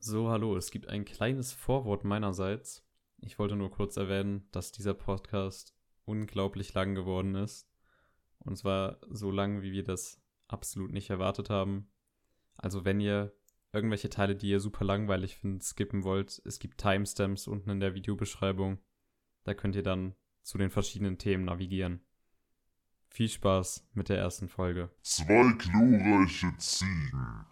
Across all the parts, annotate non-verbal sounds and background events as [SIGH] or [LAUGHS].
So, hallo, es gibt ein kleines Vorwort meinerseits. Ich wollte nur kurz erwähnen, dass dieser Podcast unglaublich lang geworden ist. Und zwar so lang, wie wir das absolut nicht erwartet haben. Also wenn ihr irgendwelche Teile, die ihr super langweilig findet, skippen wollt, es gibt Timestamps unten in der Videobeschreibung. Da könnt ihr dann zu den verschiedenen Themen navigieren. Viel Spaß mit der ersten Folge. Zwei glorreiche Ziegen.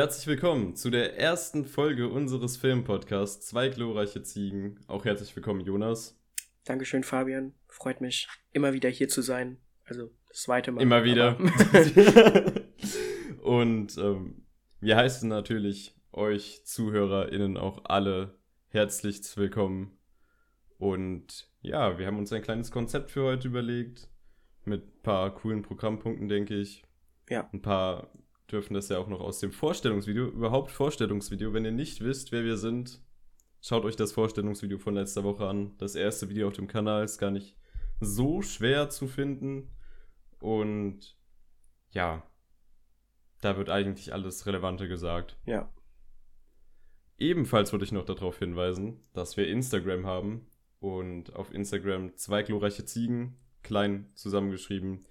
Herzlich willkommen zu der ersten Folge unseres Filmpodcasts Zwei glorreiche Ziegen. Auch herzlich willkommen, Jonas. Dankeschön, Fabian. Freut mich, immer wieder hier zu sein. Also das zweite Mal. Immer wieder. [LAUGHS] Und ähm, wir heißen natürlich euch ZuhörerInnen auch alle herzlich willkommen. Und ja, wir haben uns ein kleines Konzept für heute überlegt. Mit ein paar coolen Programmpunkten, denke ich. Ja. Ein paar dürfen das ja auch noch aus dem Vorstellungsvideo. Überhaupt Vorstellungsvideo. Wenn ihr nicht wisst, wer wir sind, schaut euch das Vorstellungsvideo von letzter Woche an. Das erste Video auf dem Kanal ist gar nicht so schwer zu finden. Und ja, da wird eigentlich alles Relevante gesagt. ja. Ebenfalls würde ich noch darauf hinweisen, dass wir Instagram haben und auf Instagram zwei glorreiche Ziegen, klein zusammengeschrieben,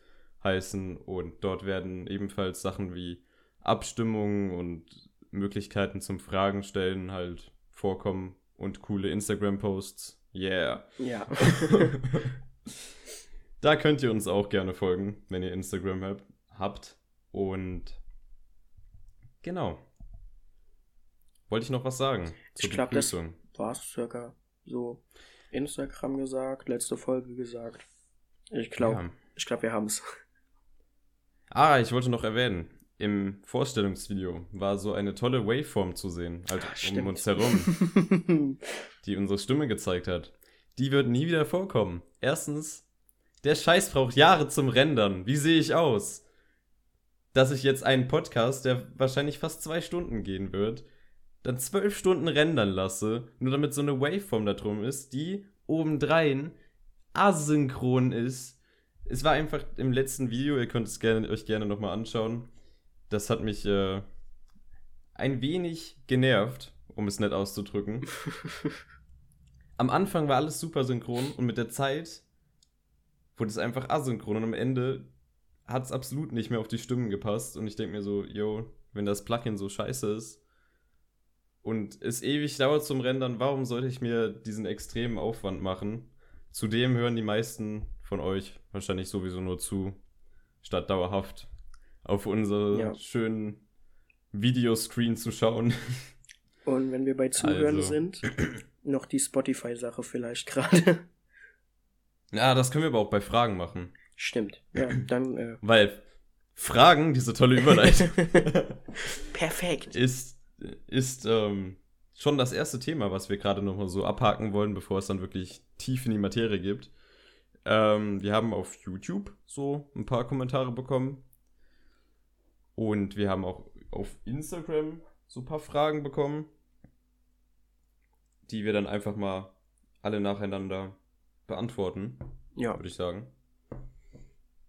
heißen und dort werden ebenfalls Sachen wie Abstimmungen und Möglichkeiten zum Fragen stellen halt vorkommen und coole Instagram-Posts. Yeah. Ja. [LAUGHS] da könnt ihr uns auch gerne folgen, wenn ihr Instagram hab, habt. Und genau. Wollte ich noch was sagen? Ich glaub, das-? War es circa so Instagram gesagt, letzte Folge gesagt. Ich glaube, Ja. ich glaube, wir haben es. Ah, ich wollte noch erwähnen. Im Vorstellungsvideo war so eine tolle Waveform zu sehen, halt um stimmt. uns herum, [LAUGHS] die unsere Stimme gezeigt hat. Die wird nie wieder vorkommen. Erstens, der Scheiß braucht Jahre zum Rendern. Wie sehe ich aus? Dass ich jetzt einen Podcast, der wahrscheinlich fast zwei Stunden gehen wird, dann zwölf Stunden rendern lasse, nur damit so eine Waveform da drum ist, die obendrein asynchron ist. Es war einfach im letzten Video, ihr könnt es gerne, euch gerne nochmal anschauen. Das hat mich äh, ein wenig genervt, um es nett auszudrücken. [LAUGHS] Am Anfang war alles super synchron und mit der Zeit wurde es einfach asynchron und am Ende hat es absolut nicht mehr auf die Stimmen gepasst und ich denke mir so, yo, wenn das Plugin so scheiße ist und es ewig dauert zum Rendern, warum sollte ich mir diesen extremen Aufwand machen? Zudem hören die meisten von euch wahrscheinlich sowieso nur zu, statt dauerhaft auf unsere Ja. schönen Videoscreen zu schauen. Und wenn wir bei Zuhören Also. sind, [CLEARS THROAT] noch die Spotify-Sache vielleicht gerade. Ja, das können wir aber auch bei Fragen machen. Stimmt. Ja, dann äh, [CLEARS THROAT] Weil Fragen, diese tolle Überleitung, [LAUGHS] perfekt. ist, ist ähm, schon das erste Thema, was wir gerade nochmal so abhaken wollen, bevor es dann wirklich tief in die Materie gibt. Ähm, wir haben auf YouTube so ein paar Kommentare bekommen. Und wir haben auch auf Instagram so ein paar Fragen bekommen, die wir dann einfach mal alle nacheinander beantworten, Ja, würde ich sagen.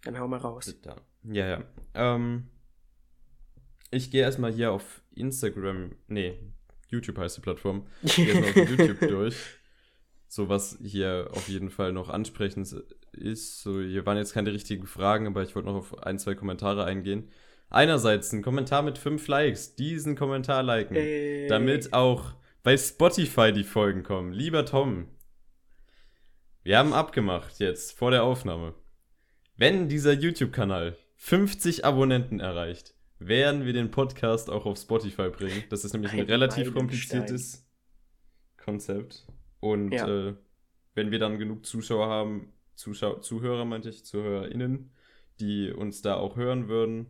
dann hau mal raus. Ja, ja. Ähm, ich gehe erstmal hier auf Instagram, nee, YouTube heißt die Plattform. Ich gehe erstmal auf [LAUGHS] YouTube durch. So was hier auf jeden Fall noch ansprechend ist. So, hier waren jetzt keine richtigen Fragen, aber ich wollte noch auf ein, zwei Kommentare eingehen. Einerseits ein Kommentar mit fünf Likes. Diesen Kommentar liken. Ey. Damit auch bei Spotify die Folgen kommen. Lieber Tom, wir haben abgemacht jetzt vor der Aufnahme. Wenn dieser YouTube-Kanal 50 Abonnenten erreicht, werden wir den Podcast auch auf Spotify bringen. Das ist nämlich ein Ein relativ kompliziertes Konzept. Und Ja. äh, wenn wir dann genug Zuschauer haben, Zuschau Zuhörer meinte ich, ZuhörerInnen, die uns da auch hören würden,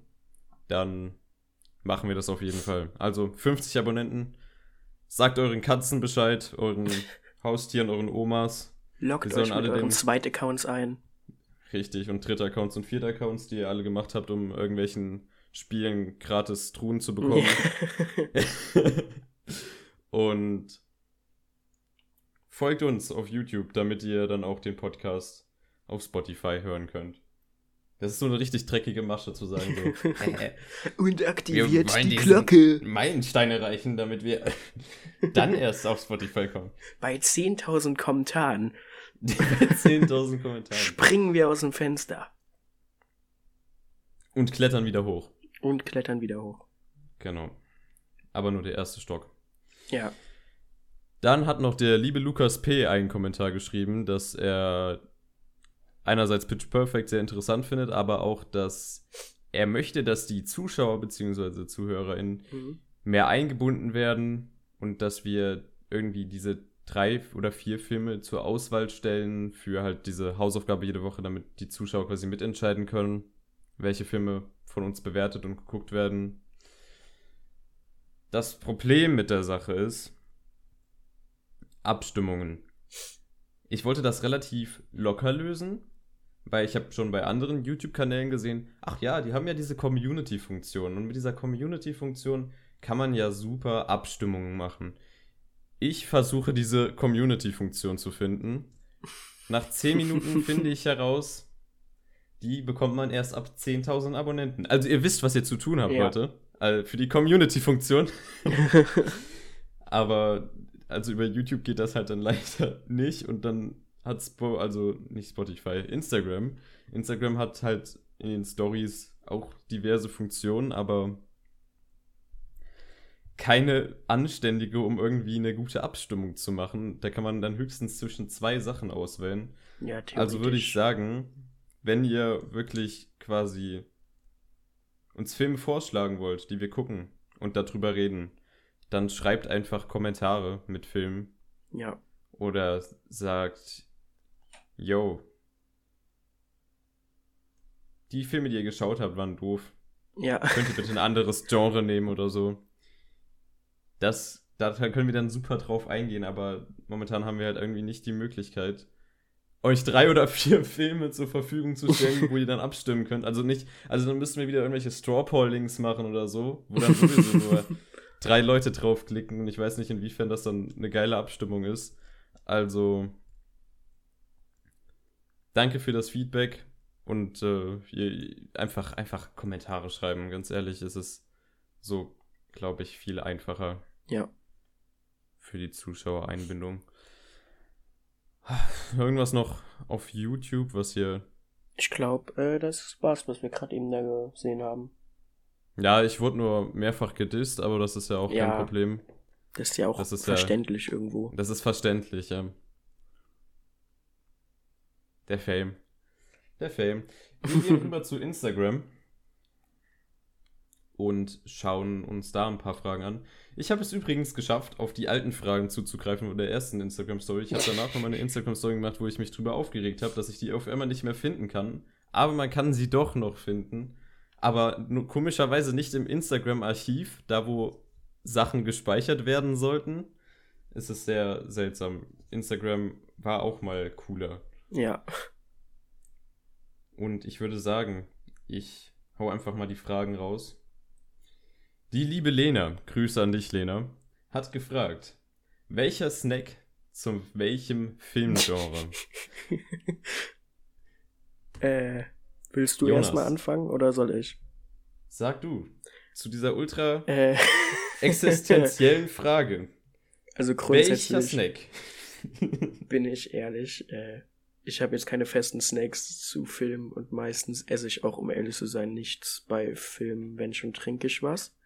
dann machen wir das auf jeden Fall. Also 50 Abonnenten. Sagt euren Katzen Bescheid, euren [LAUGHS] Haustieren, euren Omas. Sollen euch mit alle euren Zweitaccounts ein. Richtig, und dritte Accounts und vierte Accounts, die ihr alle gemacht habt, um irgendwelchen Spielen gratis Truhen zu bekommen. [LAUGHS] und folgt uns auf YouTube, damit ihr dann auch den Podcast auf Spotify hören könnt. Das ist so eine richtig dreckige Masche zu sagen. So. [LAUGHS] äh, Und wir aktiviert die Glocke. Meilenstein erreichen, damit wir [LAUGHS] dann erst auf Spotify kommen. Bei 10.000 Kommentaren [LAUGHS] Bei 10.000 Kommentaren. springen wir aus dem Fenster Und klettern wieder hoch. und klettern wieder hoch. Genau. Aber nur der erste Stock. Ja. Dann hat noch der liebe Lukas P. einen Kommentar geschrieben, dass er einerseits Pitch Perfect sehr interessant findet, aber auch, dass er möchte, dass die Zuschauer bzw. ZuhörerInnen Mhm. mehr eingebunden werden und dass wir irgendwie diese drei oder vier Filme zur Auswahl stellen für halt diese Hausaufgabe jede Woche, damit die Zuschauer quasi mitentscheiden können, welche Filme von uns bewertet und geguckt werden. Das Problem mit der Sache ist Abstimmungen. Ich wollte das relativ locker lösen, weil ich habe schon bei anderen YouTube-Kanälen gesehen, ach ja, die haben ja diese Community-Funktion und mit dieser Community-Funktion kann man ja super Abstimmungen machen. Ich versuche diese Community-Funktion zu finden. Nach 10 Minuten [LAUGHS] finde ich heraus, die bekommt man erst ab 10.000 Abonnenten. Also ihr wisst, was ihr zu tun habt Ja. heute. Also für die Community-Funktion. [LAUGHS] Aber also über YouTube geht das halt dann leider nicht und dann hat Spo also nicht Spotify, Instagram. Instagram hat halt in den Stories auch diverse Funktionen, aber keine anständige, um irgendwie eine gute Abstimmung zu machen. Da kann man dann höchstens zwischen zwei Sachen auswählen. Ja. Also würde ich sagen, wenn ihr wirklich quasi uns Filme vorschlagen wollt, die wir gucken und darüber reden, dann schreibt einfach Kommentare mit Filmen Ja. oder sagt, yo, die Filme, die ihr geschaut habt, waren doof. Ja. [LAUGHS] Könnt ihr bitte ein anderes Genre nehmen oder so? Das, da können wir dann super drauf eingehen, aber momentan haben wir halt irgendwie nicht die Möglichkeit, euch drei oder vier [LAUGHS] Filme zur Verfügung zu stellen, wo ihr dann abstimmen könnt. Also nicht, also dann müssten wir wieder irgendwelche Straw-Pollings machen oder so, wo dann sowieso nur [LAUGHS] drei Leute draufklicken und ich weiß nicht, inwiefern das dann eine geile Abstimmung ist. Also, danke für das Feedback und äh, einfach, einfach Kommentare schreiben. Ganz ehrlich, es ist so, glaube ich, viel einfacher Ja. für die Zuschauereinbindung. [SIGHS] Irgendwas noch auf YouTube, was hier. Ich glaube, äh, das war's, was wir gerade eben da gesehen haben. Ja, ich wurde nur mehrfach gedisst, aber das ist ja auch Ja. kein Problem. Das ist ja auch Das ist ja- verständlich irgendwo. Das ist verständlich, ja. Der Fame. Der Fame. Wir gehen [LAUGHS] rüber zu Instagram und schauen uns da ein paar Fragen an. Ich habe es übrigens geschafft, auf die alten Fragen zuzugreifen von der ersten Instagram-Story. Ich habe [LAUGHS] danach noch mal eine Instagram-Story gemacht, wo ich mich drüber aufgeregt habe, dass ich die auf einmal nicht mehr finden kann. Aber man kann sie doch noch finden. Aber nur komischerweise nicht im Instagram-Archiv, da wo Sachen gespeichert werden sollten. Es ist sehr seltsam. Instagram war auch mal cooler. Ja. Und ich würde sagen, ich hau einfach mal die Fragen raus. Die liebe Lena, Grüße an dich, Lena, hat gefragt, welcher Snack zu welchem Filmgenre? [LAUGHS] Äh, willst du erstmal anfangen oder soll ich? Sag du, zu dieser ultra Äh, [LAUGHS] existenziellen Frage. also Welcher grundsätzlich Snack? bin ich ehrlich, äh, ich habe jetzt keine festen Snacks zu Filmen und meistens esse ich auch, um ehrlich zu sein, nichts bei Filmen, wenn schon trinke ich was.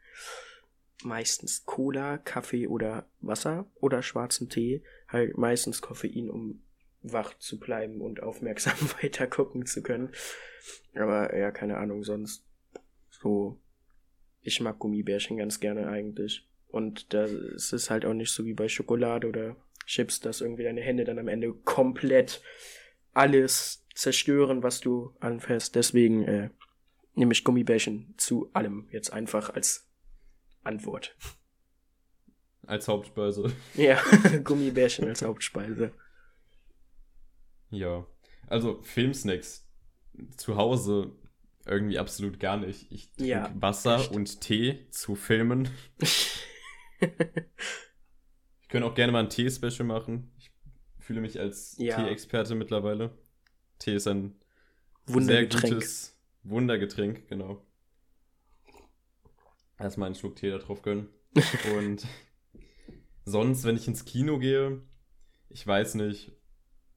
Meistens Cola, Kaffee oder Wasser oder schwarzen Tee. Halt meistens Koffein, um wach zu bleiben und aufmerksam [LAUGHS] weiter gucken zu können. Aber ja, keine Ahnung, sonst so ich mag Gummibärchen ganz gerne eigentlich. Und da ist halt auch nicht so wie bei Schokolade oder Chips, dass irgendwie deine Hände dann am Ende komplett alles zerstören, was du anfährst. Deswegen äh, nehme ich Gummibärchen zu allem jetzt einfach als Antwort. Als Hauptspeise. [LAUGHS] Ja, Gummibärchen als Hauptspeise. Ja. Also Filmsnacks zu Hause irgendwie absolut gar nicht. Ich trinke Ja, Wasser echt. und Tee zu Filmen. [LAUGHS] Ich könnte auch gerne mal ein Tee-Special machen. Ich fühle mich als Ja. Tee-Experte mittlerweile. Tee ist ein sehr gutes Wundergetränk, genau. Erstmal einen Schluck Tee da drauf gönnen. [LAUGHS] Und sonst, wenn ich ins Kino gehe, ich weiß nicht,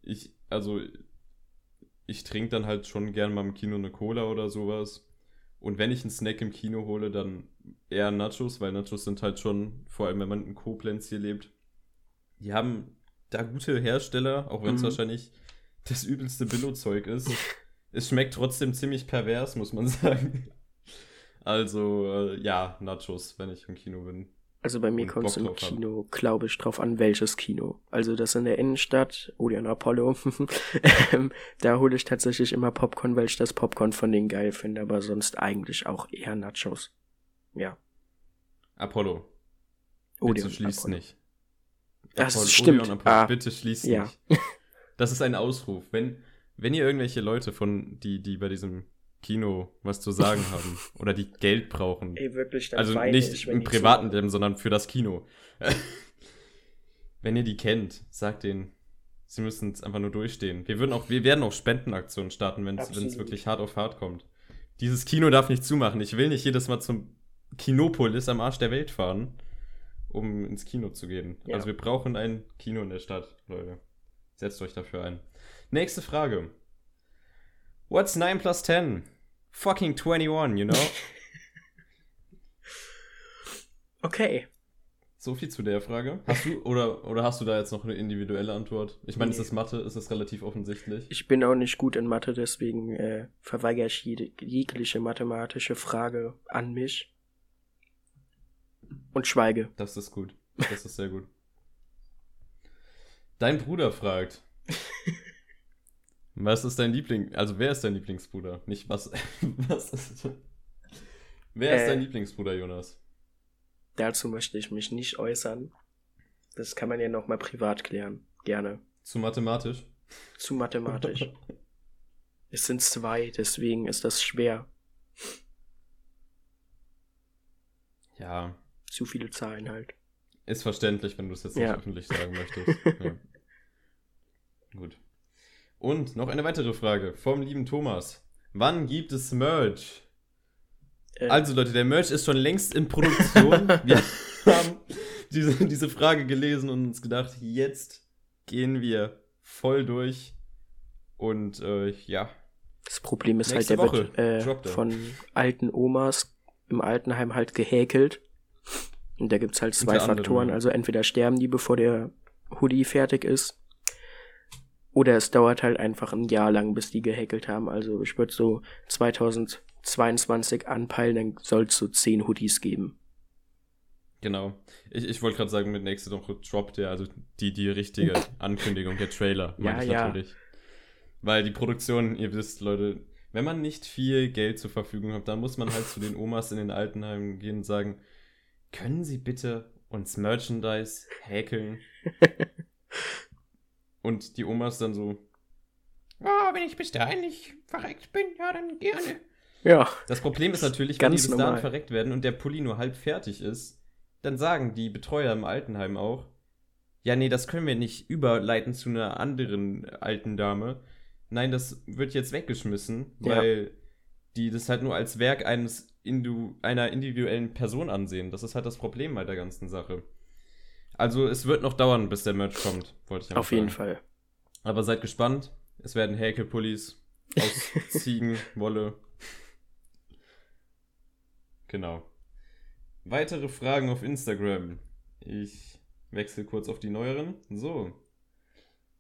ich, also, ich trinke dann halt schon gern mal im Kino eine Cola oder sowas. Und wenn ich einen Snack im Kino hole, dann eher Nachos, weil Nachos sind halt schon, vor allem wenn man in Koblenz hier lebt, die haben da gute Hersteller, auch wenn es Mhm. wahrscheinlich das übelste Billo-Zeug ist. es schmeckt trotzdem ziemlich pervers, muss man [LAUGHS] sagen. Also, äh, ja, Nachos, wenn ich im Kino bin. Also bei mir kommt es im. Kino, glaube ich, drauf an, welches Kino. Also das in der Innenstadt, Odeon Apollo, [LAUGHS] ähm, da hole ich tatsächlich immer Popcorn, weil ich das Popcorn von denen geil finde, aber sonst eigentlich auch eher Nachos. Ja, Apollo, bitte Odeon schließt Apollo. nicht. Das Apollo- stimmt. Odeon Apollo, Ah, bitte schließt ja. nicht. [LAUGHS] Das ist ein Ausruf. Wenn, wenn ihr irgendwelche Leute von, die, die bei diesem Kino was zu sagen [LAUGHS] haben oder die Geld brauchen, Ey, wirklich, dann also nicht ich, im privaten. Leben, sondern für das Kino. [LAUGHS] Wenn ihr die kennt, sagt denen, sie müssen es einfach nur durchstehen. Wir würden auch, wir werden auch Spendenaktionen starten, wenn es wirklich hart auf hart kommt. Dieses Kino darf nicht zumachen. Ich will nicht jedes Mal zum Kinopolis am Arsch der Welt fahren, um ins Kino zu gehen. Ja. Also wir brauchen ein Kino in der Stadt, Leute. Setzt euch dafür ein. Nächste Frage. What's 9 plus 10? Fucking 21, you know? [LAUGHS] Okay. So viel zu der Frage. Hast du oder, oder hast du da jetzt noch eine individuelle Antwort? Ich meine, es Nee. ist Mathe, es ist relativ offensichtlich. Ich bin auch nicht gut in Mathe, deswegen äh, verweigere ich jede, jegliche mathematische Frage an mich. Und schweige. Das ist gut. Das ist sehr gut. Dein Bruder fragt. [LAUGHS] Was ist dein Liebling? Also wer ist dein Lieblingsbruder? Nicht was. [LAUGHS] was ist. Wer ist Äh. dein Lieblingsbruder, Jonas? Dazu möchte ich mich nicht äußern. Das kann man ja nochmal privat klären. Gerne. Zu mathematisch? Zu mathematisch. [LAUGHS] es sind zwei, deswegen ist das schwer. Ja, Zu viele Zahlen halt. ist verständlich, wenn du es jetzt Ja. nicht öffentlich sagen möchtest. [LAUGHS] Ja. Gut. Und noch eine weitere Frage vom lieben Thomas. Wann gibt es Merch? Äh, Also Leute, der Merch ist schon längst in Produktion. [LAUGHS] Wir haben diese, diese Frage gelesen und uns gedacht, jetzt gehen wir voll durch. Und äh, ja, das Problem ist nächste halt, der wird Woche äh, droppt er. von alten Omas im Altenheim halt gehäkelt. Und da gibt's halt zwei Faktoren. ja. Also entweder sterben die, bevor der Hoodie fertig ist. Oder es dauert halt einfach ein Jahr lang, bis die gehäkelt haben. Also ich würde so 2022 anpeilen, dann soll es so 10 Hoodies geben. genau. Ich, ich wollte gerade sagen, mit nächste Woche droppt der, also die, die richtige Ankündigung, der Trailer, meine Ja, ich ja. natürlich. Weil die Produktion, ihr wisst, Leute, wenn man nicht viel Geld zur Verfügung hat, dann muss man halt zu den Omas in den Altenheimen gehen und sagen, können Sie bitte uns Merchandise häkeln? [LAUGHS] Und die Omas dann so, ah, wenn ich bis dahin nicht verreckt bin, ja, dann gerne. Ja, Das Problem ist natürlich, wenn die bis dahin verreckt werden und der Pulli nur halb fertig ist, dann sagen die Betreuer im Altenheim auch, ja, nee, das können wir nicht überleiten zu einer anderen alten Dame. Nein, das wird jetzt weggeschmissen, Ja. Die das halt nur als Werk eines Indu einer individuellen Person ansehen. Das ist halt das Problem bei der ganzen Sache. Also es wird noch dauern, bis der Merch kommt, wollte ich auf jeden sagen. Fall. Aber seid gespannt. Es werden Häkelpullis [LAUGHS] aus Ziegenwolle. Genau. Weitere Fragen auf Instagram. Ich wechsle kurz auf die neueren. So.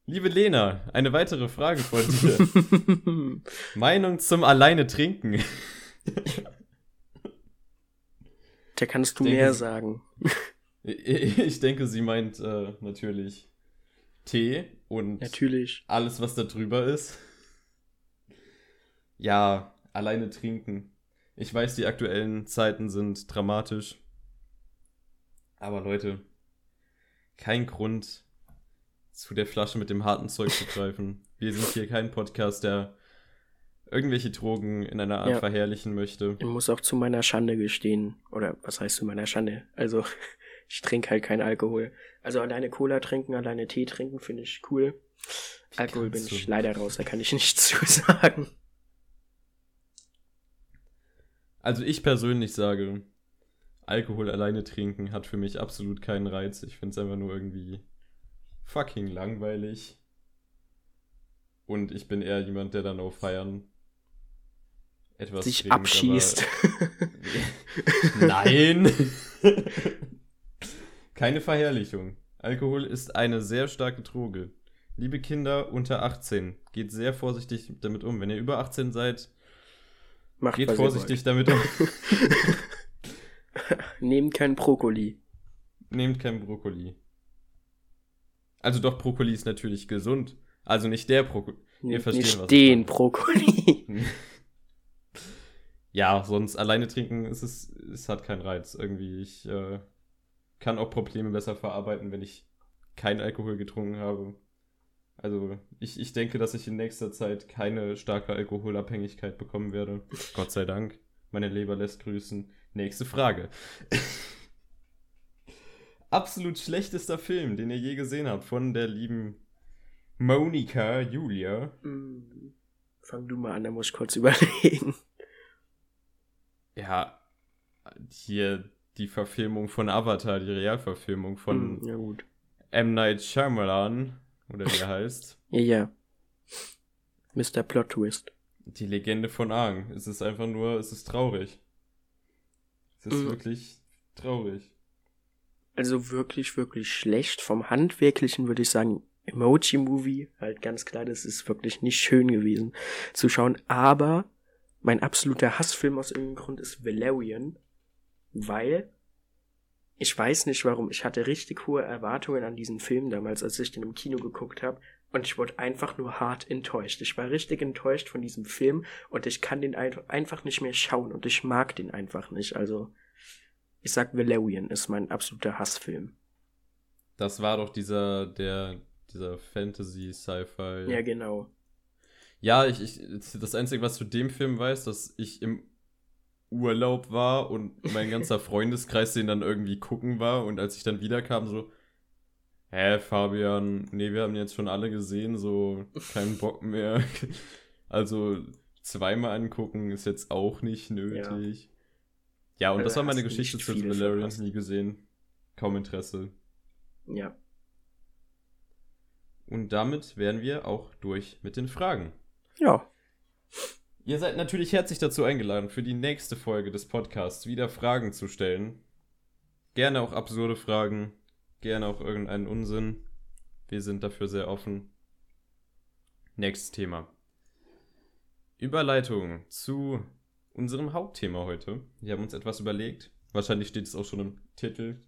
Liebe Lena, eine weitere Frage von [LAUGHS] dir. Meinung zum alleine trinken. Da kannst du denke, mehr sagen. [LAUGHS] Ich denke, sie meint äh, natürlich Tee und Natürlich. alles, was da drüber ist. Ja, alleine trinken. Ich weiß, die aktuellen Zeiten sind dramatisch. Aber Leute, kein Grund, zu der Flasche mit dem harten Zeug zu greifen. Wir sind hier kein Podcast, der irgendwelche Drogen in einer Art Ja. verherrlichen möchte. Ich muss auch zu meiner Schande gestehen. Oder was heißt zu meiner Schande? Also, [LAUGHS] ich trinke halt keinen Alkohol. Also alleine Cola trinken, alleine Tee trinken finde ich cool. Alkohol bin ich leider raus, da kann ich nichts [LAUGHS] zu sagen. Also ich persönlich sage, Alkohol alleine trinken hat für mich absolut keinen Reiz. Ich finde es einfach nur irgendwie fucking langweilig. Und ich bin eher jemand, der dann auf Feiern etwas Sich trinkt, aber- abschießt. [LAUGHS] Nein! Keine Verherrlichung. Alkohol ist eine sehr starke Droge. Liebe Kinder unter 18, geht sehr vorsichtig damit um. Wenn ihr über 18 seid, Macht geht vorsichtig damit um. [LAUGHS] Nehmt kein Brokkoli. Nehmt kein Brokkoli. Also doch, Brokkoli ist natürlich gesund. Also nicht der Brokkoli. Ihr versteht, nicht was den. Brokkoli. [LAUGHS] Ja, sonst alleine trinken ist es, es hat keinen Reiz. Irgendwie, ich äh, kann auch Probleme besser verarbeiten, wenn ich keinen Alkohol getrunken habe. Also, ich, ich denke, dass ich in nächster Zeit keine starke Alkoholabhängigkeit bekommen werde. Gott sei Dank. Meine Leber lässt grüßen. Nächste Frage. [LAUGHS] Absolut schlechtester Film, den ihr je gesehen habt, von der lieben Monika Julia. Hm, Fang du mal an, da muss ich kurz [LAUGHS] überlegen. Ja, hier die Verfilmung von Avatar, die Realverfilmung von Hm, ja. M. Night Shyamalan, oder wie er [LAUGHS] heißt. Ja, ja. Mr. Plot Twist. Die Legende von Aang. Es ist einfach nur, es ist traurig. Es ist Mhm. wirklich traurig. Also wirklich, wirklich schlecht. Vom Handwerklichen würde ich sagen, Emoji-Movie. Halt ganz klar, das ist wirklich nicht schön gewesen zu schauen. Aber mein absoluter Hassfilm aus irgendeinem Grund ist Valerian. Weil ich weiß nicht warum. Ich hatte richtig hohe Erwartungen an diesen Film damals, als ich den im Kino geguckt habe. Und ich wurde einfach nur hart enttäuscht. Ich war richtig enttäuscht von diesem Film und ich kann den ein- einfach nicht mehr schauen und ich mag den einfach nicht. Also, ich sag Valerian ist mein absoluter Hassfilm. Das war doch dieser, der, dieser Fantasy-Sci-Fi. Ja, genau. Ja, ich, ich, das Einzige, was zu dem Film weiß, dass ich im Urlaub war und mein ganzer [LAUGHS] Freundeskreis den dann irgendwie gucken war und als ich dann wiederkam, so, hä, Fabian, nee, wir haben jetzt schon alle gesehen, so, kein [LAUGHS] Bock mehr. Also, zweimal angucken ist jetzt auch nicht nötig. Ja, und Also das war meine hast Geschichte zu viel Valerian, verpasst. nie gesehen. Kaum Interesse. Ja. Und damit wären wir auch durch mit den Fragen. Ja. Ihr seid natürlich herzlich dazu eingeladen, für die nächste Folge des Podcasts wieder Fragen zu stellen. Gerne auch absurde Fragen, gerne auch irgendeinen Unsinn. Wir sind dafür sehr offen. Nächstes Thema. Überleitung zu unserem Hauptthema heute. Wir haben uns etwas überlegt. Wahrscheinlich steht es auch schon im Titel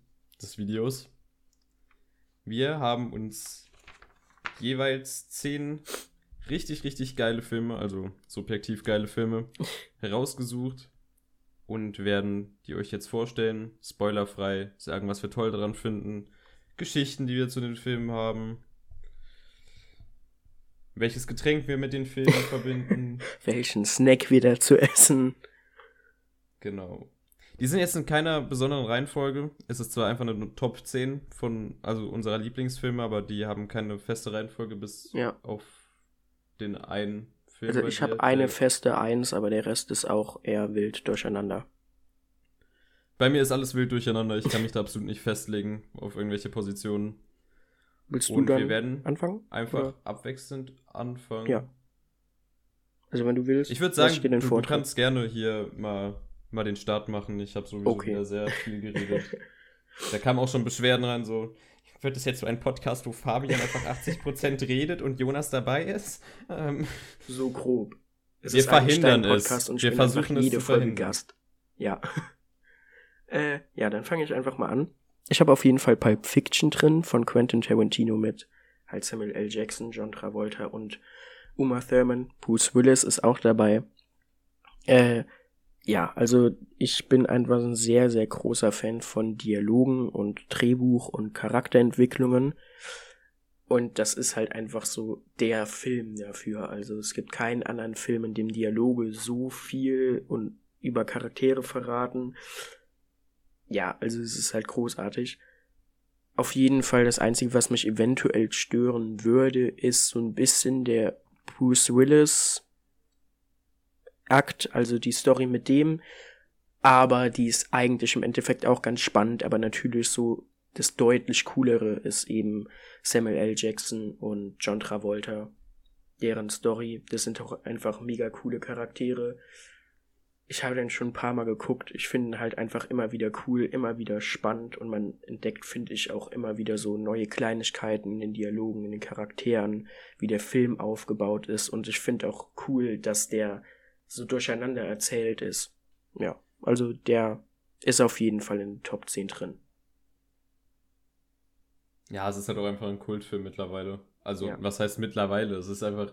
des Videos. Wir haben uns jeweils zehn richtig, richtig geile Filme, also subjektiv geile Filme, [LAUGHS] herausgesucht und werden die euch jetzt vorstellen, spoilerfrei, sagen, was wir toll daran finden, Geschichten, die wir zu den Filmen haben, welches Getränk wir mit den Filmen verbinden. [LAUGHS] Welchen Snack wieder zu essen. Genau. Die sind jetzt in keiner besonderen Reihenfolge. Es ist zwar einfach eine Top 10 von also unserer Lieblingsfilme, aber die haben keine feste Reihenfolge bis Ja. auf den einen Film. Also ich habe eine feste Eins, aber der Rest ist auch eher wild durcheinander. Bei mir ist alles wild durcheinander. Ich kann mich da absolut nicht festlegen auf irgendwelche Positionen. Willst du Und dann wir werden anfangen? einfach Oder? abwechselnd anfangen. Ja. Also wenn du willst, Ich würde sagen, ich du, du kannst gerne hier mal, mal den Start machen. Ich habe sowieso Okay. wieder sehr [LAUGHS] viel geredet. da kamen auch schon Beschwerden rein, so, wird es jetzt so ein Podcast, wo Fabian einfach 80% redet und Jonas dabei ist? Ähm, so grob. Es Wir verhindern es. Wir versuchen es jede zu Folge verhindern. Gast. Ja. [LAUGHS] Äh, ja, dann fange ich einfach mal an. Ich habe auf jeden Fall Pulp Fiction drin von Quentin Tarantino mit halt Samuel L. Jackson, John Travolta und Uma Thurman. Bruce Willis ist auch dabei. Äh, ja, also ich bin einfach ein sehr, sehr großer Fan von Dialogen und Drehbuch und Charakterentwicklungen. Und das ist halt einfach so der Film dafür. Also es gibt keinen anderen Film, in dem Dialoge so viel und über Charaktere verraten. Ja, also es ist halt großartig. Auf jeden Fall das Einzige, was mich eventuell stören würde, ist so ein bisschen der Bruce Willis Akt, also die Story mit dem. Aber die ist eigentlich im Endeffekt auch ganz spannend, aber natürlich so das deutlich coolere ist eben Samuel L. Jackson und John Travolta. Deren Story, das sind auch einfach mega coole Charaktere. Ich habe den schon ein paar Mal geguckt. Ich finde halt einfach immer wieder cool, immer wieder spannend und man entdeckt, finde ich, auch immer wieder so neue Kleinigkeiten in den Dialogen, in den Charakteren, wie der Film aufgebaut ist und ich finde auch cool, dass der so durcheinander erzählt ist. Ja, also der ist auf jeden Fall in den Top 10 drin. Ja, es ist halt auch einfach ein Kultfilm mittlerweile. Also, Ja. was heißt mittlerweile? Es ist einfach,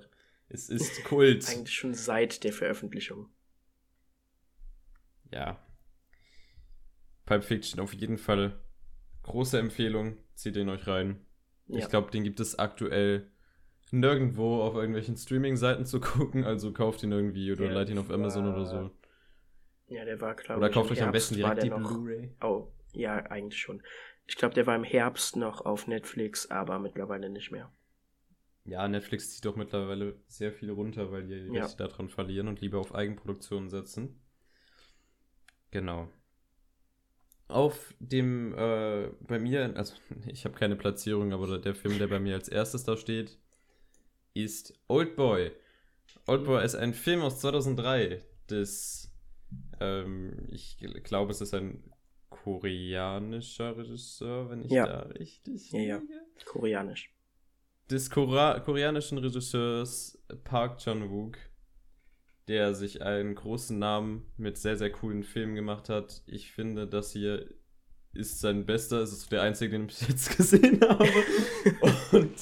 es ist Kult. [LAUGHS] Eigentlich schon seit der Veröffentlichung. Ja. Pulp Fiction auf jeden Fall große Empfehlung. Zieht den euch rein. Ja. Ich glaube, den gibt es aktuell nirgendwo auf irgendwelchen Streaming-Seiten zu [LAUGHS] gucken. Also kauft ihn irgendwie oder Der leiht ihn auf Amazon war- oder so. ja, der war, glaube Oder kauft euch am besten direkt die Blu-ray. Oh, ja, eigentlich schon. Ich glaube, der war im Herbst noch auf Netflix, aber mittlerweile nicht mehr. Ja, Netflix zieht doch mittlerweile sehr viel runter, weil die Ja. Rechte daran verlieren und lieber auf Eigenproduktionen setzen. Genau. Auf dem, äh, bei mir, also [LAUGHS] ich habe keine Platzierung, aber der Film, der bei mir als erstes da steht, ist Oldboy. Oldboy ist ein Film aus 2003 des, ähm, ich gl- glaube, es ist ein koreanischer Regisseur, wenn ich Ja. da richtig Ja, ja. Koreanisch. des Kora koreanischen Regisseurs Park Chan-wook, der sich einen großen Namen mit sehr, sehr coolen Filmen gemacht hat. Ich finde, das hier ist sein bester. Es ist der einzige, den ich [LAUGHS] jetzt gesehen habe. Und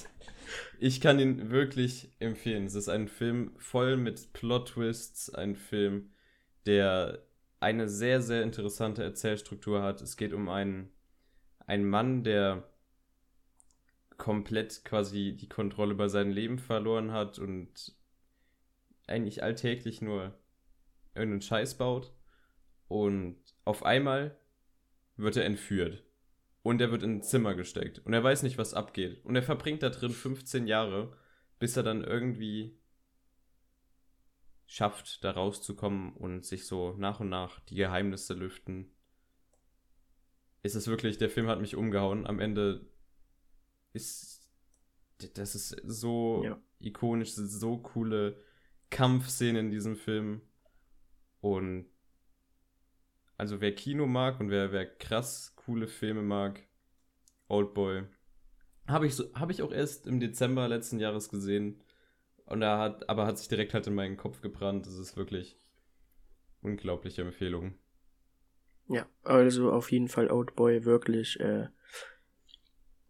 ich kann ihn wirklich empfehlen. Es ist ein Film voll mit Plot-Twists, ein Film, der eine sehr, sehr interessante Erzählstruktur hat. Es geht um einen, einen Mann, der komplett quasi die Kontrolle über sein Leben verloren hat und eigentlich alltäglich nur irgendeinen Scheiß baut. Und auf einmal wird er entführt. Und er wird in ein Zimmer gesteckt. Und er weiß nicht, was abgeht. Und er verbringt da drin 15 Jahre, bis er dann irgendwie schafft, da rauszukommen und sich so nach und nach die Geheimnisse lüften. Ist es wirklich, der Film hat mich umgehauen. Am Ende ist, das ist so Ja. ikonisch, so coole Kampfszenen in diesem Film. Und also wer Kino mag und wer, wer krass coole Filme mag, Oldboy, habe ich, so, hab ich auch erst im Dezember letzten Jahres gesehen. Und er hat, aber hat sich direkt halt in meinen Kopf gebrannt. Das ist wirklich unglaubliche Empfehlung. Ja, also auf jeden Fall Outboy wirklich äh,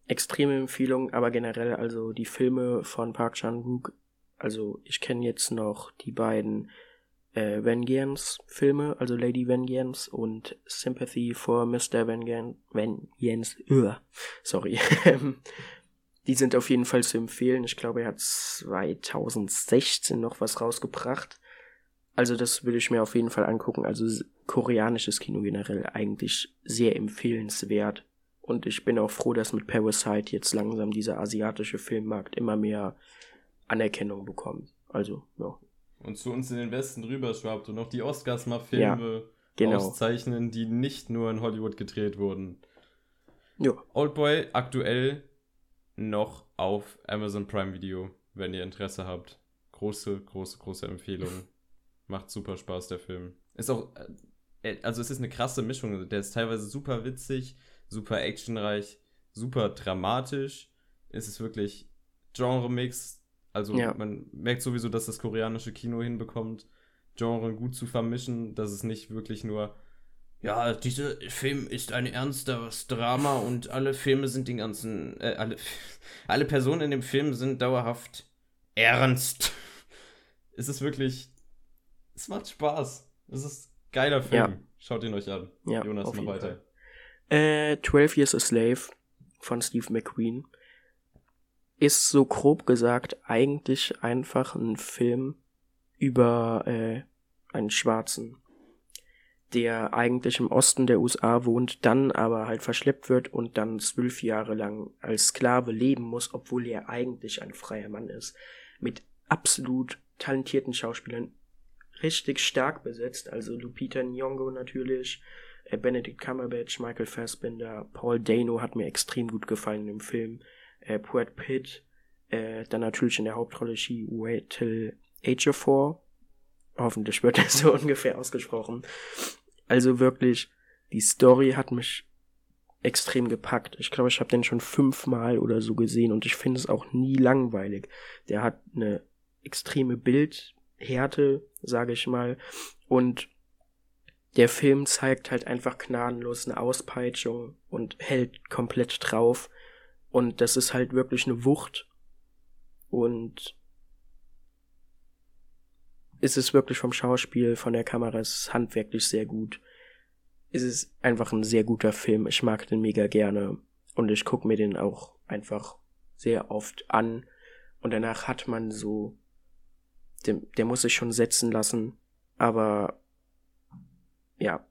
extreme Empfehlung, aber generell also die Filme von Park Chan-wook, also ich kenne jetzt noch die beiden äh, Vengeance Filme, also Lady Vengeance und Sympathy for Mr. Vengeance, Vengeance, Ugh, sorry. [LAUGHS] die sind auf jeden Fall zu empfehlen. Ich glaube, er hat 2016 noch was rausgebracht. Also das würde ich mir auf jeden Fall angucken. Also koreanisches Kino generell eigentlich sehr empfehlenswert. Und ich bin auch froh, dass mit Parasite jetzt langsam dieser asiatische Filmmarkt immer mehr Anerkennung bekommt. Also, ja, Und zu uns in den Westen rüber schwappt und noch die Oscars mal Filme genau. auszeichnen, die nicht nur in Hollywood gedreht wurden. Ja, Oldboy aktuell noch auf Amazon Prime Video, wenn ihr Interesse habt. Große, große, große Empfehlung. [LAUGHS] Macht super Spaß, der Film. Ist auch, äh, also es ist eine krasse Mischung. Der ist teilweise super witzig, super actionreich, super dramatisch. Es ist wirklich Genre-Mix. Also Ja. man merkt sowieso, dass das koreanische Kino hinbekommt, Genre gut zu vermischen, dass es nicht wirklich nur ja, dieser Film ist ein ernsteres Drama und alle Filme sind den ganzen, äh, alle, [LAUGHS] alle Personen in dem Film sind dauerhaft ernst. [LAUGHS] Es ist wirklich, es macht Spaß. Es ist ein geiler Film. Ja. Schaut ihn euch an. Ja, Jonas, jeden weiter. Äh, 12 Years a Slave von Steve McQueen ist so grob gesagt eigentlich einfach ein Film über äh, einen Schwarzen, der eigentlich im Osten der USA wohnt, dann aber halt verschleppt wird und dann zwölf Jahre lang als Sklave leben muss, obwohl er eigentlich ein freier Mann ist. Mit absolut talentierten Schauspielern, richtig stark besetzt, also Lupita Nyong'o natürlich, äh, Benedict Cumberbatch, Michael Fassbender, Paul Dano hat mir extrem gut gefallen im Film, äh, Brad Pitt, äh, dann natürlich in der Hauptrolle She Waitel Ejiofor, hoffentlich wird das [LAUGHS] so ungefähr ausgesprochen. Also wirklich, die Story hat mich extrem gepackt. Ich glaube, ich habe den schon fünfmal oder so gesehen und ich finde es auch nie langweilig. Der hat eine extreme Bildhärte, sage ich mal, und der Film zeigt halt einfach gnadenlos eine Auspeitschung und hält komplett drauf. Und das ist halt wirklich eine Wucht. Und ist es wirklich vom Schauspiel, von der Kamera, es ist handwerklich sehr gut. Es ist einfach ein sehr guter Film. Ich mag den mega gerne. Und ich gucke mir den auch einfach sehr oft an. Und danach hat man so, der, der muss sich schon setzen lassen. Aber ja,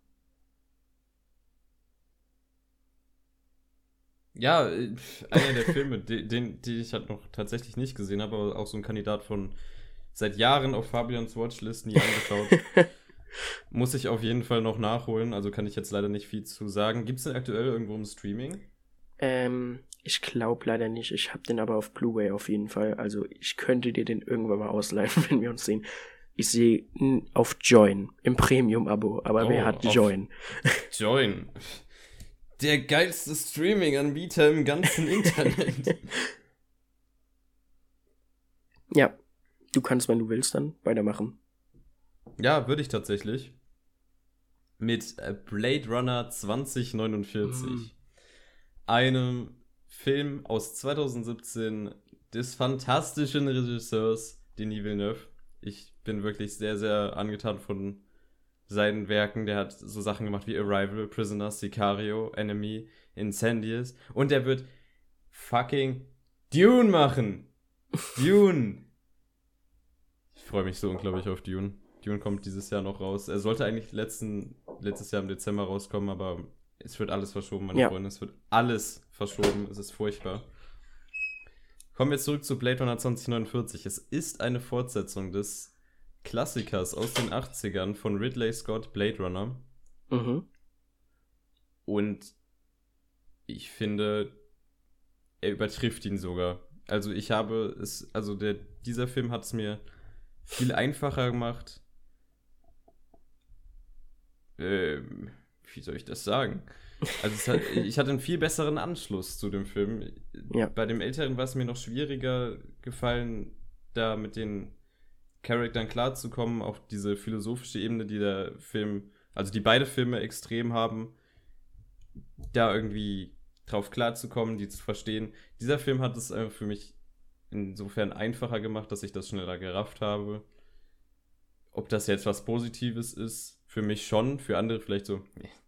Ja, äh, [LAUGHS] einer der Filme, den, die ich halt noch tatsächlich nicht gesehen habe, aber auch so ein Kandidat von seit Jahren auf Fabians Watchlist nie angeschaut. [LAUGHS] Muss ich auf jeden Fall noch nachholen, also kann ich jetzt leider nicht viel zu sagen. Gibt es den aktuell irgendwo im Streaming? Ähm, ich glaube leider nicht. Ich habe den aber auf Blu-ray auf jeden Fall. Also ich könnte dir den irgendwann mal ausleihen, [LAUGHS] wenn wir uns sehen. Ich sehe auf Join im Premium-Abo, aber Oh, wer hat Join? Join. Der geilste Streaming-Anbieter im ganzen Internet. [LAUGHS] Ja, du kannst, wenn du willst, dann weitermachen. ja, würde ich tatsächlich. Mit äh, Blade Runner 2049. Mhm. Einem Film aus 2017 des fantastischen Regisseurs Denis Villeneuve. Ich bin wirklich sehr, sehr angetan von seinen Werken. Der hat so Sachen gemacht wie Arrival, Prisoner, Sicario, Enemy, Incendies. Und der wird fucking Dune machen. Dune. Ich freue mich so unglaublich auf Dune. Dune kommt dieses Jahr noch raus. Er sollte eigentlich letzten, letztes Jahr im Dezember rauskommen, aber es wird alles verschoben, meine Ja. Freunde. Es wird alles verschoben. Es ist furchtbar. Kommen wir zurück zu Blade Runner 2049. Es ist eine Fortsetzung des Klassikers aus den 80ern von Ridley Scott, Blade Runner. Mhm. Und ich finde, er übertrifft ihn sogar. Also ich habe es, also der, dieser Film hat es mir viel einfacher gemacht. Ähm, wie soll ich das sagen? Also es hat, [LAUGHS] ich hatte einen viel besseren Anschluss zu dem Film. Ja. Bei dem älteren war es mir noch schwieriger gefallen, da mit den Charakteren klarzukommen, auf diese philosophische Ebene, die der Film, also die beide Filme extrem haben, da irgendwie drauf klarzukommen, die zu verstehen. Dieser Film hat es einfach für mich insofern einfacher gemacht, dass ich das schneller gerafft habe. Ob das jetzt was Positives ist, für mich schon, für andere vielleicht so,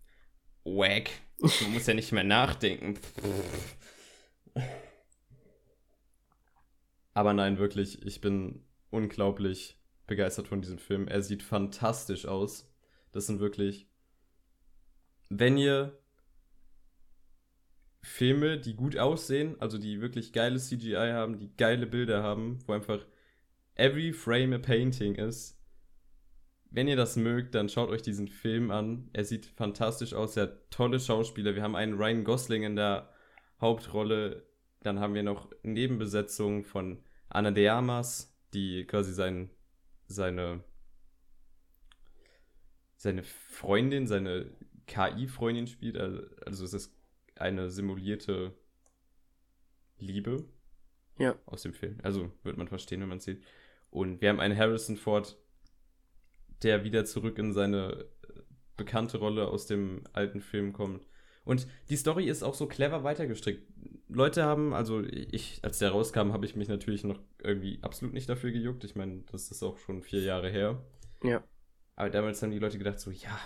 [LAUGHS] wack, man muss ja nicht mehr nachdenken. [LAUGHS] Aber nein, wirklich, ich bin unglaublich begeistert von diesem Film. Er sieht fantastisch aus. Das sind wirklich, wenn ihr Filme, die gut aussehen, also die wirklich geile CGI haben, die geile Bilder haben, wo einfach every frame a painting ist. Wenn ihr das mögt, dann schaut euch diesen Film an. Er sieht fantastisch aus, er hat tolle Schauspieler. Wir haben einen Ryan Gosling in der Hauptrolle. Dann haben wir noch Nebenbesetzungen von Anna de Armas, die quasi sein, seine, seine Freundin, seine KI-Freundin spielt. Also also es ist eine simulierte Liebe Ja. aus dem Film. Also wird man verstehen, wenn man es sieht. Und wir haben einen Harrison Ford, der wieder zurück in seine bekannte Rolle aus dem alten Film kommt. Und die Story ist auch so clever weitergestrickt. Leute haben, also ich, als der rauskam, habe ich mich natürlich noch irgendwie absolut nicht dafür gejuckt. Ich meine, das ist auch schon vier Jahre her. Ja. Aber damals haben die Leute gedacht, so, ja,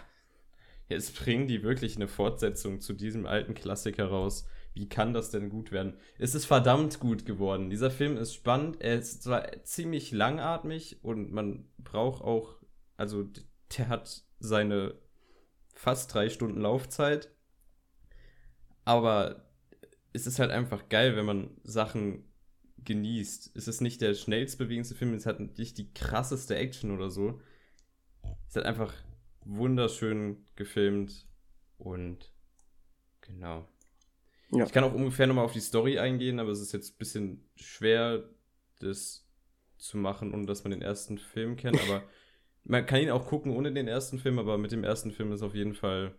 jetzt bringen die wirklich eine Fortsetzung zu diesem alten Klassiker raus. Wie kann das denn gut werden? Es ist verdammt gut geworden. Dieser Film ist spannend. Er ist zwar ziemlich langatmig und man braucht auch, also der hat seine fast drei Stunden Laufzeit. Aber es ist halt einfach geil, wenn man Sachen genießt. Es ist nicht der schnellst bewegendste Film, es hat nicht die krasseste Action oder so. Es hat einfach wunderschön gefilmt und genau. Ja. Ich kann auch ungefähr nochmal auf die Story eingehen, aber es ist jetzt ein bisschen schwer, das zu machen, ohne dass man den ersten Film kennt. [LAUGHS] Aber man kann ihn auch gucken ohne den ersten Film, aber mit dem ersten Film ist auf jeden Fall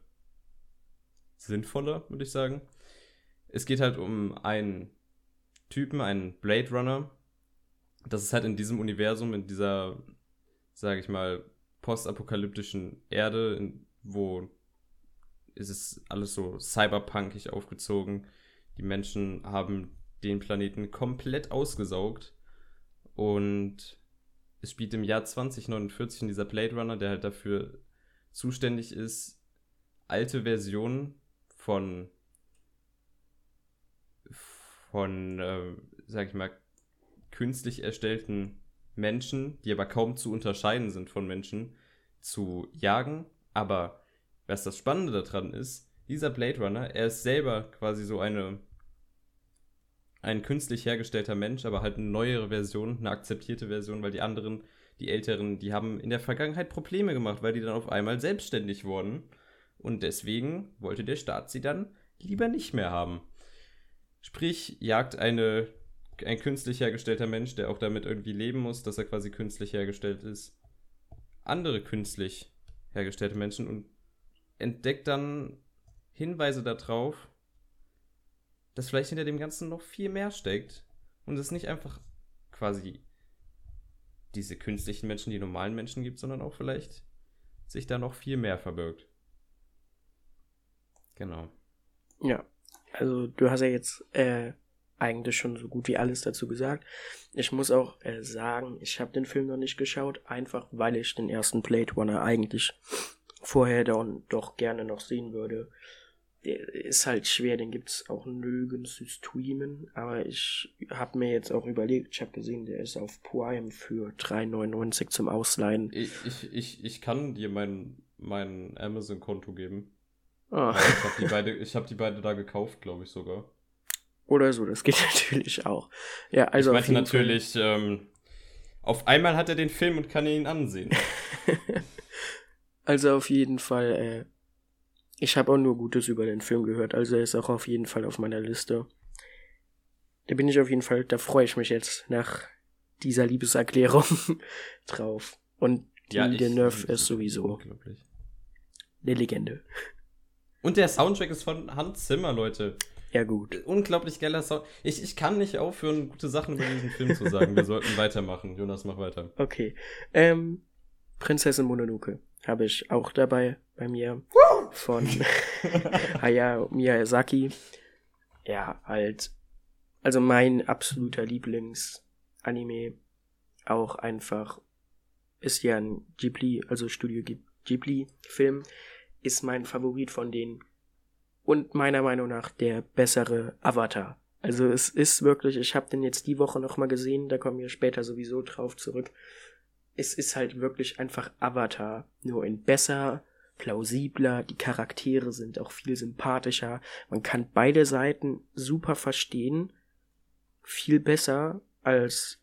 sinnvoller, würde ich sagen. Es geht halt um einen Typen, einen Blade Runner. Das ist halt in diesem Universum, in dieser, sage ich mal, postapokalyptischen Erde, in, wo ist es alles so cyberpunkig aufgezogen. Die Menschen haben den Planeten komplett ausgesaugt und es spielt im Jahr 2049 in dieser Blade Runner, der halt dafür zuständig ist, alte Versionen von von, äh, sag ich mal, künstlich erstellten Menschen, die aber kaum zu unterscheiden sind von Menschen, zu jagen. Aber was das Spannende daran ist, dieser Blade Runner, er ist selber quasi so eine ein künstlich hergestellter Mensch, aber halt eine neuere Version, eine akzeptierte Version, weil die anderen, die älteren, die haben in der Vergangenheit Probleme gemacht, weil die dann auf einmal selbstständig wurden. Und deswegen wollte der Staat sie dann lieber nicht mehr haben. Sprich, jagt eine, ein künstlich hergestellter Mensch, der auch damit irgendwie leben muss, dass er quasi künstlich hergestellt ist, andere künstlich hergestellte Menschen und entdeckt dann Hinweise darauf, dass vielleicht hinter dem Ganzen noch viel mehr steckt und es nicht einfach quasi diese künstlichen Menschen, die normalen Menschen gibt, sondern auch vielleicht sich da noch viel mehr verbirgt. Genau. Ja, also du hast ja jetzt äh, eigentlich schon so gut wie alles dazu gesagt. Ich muss auch äh, sagen, ich habe den Film noch nicht geschaut, einfach weil ich den ersten Blade Runner eigentlich vorher dann doch gerne noch sehen würde. Der ist halt schwer, den gibt's auch nirgends zu streamen, aber ich habe mir jetzt auch überlegt, ich habe gesehen, der ist auf Prime für 3,99 zum Ausleihen. Ich, ich, ich, ich kann dir mein, mein Amazon-Konto geben. Ah. Ich habe die, beide, hab die beide da gekauft, glaube ich sogar. Oder so, das geht [LAUGHS] natürlich auch. Ja, also. Ich meinte natürlich, ähm, auf einmal hat er den Film und kann ihn ansehen. [LAUGHS] also auf jeden Fall, äh, ich habe auch nur Gutes über den Film gehört, also er ist auch auf jeden Fall auf meiner Liste. Da bin ich auf jeden Fall, da freue ich mich jetzt nach dieser Liebeserklärung [LAUGHS] drauf. Und ja, Nerf ist sowieso eine Legende. Und der Soundtrack ist von Hans Zimmer, Leute. Ja, gut. Unglaublich geiler Sound. Ich, ich kann nicht aufhören, gute Sachen über diesen Film zu sagen. Wir sollten weitermachen. Jonas, mach weiter. Okay. Ähm, Prinzessin Mononoke habe ich auch dabei bei mir. von [LAUGHS] Hayao Miyazaki. Ja, halt. Also mein absoluter Lieblings-Anime. Auch einfach ist ja ein Ghibli, also Studio Ghibli-Film ist mein Favorit von denen. Und meiner Meinung nach der bessere Avatar. Also es ist wirklich, ich habe den jetzt die Woche nochmal gesehen, da kommen wir später sowieso drauf zurück. Es ist halt wirklich einfach Avatar, nur in besser, plausibler, die Charaktere sind auch viel sympathischer, man kann beide Seiten super verstehen, viel besser als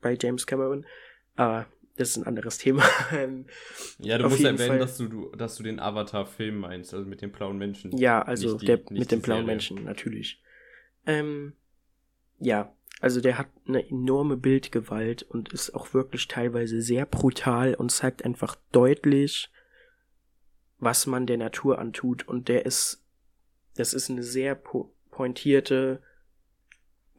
bei James Cameron, aber das ist ein anderes Thema. [LAUGHS] Ja, du Auf musst erwähnen, dass du, dass du den Avatar-Film meinst, also mit den blauen Menschen. Ja, also die, der mit den blauen Menschen, natürlich. Ähm, ja, also der hat eine enorme Bildgewalt und ist auch wirklich teilweise sehr brutal und zeigt einfach deutlich, was man der Natur antut. Und der ist, das ist eine sehr po pointierte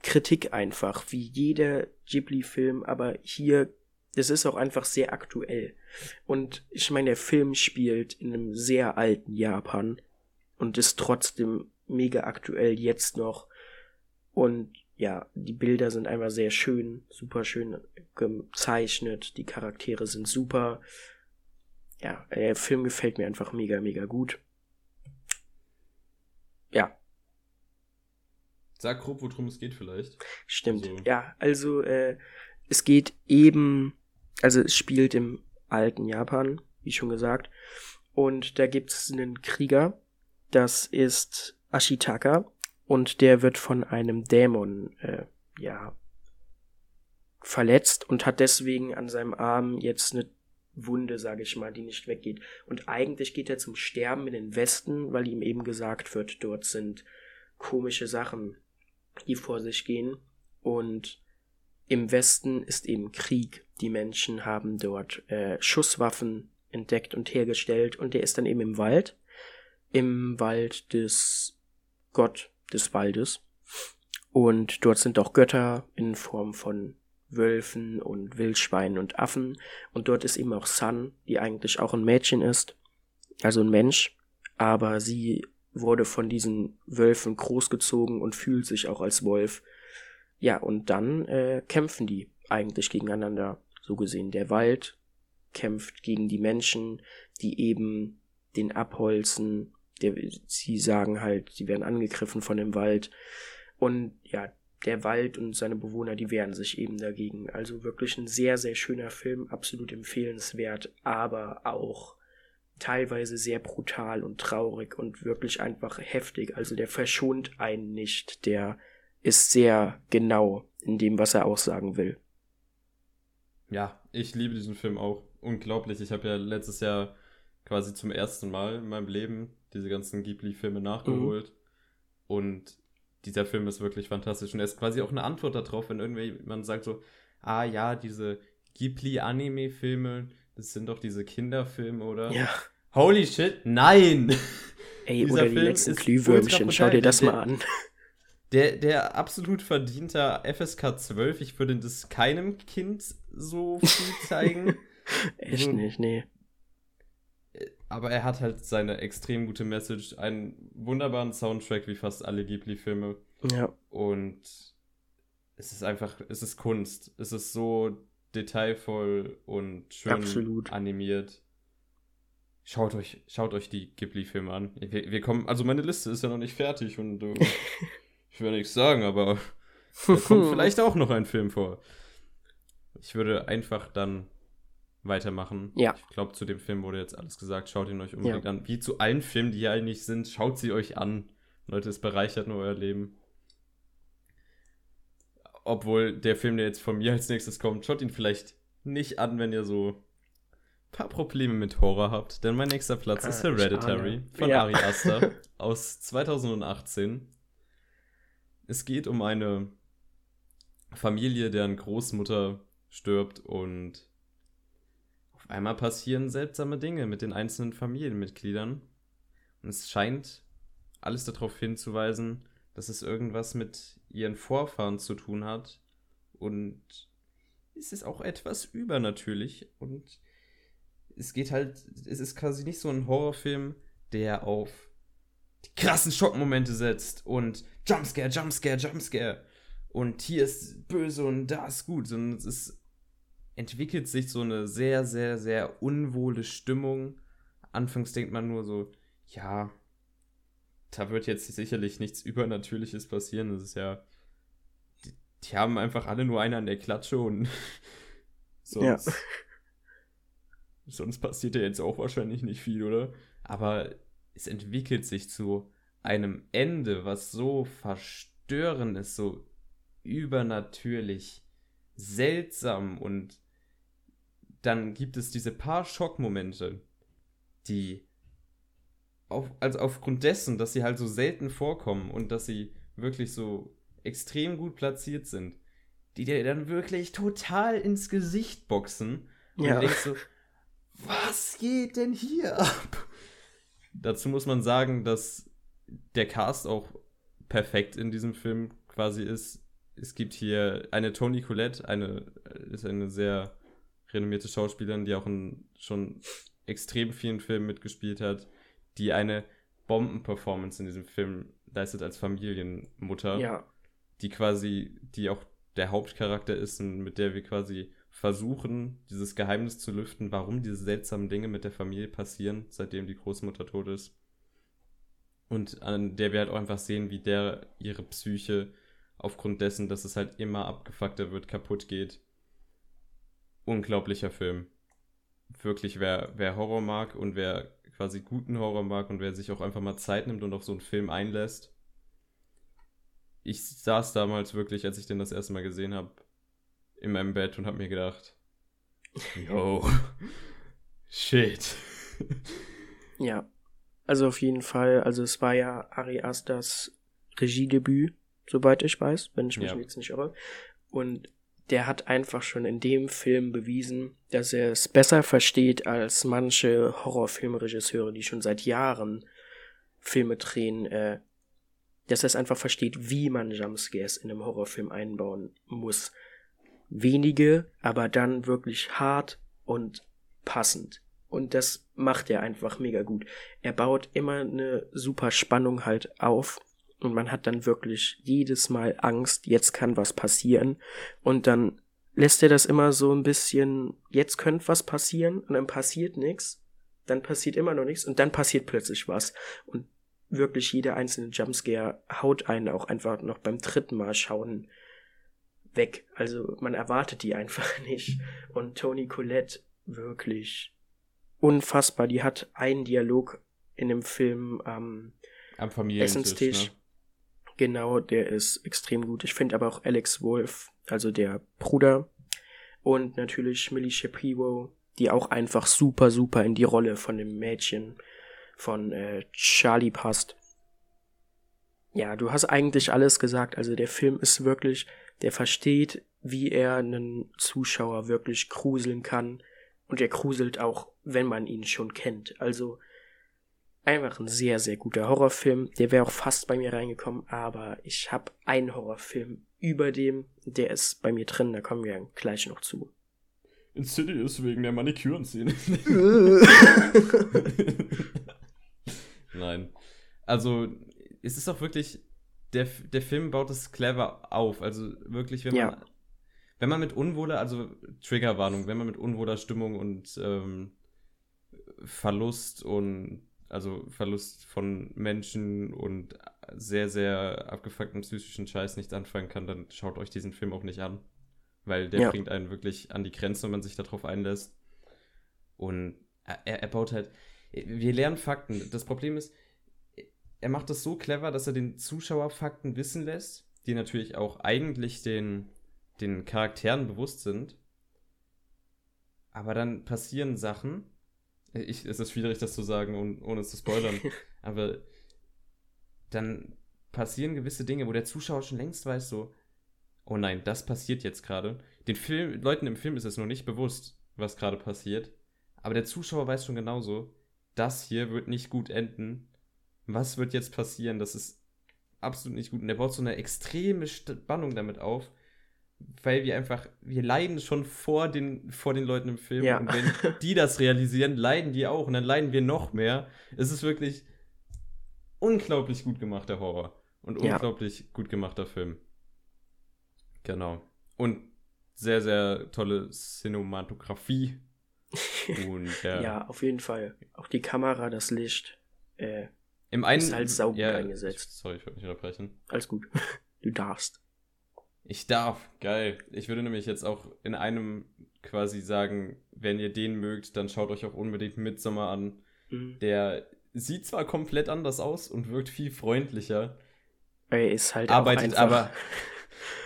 Kritik einfach, wie jeder Ghibli-Film, aber hier Das ist auch einfach sehr aktuell. Und ich meine, der Film spielt in einem sehr alten Japan und ist trotzdem mega aktuell jetzt noch. Und ja, die Bilder sind einfach sehr schön, super schön gezeichnet, die Charaktere sind super. Ja, der Film gefällt mir einfach mega, mega gut. Ja. Sag grob, worum es geht vielleicht. Stimmt. Also. Ja, also äh, es geht eben, also es spielt im alten Japan, wie schon gesagt. Und da gibt es einen Krieger, das ist Ashitaka und der wird von einem Dämon, äh, ja, verletzt und hat deswegen an seinem Arm jetzt eine Wunde, sage ich mal, die nicht weggeht. Und eigentlich geht er zum Sterben in den Westen, weil ihm eben gesagt wird, dort sind komische Sachen, die vor sich gehen. Und im Westen ist eben Krieg. Die Menschen haben dort äh, Schusswaffen entdeckt und hergestellt und der ist dann eben im Wald. Im Wald des Gott des Waldes. Und dort sind auch Götter in Form von Wölfen und Wildschweinen und Affen. Und dort ist eben auch Sun, die eigentlich auch ein Mädchen ist, also ein Mensch, aber sie wurde von diesen Wölfen großgezogen und fühlt sich auch als Wolf. Ja, und dann äh, kämpfen die eigentlich gegeneinander, so gesehen. Der Wald kämpft gegen die Menschen, die eben den abholzen. Der, sie sagen halt, sie werden angegriffen von dem Wald. Und ja, der Wald und seine Bewohner, die wehren sich eben dagegen. Also wirklich ein sehr, sehr schöner Film, absolut empfehlenswert, aber auch teilweise sehr brutal und traurig und wirklich einfach heftig. Also der verschont einen nicht, der ist sehr genau in dem, was er aussagen will. Ja, ich liebe diesen Film auch. Unglaublich. Ich habe ja letztes Jahr quasi zum ersten Mal in meinem Leben diese ganzen Ghibli-Filme nachgeholt. Mhm. Und dieser Film ist wirklich fantastisch. Und er ist quasi auch eine Antwort darauf, wenn irgendjemand sagt so, ah ja, diese Ghibli-Anime-Filme, das sind doch diese Kinderfilme, oder? Ja. Holy shit, nein! Ey, oder die Film letzten Glühwürmchen, schau dir das mal an. Der, der absolut verdienter FSK 12, ich würde das keinem Kind so viel [LAUGHS] zeigen. Echt also, nicht, nee. Aber er hat halt seine extrem gute Message, einen wunderbaren Soundtrack wie fast alle Ghibli-Filme. Ja. Und es ist einfach, es ist Kunst. Es ist so detailvoll und schön Absolut. animiert. Schaut euch, schaut euch die Ghibli-Filme an. Wir, wir, kommen, also meine Liste ist ja noch nicht fertig und äh, [LAUGHS] ich will nichts sagen, aber [LAUGHS] da kommt vielleicht auch noch ein Film vor. Ich würde einfach dann weitermachen. Ja. Ich glaube, zu dem Film wurde jetzt alles gesagt. Schaut ihn euch unbedingt ja. an. Wie zu allen Filmen, die hier eigentlich sind, schaut sie euch an. Leute, es bereichert nur euer Leben. Obwohl der Film, der jetzt von mir als nächstes kommt, schaut ihn vielleicht nicht an, wenn ihr so paar Probleme mit Horror habt, denn mein nächster Platz äh, ist Hereditary von ja. Ari Aster [LAUGHS] aus 2018. Es geht um eine Familie, deren Großmutter stirbt und auf einmal passieren seltsame Dinge mit den einzelnen Familienmitgliedern. Und es scheint alles darauf hinzuweisen, dass es irgendwas mit ihren Vorfahren zu tun hat. Und es ist auch etwas übernatürlich und es geht halt, es ist quasi nicht so ein Horrorfilm, der auf die krassen Schockmomente setzt und Jumpscare, Jumpscare, Jumpscare. Und hier ist böse und da ist gut, sondern es ist, entwickelt sich so eine sehr, sehr, sehr unwohle Stimmung. Anfangs denkt man nur so, ja, da wird jetzt sicherlich nichts Übernatürliches passieren. Das ist ja, die, die haben einfach alle nur einen an der Klatsche und [LAUGHS] sonst. Ja [LAUGHS] Sonst passiert ja jetzt auch wahrscheinlich nicht viel, oder? Aber es entwickelt sich zu einem Ende, was so verstörend ist, so übernatürlich, seltsam und dann gibt es diese paar Schockmomente, die auf, also aufgrund dessen, dass sie halt so selten vorkommen und dass sie wirklich so extrem gut platziert sind, die dir dann wirklich total ins Gesicht boxen und ja. denkst so, was geht denn hier ab? Dazu muss man sagen, dass der Cast auch perfekt in diesem Film quasi ist. Es gibt hier eine Toni Collette, eine ist eine sehr renommierte Schauspielerin, die auch in schon extrem vielen Filmen mitgespielt hat, die eine Bombenperformance in diesem Film leistet als Familienmutter, Ja, die quasi, die auch der Hauptcharakter ist und mit der wir quasi versuchen, dieses Geheimnis zu lüften, warum diese seltsamen Dinge mit der Familie passieren, seitdem die Großmutter tot ist. Und an der wir halt auch einfach sehen, wie der ihre Psyche aufgrund dessen, dass es halt immer abgefuckter wird, kaputt geht. Unglaublicher Film. Wirklich, wer, wer Horror mag und wer quasi guten Horror mag und wer sich auch einfach mal Zeit nimmt und auf so einen Film einlässt. Ich saß damals wirklich, als ich den das erste Mal gesehen habe, in meinem Bett und habe mir gedacht, [LAUGHS] yo, shit. ja. Also auf jeden Fall, also es war ja Ari Asters Regiedebüt, soweit ich weiß, wenn ich mich Ja. jetzt nicht irre. Und der hat einfach schon in dem Film bewiesen, dass er es besser versteht als manche Horrorfilmregisseure, die schon seit Jahren Filme drehen, äh, dass er es einfach versteht, wie man Jumpscares in einem Horrorfilm einbauen muss. Wenige, aber dann wirklich hart und passend. Und das macht er einfach mega gut. Er baut immer eine super Spannung halt auf und man hat dann wirklich jedes Mal Angst, jetzt kann was passieren und dann lässt er das immer so ein bisschen, jetzt könnte was passieren und dann passiert nichts, dann passiert immer noch nichts und dann passiert plötzlich was und wirklich jeder einzelne Jumpscare haut einen auch einfach noch beim dritten Mal schauen weg. Also man erwartet die einfach [LAUGHS] nicht und Toni Collette wirklich unfassbar. Die hat einen Dialog in dem Film ähm, Am Familientisch, Essenstisch. ne? Genau, der ist extrem gut. Ich finde aber auch Alex Wolf, also der Bruder, und natürlich Millie Shapiro, die auch einfach super, super in die Rolle von dem Mädchen von äh, Charlie passt. Ja, du hast eigentlich alles gesagt. Also der Film ist wirklich, der versteht, wie er einen Zuschauer wirklich gruseln kann. Und er gruselt auch, wenn man ihn schon kennt. Also einfach ein sehr, sehr guter Horrorfilm. Der wäre auch fast bei mir reingekommen, aber ich habe einen Horrorfilm über dem, der ist bei mir drin, da kommen wir gleich noch zu. Insidious wegen der Manikürenszene. [LAUGHS] Nein. Also, es ist auch wirklich, der, der Film baut es clever auf. Also wirklich, wenn man, Ja. wenn man mit unwohler, also Triggerwarnung, wenn man mit unwohler Stimmung und ähm, Verlust und also Verlust von Menschen und sehr, sehr abgefuckten psychischen Scheiß nicht anfangen kann, dann schaut euch diesen Film auch nicht an. Weil der Ja. bringt einen wirklich an die Grenzen, wenn man sich darauf einlässt. Und er, er baut halt. Wir lernen Fakten. Das Problem ist, er macht das so clever, dass er den Zuschauer Fakten wissen lässt, die natürlich auch eigentlich den, den Charakteren bewusst sind. Aber dann passieren Sachen. Ich, es ist schwierig, das zu sagen, ohne, ohne es zu spoilern. [LAUGHS] aber dann passieren gewisse Dinge, wo der Zuschauer schon längst weiß, so, oh nein, das passiert jetzt gerade. Den Film, Leuten im Film ist es noch nicht bewusst, was gerade passiert. Aber der Zuschauer weiß schon genauso, das hier wird nicht gut enden. Was wird jetzt passieren? Das ist absolut nicht gut. Und er baut so eine extreme Spannung damit auf, weil wir einfach, wir leiden schon vor den, vor den Leuten im Film. Ja. Und wenn [LAUGHS] die das realisieren, leiden die auch. Und dann leiden wir noch mehr. Es ist wirklich unglaublich gut gemachter Horror. Und Ja. unglaublich gut gemachter Film. Genau. Und sehr, sehr tolle Cinematografie. [LAUGHS] Und ja, Ja, auf jeden Fall. Auch die Kamera, das Licht. Äh, im einen. ist halt saugut ja, eingesetzt. Ich, sorry, ich wollte nicht unterbrechen. alles gut. [LAUGHS] Du darfst. Ich darf. Geil. Ich würde nämlich jetzt auch in einem quasi sagen, wenn ihr den mögt, dann schaut euch auch unbedingt Midsommar an. Mhm. Der sieht zwar komplett anders aus und wirkt viel freundlicher, Er ist halt arbeitet aber.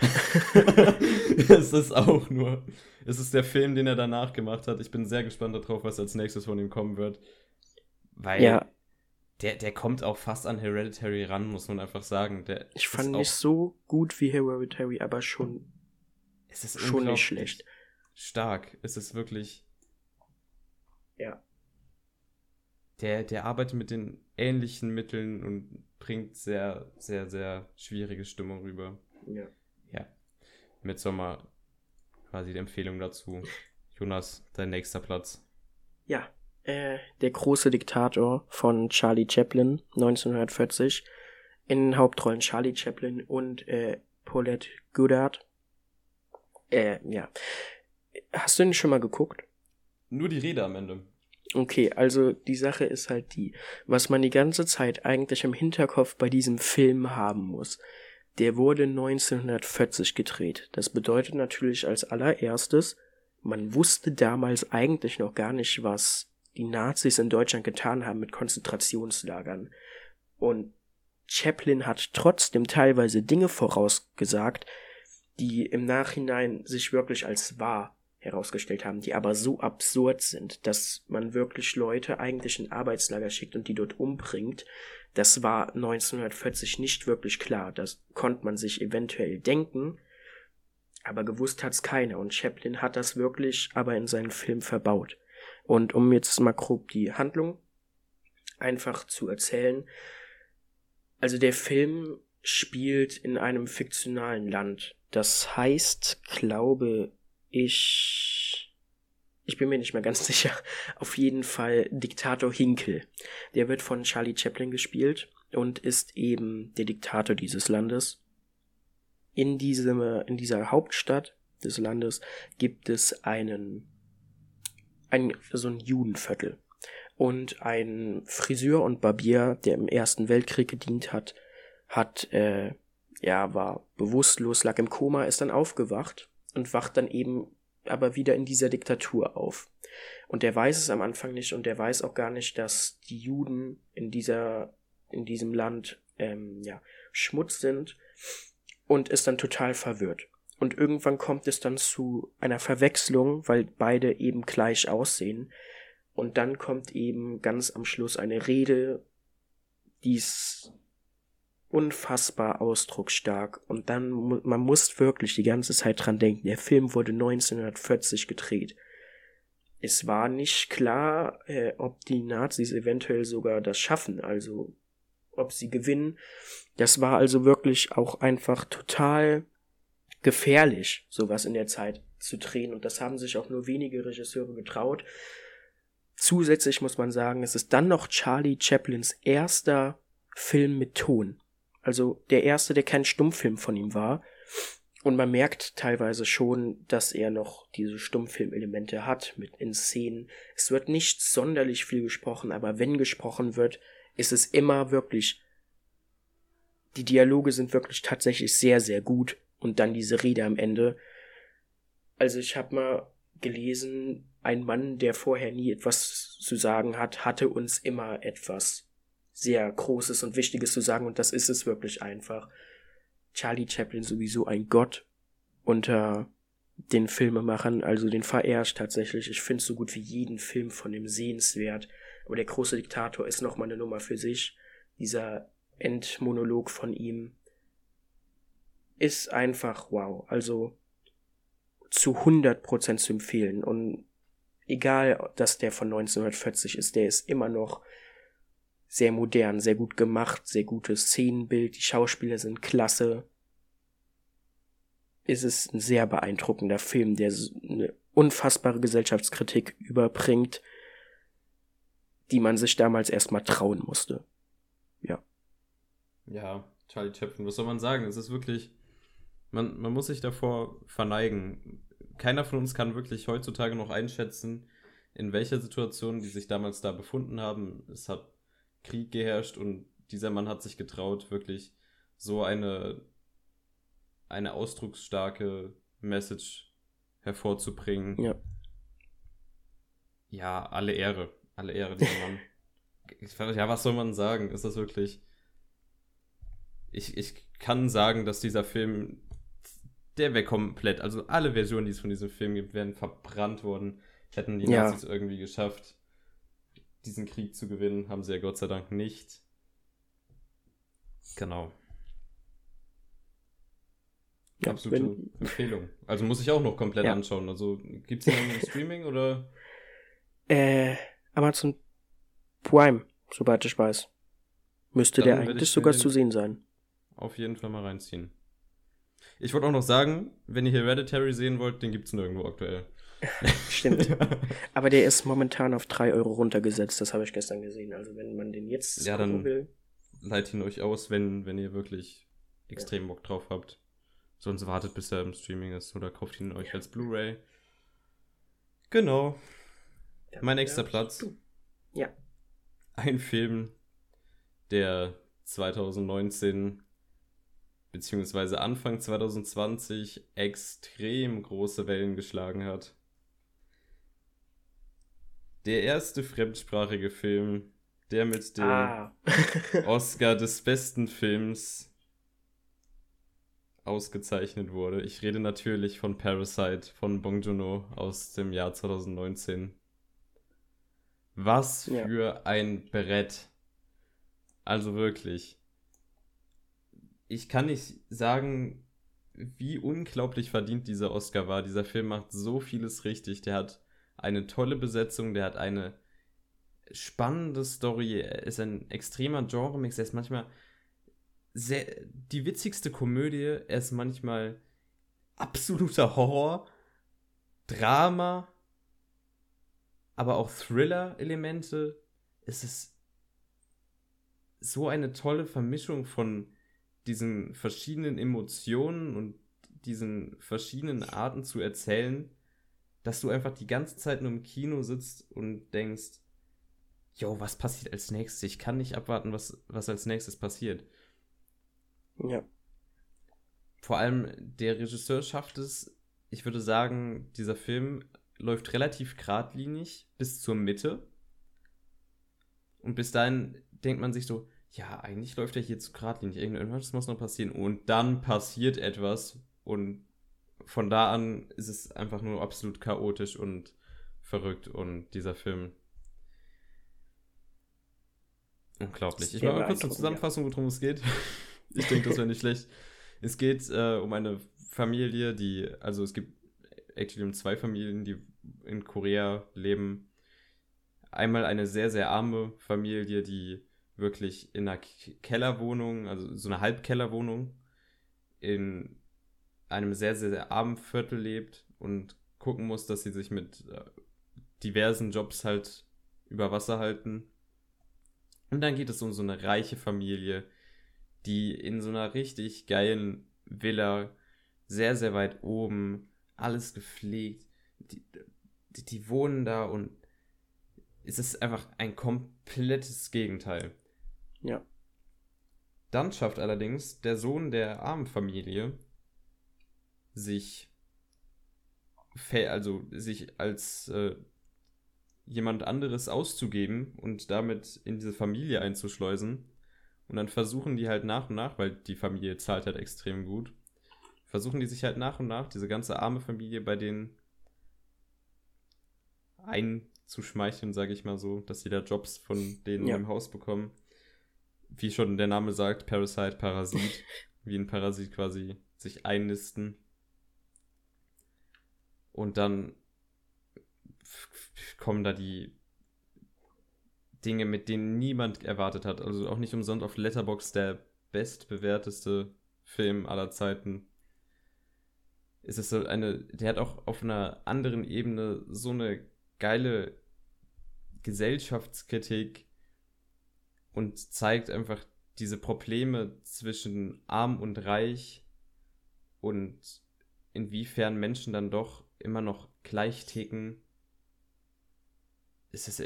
[LAUGHS] [LAUGHS] es ist auch nur. Es ist der Film, den er danach gemacht hat. Ich bin sehr gespannt darauf, was als nächstes von ihm kommen wird. Weil Ja, der, der kommt auch fast an Hereditary ran, muss man einfach sagen. Der ich fand nicht so gut wie Hereditary, aber schon, es ist schon nicht schlecht. Stark. Es ist wirklich. Ja. Der, der arbeitet mit den ähnlichen Mitteln und bringt sehr, sehr, sehr schwierige Stimmung rüber. Ja. Ja. Midsommar quasi die Empfehlung dazu. Jonas, dein nächster Platz. Ja, äh, der große Diktator von Charlie Chaplin, 1940. In den Hauptrollen Charlie Chaplin und äh, Paulette Goddard. Äh, ja. Hast du den schon mal geguckt? Nur die Rede am Ende. Okay, also die Sache ist halt die, was man die ganze Zeit eigentlich im Hinterkopf bei diesem Film haben muss. Der wurde 1940 gedreht. Das bedeutet natürlich als allererstes, man wusste damals eigentlich noch gar nicht, was die Nazis in Deutschland getan haben mit Konzentrationslagern. Und Chaplin hat trotzdem teilweise Dinge vorausgesagt, die im Nachhinein sich wirklich als wahr herausgestellt haben, die aber so absurd sind, dass man wirklich Leute eigentlich in Arbeitslager schickt und die dort umbringt. Das war 1940 nicht wirklich klar. Das konnte man sich eventuell denken, aber gewusst hat's keiner. Und Chaplin hat das wirklich aber in seinen Film verbaut. Und um jetzt mal grob die Handlung einfach zu erzählen. Also der Film spielt in einem fiktionalen Land. Das heißt, glaube ich, ich bin mir nicht mehr ganz [LAUGHS] sicher, auf jeden Fall Diktator Hinkel. Der wird von Charlie Chaplin gespielt und ist eben der Diktator dieses Landes. In, diesem, in dieser Hauptstadt des Landes gibt es einen, ein, so ein Judenviertel. Und ein Friseur und Barbier, der im Ersten Weltkrieg gedient hat, hat, äh, ja, war bewusstlos, lag im Koma, ist dann aufgewacht und wacht dann eben aber wieder in dieser Diktatur auf. Und der weiß es am Anfang nicht und der weiß auch gar nicht, dass die Juden in dieser, in diesem Land, ähm, ja, Schmutz sind und ist dann total verwirrt. Und irgendwann kommt es dann zu einer Verwechslung, weil beide eben gleich aussehen. Und dann kommt eben ganz am Schluss eine Rede, die es unfassbar ausdrucksstark und dann man muss wirklich die ganze Zeit dran denken. Der Film wurde 1940 gedreht. Es war nicht klar, äh, ob die Nazis eventuell sogar das schaffen, also ob sie gewinnen. Das war also wirklich auch einfach total gefährlich, sowas in der Zeit zu drehen und das haben sich auch nur wenige Regisseure getraut. Zusätzlich muss man sagen, es ist dann noch Charlie Chaplins erster Film mit Ton. Also der erste, der kein Stummfilm von ihm war. Und man merkt teilweise schon, dass er noch diese Stummfilmelemente hat mit in Szenen. Es wird nicht sonderlich viel gesprochen, aber wenn gesprochen wird, ist es immer wirklich. Die Dialoge sind wirklich tatsächlich sehr, sehr gut. Und dann diese Rede am Ende. Also ich habe mal gelesen, ein Mann, der vorher nie etwas zu sagen hat, hatte uns immer etwas sehr Großes und Wichtiges zu sagen und das ist es wirklich einfach. Charlie Chaplin sowieso ein Gott unter den Filmemachern, also den verehre ich tatsächlich. Ich finde so gut wie jeden Film von dem sehenswert. Aber der große Diktator ist nochmal eine Nummer für sich. Dieser Endmonolog von ihm ist einfach wow. Also zu 100% zu empfehlen. Und egal, dass der von 1940 ist, der ist immer noch sehr modern, sehr gut gemacht, sehr gutes Szenenbild, die Schauspieler sind klasse. Es ist ein sehr beeindruckender Film, der eine unfassbare Gesellschaftskritik überbringt, die man sich damals erstmal trauen musste. Ja. Ja, Charlie Chaplin, was soll man sagen? Es ist wirklich, man, man muss sich davor verneigen. Keiner von uns kann wirklich heutzutage noch einschätzen, in welcher Situation die sich damals da befunden haben. Es hat Krieg geherrscht und dieser Mann hat sich getraut, wirklich so eine, eine ausdrucksstarke Message hervorzubringen. Ja. Ja, alle Ehre. Alle Ehre, dieser Mann. ja, was soll man sagen? Ist das wirklich. Ich, ich kann sagen, dass dieser Film. Der wäre komplett. Also alle Versionen, die es von diesem Film gibt, wären verbrannt worden. Hätten die Ja. Nazis irgendwie geschafft diesen Krieg zu gewinnen, haben sie ja Gott sei Dank nicht. Genau. Ja, Absolute wenn- Empfehlung. Also muss ich auch noch komplett Ja. anschauen. Also gibt es den im [LAUGHS] Streaming oder? Äh, Amazon Prime, soweit ich weiß. Müsste Dann der eigentlich sogar den- zu sehen sein. Auf jeden Fall mal reinziehen. Ich wollte auch noch sagen, wenn ihr Hereditary sehen wollt, den gibt es nirgendwo aktuell. [LAUGHS] Stimmt. Aber der ist momentan auf 3 Euro runtergesetzt, das habe ich gestern gesehen. Also wenn man den jetzt Ja, dann- will. Leitet ihn euch aus, wenn, wenn ihr wirklich extrem Bock drauf habt. Sonst wartet, bis er im Streaming ist oder kauft ihn euch als Blu-ray. Genau. dann Mein nächster Platz. du. Ja. Ein Film, der 2019 beziehungsweise Anfang 2020 extrem große Wellen geschlagen hat. Der erste fremdsprachige Film, der mit dem Ah. [LAUGHS] Oscar des besten Films ausgezeichnet wurde. Ich rede natürlich von Parasite von Bong Joon-ho aus dem Jahr 2019. Was Ja. für ein Brett. Also wirklich. Ich kann nicht sagen, wie unglaublich verdient dieser Oscar war. Dieser Film macht so vieles richtig. Der hat eine tolle Besetzung, der hat eine spannende Story. Er ist ein extremer Genre-Mix. Er ist manchmal sehr, die witzigste Komödie. Er ist manchmal absoluter Horror, Drama, aber auch Thriller-Elemente. Es ist so eine tolle Vermischung von diesen verschiedenen Emotionen und diesen verschiedenen Arten zu erzählen, dass du einfach die ganze Zeit nur im Kino sitzt und denkst, jo, was passiert als nächstes? Ich kann nicht abwarten, was, was als nächstes passiert. ja. Vor allem der Regisseur schafft es, ich würde sagen, dieser Film läuft relativ geradlinig bis zur Mitte. Und bis dahin denkt man sich so, ja, eigentlich läuft er hier zu geradlinig. Irgendwas muss noch passieren. Und dann passiert etwas. Und von da an ist es einfach nur absolut chaotisch und verrückt. Und dieser Film. Unglaublich. Ich mache mal kurz eine Zusammenfassung, worum es geht. [LAUGHS] Ich denke, das wäre nicht schlecht. Es geht äh, um eine Familie, die, also es gibt actually um zwei Familien, die in Korea leben. Einmal eine sehr, sehr arme Familie, die wirklich in einer Kellerwohnung, also so eine Halbkellerwohnung, in einem sehr, sehr, sehr armen Viertel lebt und gucken muss, dass sie sich mit äh, diversen Jobs halt über Wasser halten. Und dann geht es um so eine reiche Familie, die in so einer richtig geilen Villa, sehr, sehr weit oben, alles gepflegt, die, die, die wohnen da und es ist einfach ein komplettes Gegenteil. Ja. Dann schafft allerdings der Sohn der armen Familie sich also sich als äh, jemand anderes auszugeben und damit in diese Familie einzuschleusen. Und dann versuchen die halt nach und nach, weil die Familie zahlt halt extrem gut, versuchen die sich halt nach und nach, diese ganze arme Familie bei denen einzuschmeicheln, sage ich mal so, dass sie da Jobs von denen Ja. im Haus bekommen. Wie schon der Name sagt, Parasite, Parasit, [LAUGHS] wie ein Parasit quasi sich einnisten. Und dann kommen da die Dinge, mit denen niemand erwartet hat. Also auch nicht umsonst auf Letterbox der bestbewerteste Film aller Zeiten. Es ist so eine, der hat auch auf einer anderen Ebene so eine geile Gesellschaftskritik und zeigt einfach diese Probleme zwischen arm und reich und inwiefern Menschen dann doch immer noch gleich ticken. Es ist,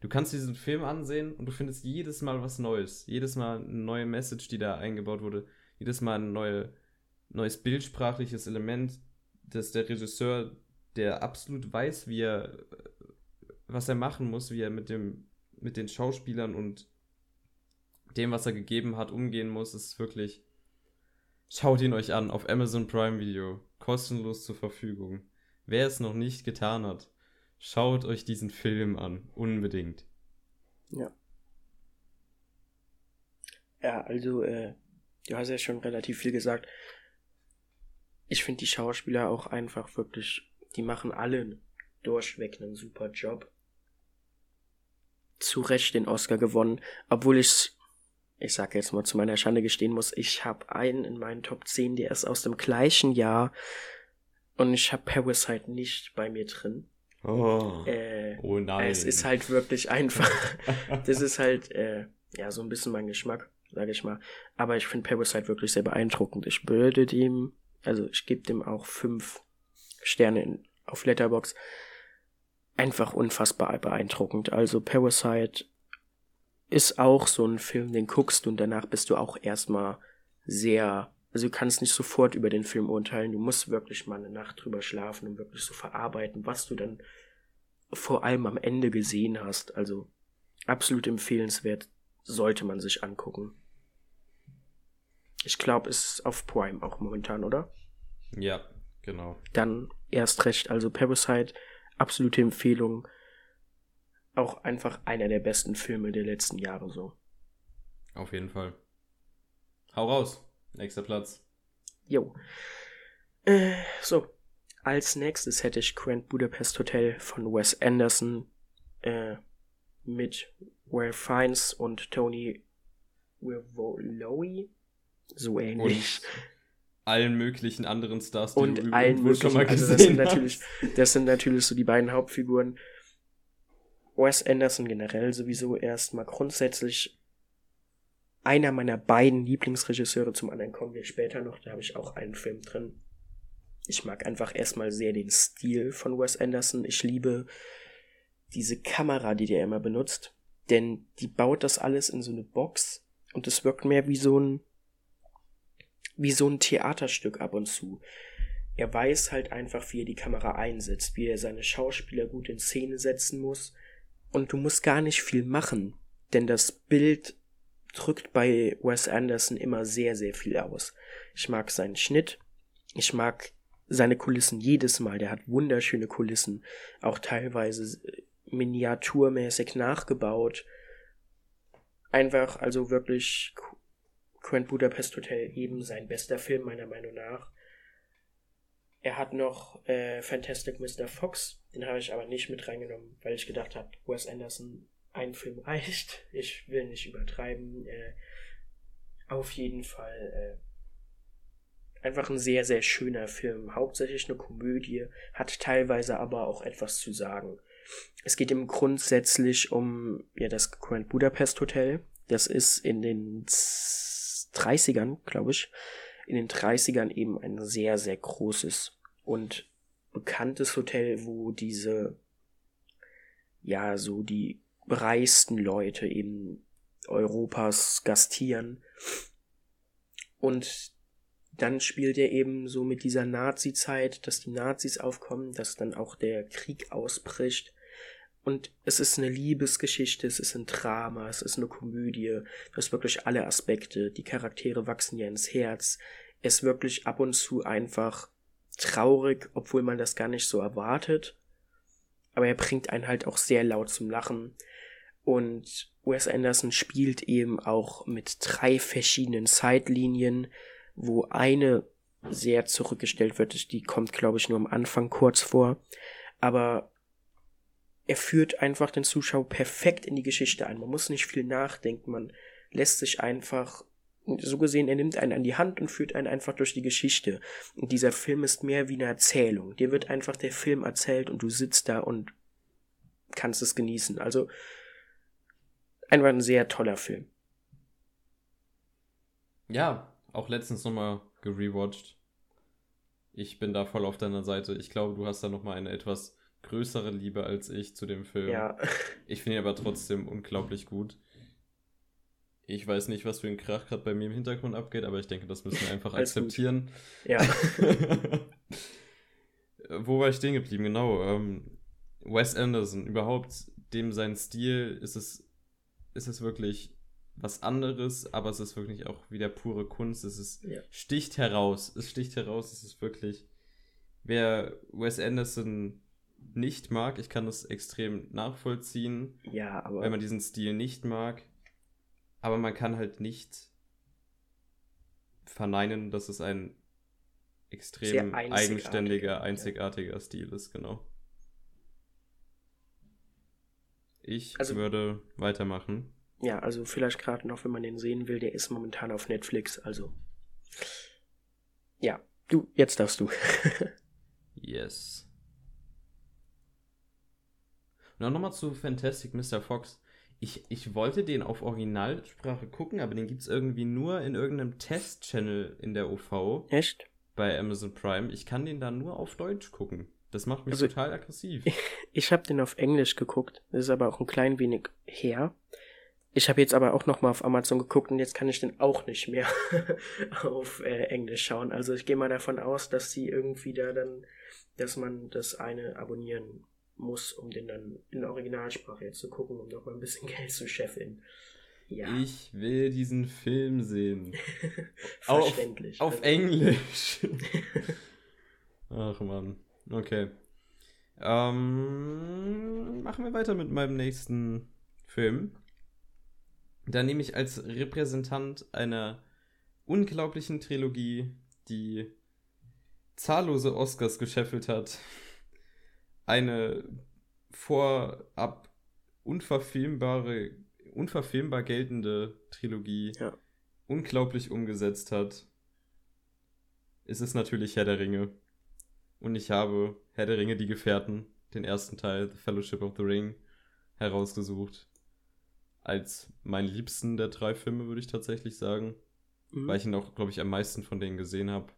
du kannst diesen Film ansehen und du findest jedes Mal was Neues. Jedes Mal eine neue Message, die da eingebaut wurde. Jedes Mal ein neue, neues bildsprachliches Element, dass der Regisseur, der absolut weiß, wie er, was er machen muss, wie er mit dem, mit den Schauspielern und dem, was er gegeben hat, umgehen muss, ist wirklich. Schaut ihn euch an auf Amazon Prime Video. Kostenlos zur Verfügung. Wer es noch nicht getan hat, schaut euch diesen Film an. Unbedingt. Ja. Ja, also, äh, du hast ja schon relativ viel gesagt. Ich finde die Schauspieler auch einfach wirklich, die machen alle durchweg einen super Job. Zu Recht den Oscar gewonnen, obwohl ich, ich sag jetzt mal zu meiner Schande gestehen muss, ich habe einen in meinen Top 10, der ist aus dem gleichen Jahr, Und ich habe Parasite nicht bei mir drin. Oh, Äh, oh nein. es ist halt wirklich einfach. [LAUGHS] das ist halt, äh, ja, so ein bisschen mein Geschmack, sage ich mal. Aber ich finde Parasite wirklich sehr beeindruckend. Ich würde dem, also ich gebe dem auch fünf Sterne in, auf Letterbox. Einfach unfassbar beeindruckend. Also Parasite ist auch so ein Film, den guckst du und danach bist du auch erstmal sehr, also du kannst nicht sofort über den Film urteilen, du musst wirklich mal eine Nacht drüber schlafen und wirklich so verarbeiten, was du dann vor allem am Ende gesehen hast. Also absolut empfehlenswert, sollte man sich angucken. Ich glaube, es ist auf Prime auch momentan, oder? ja, genau. Dann erst recht, also Parasite, absolute Empfehlung. Auch einfach einer der besten Filme der letzten Jahre so. Auf jeden Fall. Hau raus. Nächster Platz. Jo. Äh, so. Als nächstes hätte ich Grand Budapest Hotel von Wes Anderson äh, mit Ralph Fiennes und Tony Rivolowi. So ähnlich. Allen möglichen anderen Stars, die Und, du allen irgendwo schon möglichen. mal Also gesehen das sind hast. natürlich, das sind natürlich so die beiden Hauptfiguren. Wes Anderson generell sowieso erstmal grundsätzlich einer meiner beiden Lieblingsregisseure. Zum anderen kommen wir später noch. Da habe ich auch einen Film drin. Ich mag einfach erstmal sehr den Stil von Wes Anderson. Ich liebe diese Kamera, die der immer benutzt. Denn die baut das alles in so eine Box und es wirkt mehr wie so ein wie so ein Theaterstück ab und zu. Er weiß halt einfach, wie er die Kamera einsetzt, wie er seine Schauspieler gut in Szene setzen muss. Und du musst gar nicht viel machen, denn das Bild drückt bei Wes Anderson immer sehr, sehr viel aus. Ich mag seinen Schnitt, ich mag seine Kulissen jedes Mal, der hat wunderschöne Kulissen, auch teilweise miniaturmäßig nachgebaut. Einfach, also wirklich Grand Budapest Hotel eben sein bester Film meiner Meinung nach. Er hat noch äh, Fantastic Mr. Fox, den habe ich aber nicht mit reingenommen, weil ich gedacht habe, Wes Anderson, ein Film reicht. Ich will nicht übertreiben. Äh, auf jeden Fall äh, einfach ein sehr, sehr schöner Film. Hauptsächlich eine Komödie, hat teilweise aber auch etwas zu sagen. Es geht ihm grundsätzlich um ja das Grand Budapest Hotel. Das ist in den 30ern, glaube ich, in den 30ern eben ein sehr, sehr großes und bekanntes Hotel, wo diese, ja, so die reichsten Leute eben Europas gastieren. Und dann spielt er eben so mit dieser Nazi-Zeit, dass die Nazis aufkommen, dass dann auch der Krieg ausbricht. Und es ist eine Liebesgeschichte, es ist ein Drama, es ist eine Komödie, du hast wirklich alle Aspekte, die Charaktere wachsen ja ins Herz, es ist wirklich ab und zu einfach traurig, obwohl man das gar nicht so erwartet. Aber er bringt einen halt auch sehr laut zum Lachen. Und Wes Anderson spielt eben auch mit drei verschiedenen Zeitlinien, wo eine sehr zurückgestellt wird. Die kommt, glaube ich, nur am Anfang kurz vor. Aber er führt einfach den Zuschauer perfekt in die Geschichte ein. Man muss nicht viel nachdenken, man lässt sich einfach, so gesehen, er nimmt einen an die Hand und führt einen einfach durch die Geschichte. Und dieser Film ist mehr wie eine Erzählung. Dir wird einfach der Film erzählt und du sitzt da und kannst es genießen. Also einfach ein sehr toller Film. Ja, auch letztens nochmal gerewatcht. Ich bin da voll auf deiner Seite. Ich glaube, du hast da nochmal eine etwas größere Liebe als ich zu dem Film. Ja, Ich finde ihn aber trotzdem unglaublich gut. Ich weiß nicht, was für ein Krach gerade bei mir im Hintergrund abgeht, aber ich denke, das müssen wir einfach akzeptieren. ja, [LAUGHS] Wo war ich stehen geblieben? Genau. Ähm, Wes Anderson, überhaupt dem sein Stil ist es, ist es wirklich was anderes, aber es ist wirklich auch wieder pure Kunst. Es ist, Ja. sticht heraus. Es sticht heraus. Es ist wirklich, wer Wes Anderson nicht mag, ich kann das extrem nachvollziehen, ja, aber wenn man diesen Stil nicht mag. Aber man kann halt nicht verneinen, dass es ein extrem einzigartiger, eigenständiger, ja. einzigartiger Stil ist, genau. Ich Also- würde weitermachen. ja, also vielleicht gerade noch, wenn man den sehen will, der ist momentan auf Netflix, also ja, du, jetzt darfst du. [LAUGHS] Yes. Und auch nochmal zu Fantastic Mr. Fox. Ich, ich wollte den auf Originalsprache gucken, aber den gibt es irgendwie nur in irgendeinem Test-Channel in der OV. Echt? Bei Amazon Prime. Ich kann den da nur auf Deutsch gucken. Das macht mich Also- total aggressiv. [LAUGHS] Ich habe den auf Englisch geguckt. Das ist aber auch ein klein wenig her. Ich habe jetzt aber auch noch mal auf Amazon geguckt und jetzt kann ich den auch nicht mehr [LAUGHS] auf äh, Englisch schauen. Also ich gehe mal davon aus, dass sie irgendwie da dann, dass man das eine abonnieren muss, um den dann in der Originalsprache zu gucken, um noch mal ein bisschen [LAUGHS] Geld zu scheffeln. Ja, Ich will diesen Film sehen. [LAUGHS] auf, verständlich. auf Also- Englisch. [LAUGHS] Ach man. Okay. Ähm, machen wir weiter mit meinem nächsten Film. Da nehme ich als Repräsentant einer unglaublichen Trilogie, die zahllose Oscars gescheffelt hat, eine vorab unverfilmbare, unverfilmbar geltende Trilogie Ja. unglaublich umgesetzt hat. Es ist natürlich Herr der Ringe. Und ich habe Herr der Ringe, die Gefährten, den ersten Teil, The Fellowship of the Ring, herausgesucht. Als meinen liebsten der drei Filme, würde ich tatsächlich sagen. Mhm. Weil ich ihn auch, glaube ich, am meisten von denen gesehen habe.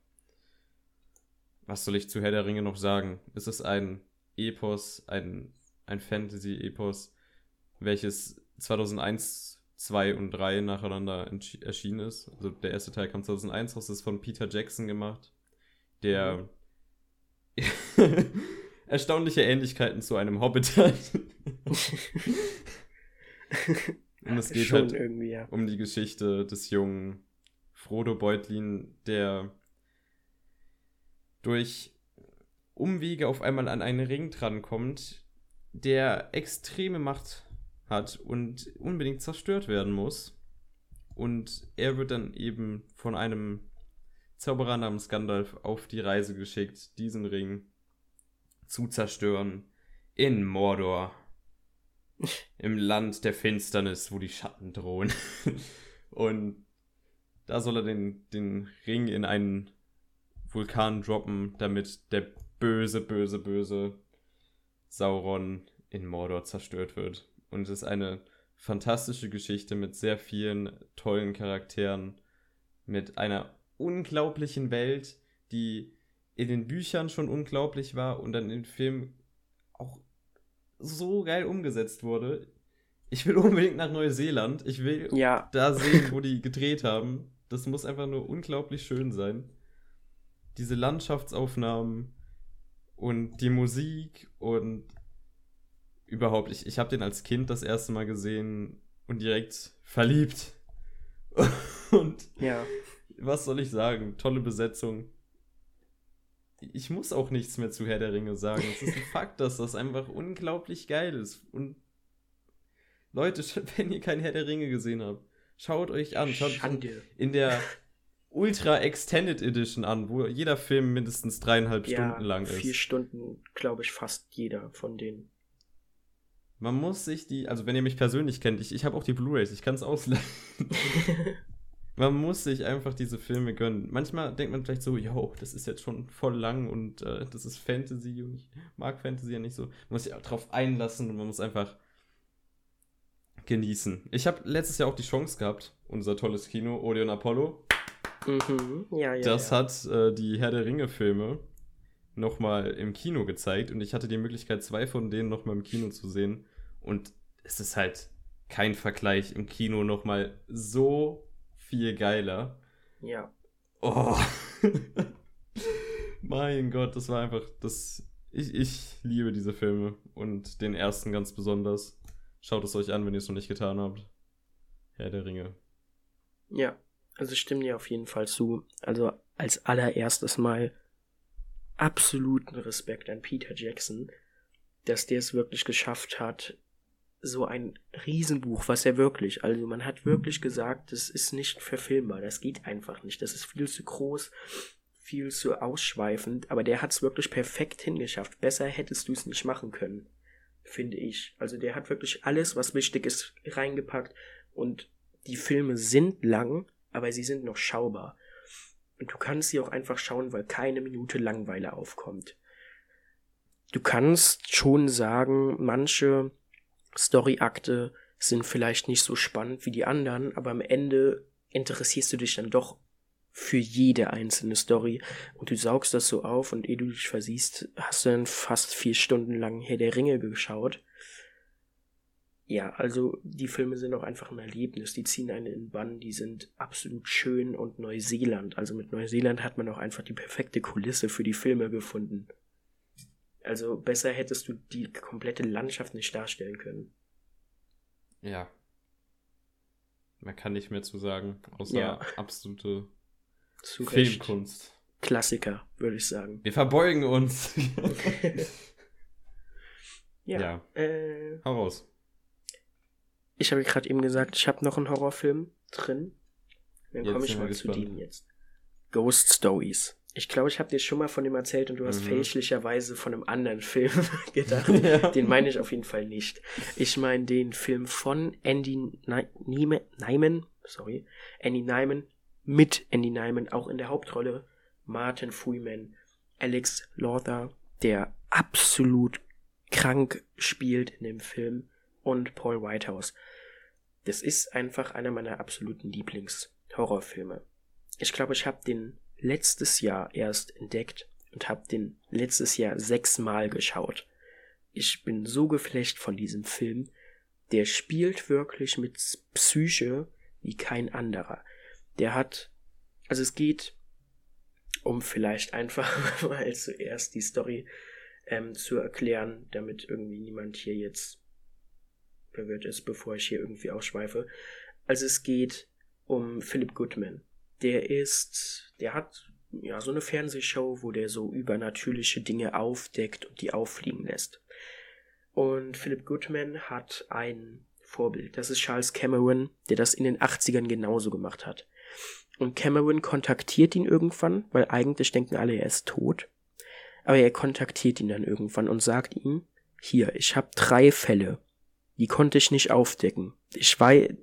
Was soll ich zu Herr der Ringe noch sagen? Es ist ein Epos, ein, ein Fantasy-Epos, welches 2001, 2 und 3 nacheinander erschienen ist. Also der erste Teil kam 2001 raus, ist von Peter Jackson gemacht, der [LAUGHS] erstaunliche Ähnlichkeiten zu einem Hobbit hat. [LAUGHS] und es geht Schon halt ja. um die Geschichte des jungen Frodo Beutlin, der durch Umwege auf einmal an einen Ring drankommt, der extreme Macht hat und unbedingt zerstört werden muss. Und er wird dann eben von einem Zauberer namens Gandalf auf die Reise geschickt, diesen Ring zu zerstören in Mordor. [LAUGHS] Im Land der Finsternis, wo die Schatten drohen. [LAUGHS] Und da soll er den, den Ring in einen Vulkan droppen, damit der böse, böse, böse Sauron in Mordor zerstört wird. Und es ist eine fantastische Geschichte mit sehr vielen tollen Charakteren, mit einer unglaublichen Welt, die in den Büchern schon unglaublich war und dann im Film auch so geil umgesetzt wurde. Ich will unbedingt nach Neuseeland. Ich will Ja, da sehen, wo die gedreht haben. Das muss einfach nur unglaublich schön sein. Diese Landschaftsaufnahmen und die Musik und überhaupt, ich, ich habe den als Kind das erste Mal gesehen und direkt verliebt. [LAUGHS] Und ja. was soll ich sagen? Tolle Besetzung. Ich muss auch nichts mehr zu Herr der Ringe sagen. Es ist ein [LAUGHS] Fakt, dass das einfach unglaublich geil ist. Und Leute, [LAUGHS] wenn ihr kein Herr der Ringe gesehen habt, schaut euch an. Schaut Schande. in der Ultra Extended Edition an, wo jeder Film mindestens dreieinhalb Ja, Stunden lang vier ist. Stunden, glaube ich, fast jeder von denen. Man muss sich die, also wenn ihr mich persönlich kennt, ich, ich habe auch die Blu-rays, ich kann es ausleihen. [LAUGHS] Man muss sich einfach diese Filme gönnen. Manchmal denkt man vielleicht so, yo, das ist jetzt schon voll lang und äh, das ist Fantasy und ich mag Fantasy ja nicht so. Man muss sich auch drauf einlassen und man muss einfach genießen. Ich habe letztes Jahr auch die Chance gehabt, unser tolles Kino, Odeon Apollo. Mhm. Ja, ja. das ja. hat äh, die Herr der Ringe-Filme nochmal im Kino gezeigt und ich hatte die Möglichkeit, zwei von denen nochmal im Kino zu sehen. Und es ist halt kein Vergleich im Kino nochmal so viel geiler. Ja. Oh. [LAUGHS] mein Gott, das war einfach das. Ich, ich liebe diese Filme und den ersten ganz besonders. Schaut es euch an, wenn ihr es noch nicht getan habt. Herr der Ringe. Ja. Also ich stimme dir auf jeden Fall zu. Also als allererstes mal absoluten Respekt an Peter Jackson, dass der es wirklich geschafft hat, so ein Riesenbuch, was er wirklich, also man hat wirklich gesagt, das ist nicht verfilmbar, das geht einfach nicht, das ist viel zu groß, viel zu ausschweifend, aber der hat es wirklich perfekt hingeschafft. Besser hättest du es nicht machen können, finde ich. Also der hat wirklich alles, was wichtig ist, reingepackt und die Filme sind lang, aber sie sind noch schaubar. Und du kannst sie auch einfach schauen, weil keine Minute Langweile aufkommt. du kannst schon sagen, manche Storyakte sind vielleicht nicht so spannend wie die anderen, aber am Ende interessierst du dich dann doch für jede einzelne Story und du saugst das so auf und ehe du dich versiehst, hast du dann fast vier Stunden lang Herr der Ringe geschaut. Ja, also die Filme sind auch einfach ein Erlebnis, die ziehen einen in den Bann, die sind absolut schön und Neuseeland, also mit Neuseeland hat man auch einfach die perfekte Kulisse für die Filme gefunden. Also besser hättest du die komplette Landschaft nicht darstellen können. Ja. Man kann nicht mehr zu sagen, außer Ja. absolute Zu. Filmkunst. Klassiker, würde ich sagen. Wir verbeugen uns. [LAUGHS] [LAUGHS] Ja. Ja. Äh, Hau raus. Ich habe gerade eben gesagt, ich habe noch einen Horrorfilm drin. Dann komme ich mal zu dem jetzt. Ghost Stories. Ich glaube, ich habe dir schon mal von dem erzählt und du hast Mhm. fälschlicherweise von einem anderen [LAUGHS] Film [LAUGHS] gedacht. [LAUGHS] Ja. Den meine ich auf jeden Fall nicht. Ich meine den Film von Andy Nieme- Nyman, sorry, Andy Nyman mit Andy Nyman auch in der Hauptrolle, Martin Freeman, Alex Lawther, der absolut krank spielt in dem Film und Paul Whitehouse. Das ist einfach einer meiner absoluten Lieblings-Horrorfilme. Ich glaube, ich habe den letztes Jahr erst entdeckt und habe den letztes Jahr sechsmal geschaut. Ich bin so geflecht von diesem Film. Der spielt wirklich mit Psyche wie kein anderer. Der hat, also es geht um vielleicht einfach [LAUGHS] mal zuerst die Story ähm, zu erklären, damit irgendwie niemand hier jetzt verwirrt ist, bevor ich hier irgendwie ausschweife. Also es geht um Philip Goodman. Der ist, der hat ja so eine Fernsehshow, wo der so übernatürliche Dinge aufdeckt und die auffliegen lässt. Und Philip Goodman hat ein Vorbild. Das ist Charles Cameron, der das in den 80ern genauso gemacht hat. Und Cameron kontaktiert ihn irgendwann, weil eigentlich denken alle, er ist tot. Aber er kontaktiert ihn dann irgendwann und sagt ihm, hier, ich habe drei Fälle. Die konnte ich nicht aufdecken. Ich weiß,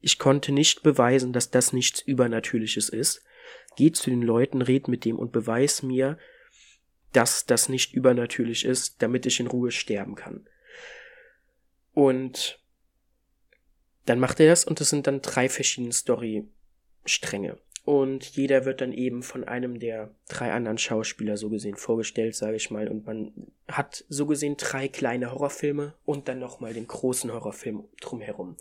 ich konnte nicht beweisen, dass das nichts Übernatürliches ist. Geh zu den Leuten, red mit dem und beweis mir, dass das nicht übernatürlich ist, damit ich in Ruhe sterben kann. Und dann macht er das und es sind dann drei verschiedene Story-Stränge. Und jeder wird dann eben von einem der drei anderen Schauspieler so gesehen vorgestellt, sage ich mal. Und man hat so gesehen drei kleine Horrorfilme und dann nochmal den großen Horrorfilm drumherum.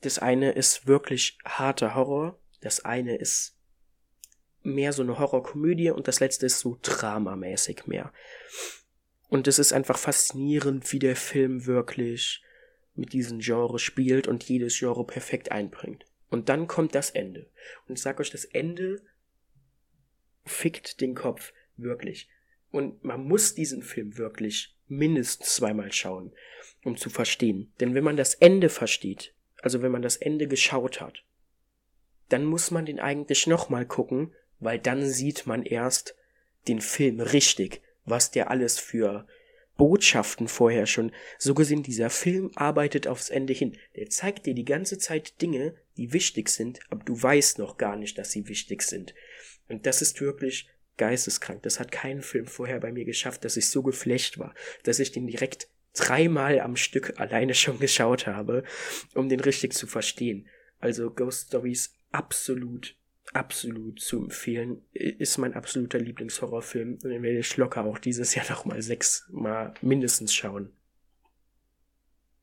Das eine ist wirklich harter Horror, das eine ist mehr so eine Horrorkomödie und das letzte ist so dramamäßig mehr. Und es ist einfach faszinierend, wie der Film wirklich mit diesem Genre spielt und jedes Genre perfekt einbringt. Und dann kommt das Ende. Und ich sag euch, das Ende fickt den Kopf wirklich. Und man muss diesen Film wirklich mindestens zweimal schauen, um zu verstehen. Denn wenn man das Ende versteht, also wenn man das Ende geschaut hat, dann muss man den eigentlich nochmal gucken, weil dann sieht man erst den Film richtig, was der alles für Botschaften vorher schon. So gesehen, dieser Film arbeitet aufs Ende hin. Der zeigt dir die ganze Zeit Dinge, die wichtig sind, aber du weißt noch gar nicht, dass sie wichtig sind. Und das ist wirklich geisteskrank. Das hat kein Film vorher bei mir geschafft, dass ich so geflecht war, dass ich den direkt dreimal am Stück alleine schon geschaut habe, um den richtig zu verstehen. Also Ghost Stories absolut, absolut zu empfehlen. Ist mein absoluter Lieblingshorrorfilm. Und den werde ich locker auch dieses Jahr [LAUGHS] noch mal sechsmal mindestens schauen.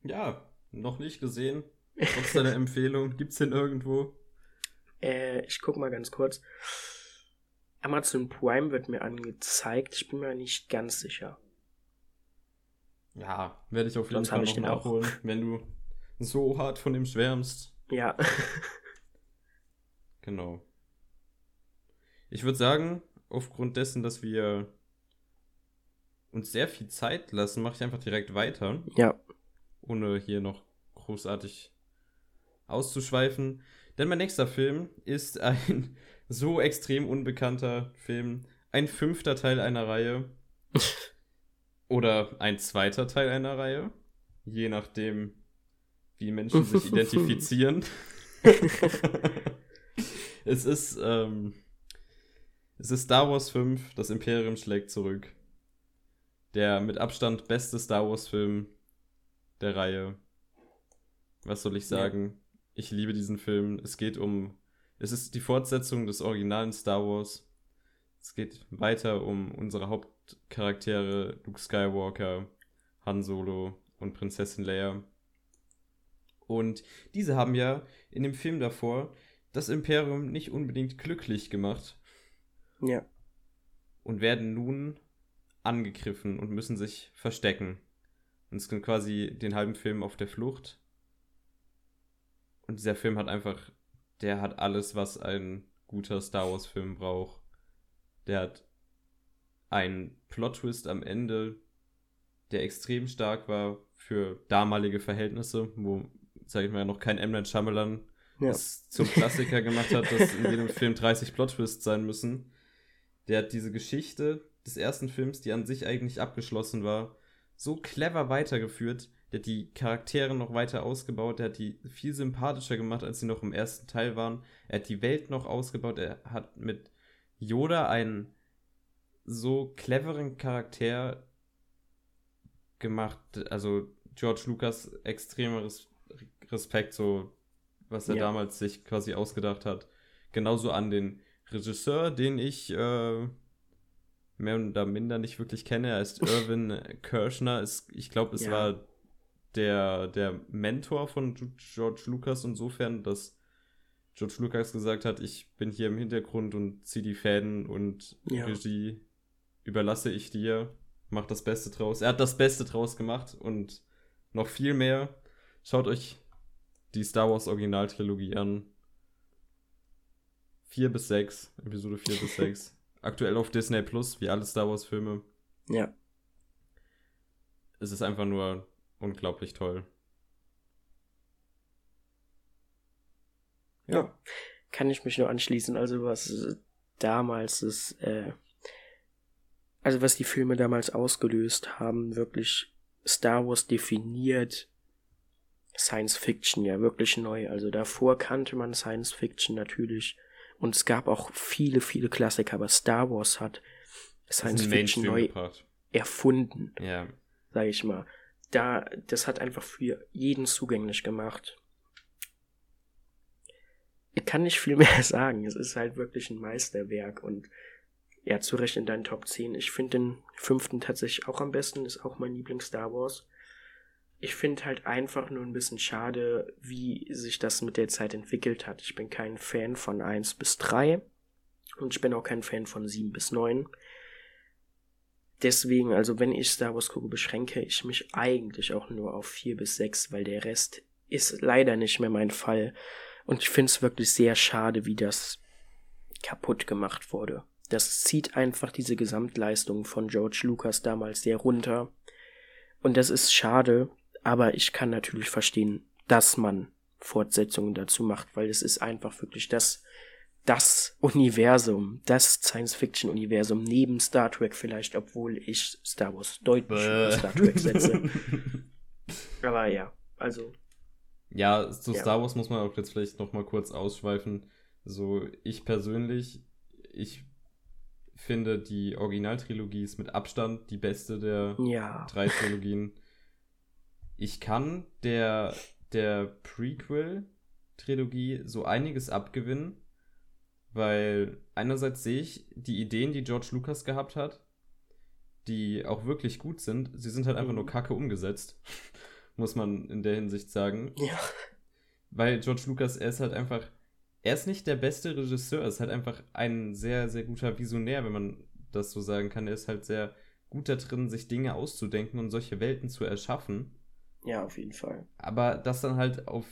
Ja, noch nicht gesehen. Trotz deiner [LAUGHS] Empfehlung. Gibt's den irgendwo? Äh, ich guck mal ganz kurz. Amazon Prime wird mir angezeigt. Ich bin mir nicht ganz sicher. Ja, werde ich auf jeden Sonst Fall noch den auch. nachholen, wenn du so hart von dem schwärmst. Ja. [LAUGHS] Genau. Ich würde sagen, aufgrund dessen, dass wir uns sehr viel Zeit lassen, mache ich einfach direkt weiter, ja. ohne hier noch großartig auszuschweifen. Denn mein nächster Film ist ein [LAUGHS] so extrem unbekannter Film, ein fünfter Teil einer Reihe [LAUGHS] oder ein zweiter Teil einer Reihe, je nachdem, wie Menschen sich [LAUGHS] identifizieren. es ist, ähm, es ist Star Wars 5, das Imperium schlägt zurück. Der mit Abstand beste Star Wars-Film der Reihe. Was soll ich sagen? Ja. Ich liebe diesen Film. Es geht um. Es ist die Fortsetzung des originalen Star Wars. Es geht weiter um unsere Hauptcharaktere Luke Skywalker, Han Solo und Prinzessin Leia. Und diese haben ja in dem Film davor das Imperium nicht unbedingt glücklich gemacht. Ja. Und werden nun angegriffen und müssen sich verstecken. Und es sind quasi den halben Film auf der Flucht. Und dieser Film hat einfach, der hat alles, was ein guter Star Wars-Film braucht. Der hat einen Plot-Twist am Ende, der extrem stark war für damalige Verhältnisse, wo, sag ich mal, noch kein M. Night Shyamalan ja. es zum Klassiker gemacht hat, dass in jedem Film 30 Plot-Twists sein müssen. Der hat diese Geschichte des ersten Films, die an sich eigentlich abgeschlossen war, so clever weitergeführt. Der hat die Charaktere noch weiter ausgebaut, der hat die viel sympathischer gemacht, als sie noch im ersten Teil waren. Er hat die Welt noch ausgebaut, er hat mit Yoda einen so cleveren Charakter gemacht. Also George Lucas extremer Respekt, so was er ja. damals sich quasi ausgedacht hat. Genauso an den Regisseur, den ich äh, mehr oder minder nicht wirklich kenne. Er ist [LAUGHS] Irvin Kirschner. Ist, ich glaube, es ja. war der, der Mentor von George Lucas insofern, dass George Lucas gesagt hat, ich bin hier im Hintergrund und ziehe die Fäden und ja. Regie überlasse ich dir, mach das Beste draus. Er hat das Beste draus gemacht und noch viel mehr. Schaut euch die Star Wars Originaltrilogie an. 4 bis 6, Episode 4 bis [LAUGHS] 6. Aktuell auf Disney Plus, wie alle Star Wars Filme. Ja. Es ist einfach nur unglaublich toll. Ja. ja. Kann ich mich nur anschließen. Also was damals ist, äh, also was die Filme damals ausgelöst haben, wirklich Star Wars definiert Science Fiction ja wirklich neu. Also davor kannte man Science Fiction natürlich und es gab auch viele, viele Klassiker, aber Star Wars hat Science Fiction neu gebracht. erfunden. Ja. Sag ich mal. Da, das hat einfach für jeden zugänglich gemacht. Ich kann nicht viel [LAUGHS] mehr sagen. Es ist halt wirklich ein Meisterwerk und ja, zu Recht in deinen Top 10. Ich finde den fünften tatsächlich auch am besten, ist auch mein Lieblings Star Wars ich finde halt einfach nur ein bisschen schade, wie sich das mit der Zeit entwickelt hat. Ich bin kein Fan von 1 bis 3 und ich bin auch kein Fan von 7 bis 9. Deswegen, also wenn ich Star Wars gucke, beschränke ich mich eigentlich auch nur auf 4 bis 6, weil der Rest ist leider nicht mehr mein Fall. Und ich finde es wirklich sehr schade, wie das kaputt gemacht wurde. Das zieht einfach diese Gesamtleistung von George Lucas damals sehr runter. Und das ist schade, aber ich kann natürlich verstehen, dass man Fortsetzungen dazu macht, weil es ist einfach wirklich das, das Universum, das Science-Fiction-Universum neben Star Trek vielleicht, obwohl ich Star Wars deutlich über Star Trek setze. [LAUGHS] Aber ja, also. Ja, zu ja. Star Wars muss man auch jetzt vielleicht noch mal kurz ausschweifen. So, ich persönlich, ich finde die Originaltrilogie ist mit Abstand die beste der ja. drei Trilogien ich kann der, der Prequel-Trilogie so einiges abgewinnen, weil einerseits sehe ich die Ideen, die George Lucas gehabt hat, die auch wirklich gut sind. Sie sind halt einfach nur mhm. kacke umgesetzt, [LAUGHS] muss man in der Hinsicht sagen. Ja. Weil George Lucas, er ist halt einfach, er ist nicht der beste Regisseur, er ist halt einfach ein sehr, sehr guter Visionär, wenn man das so sagen kann. Er ist halt sehr gut da drin, sich Dinge auszudenken und solche Welten zu erschaffen. Ja, auf jeden Fall. Aber das dann halt auf,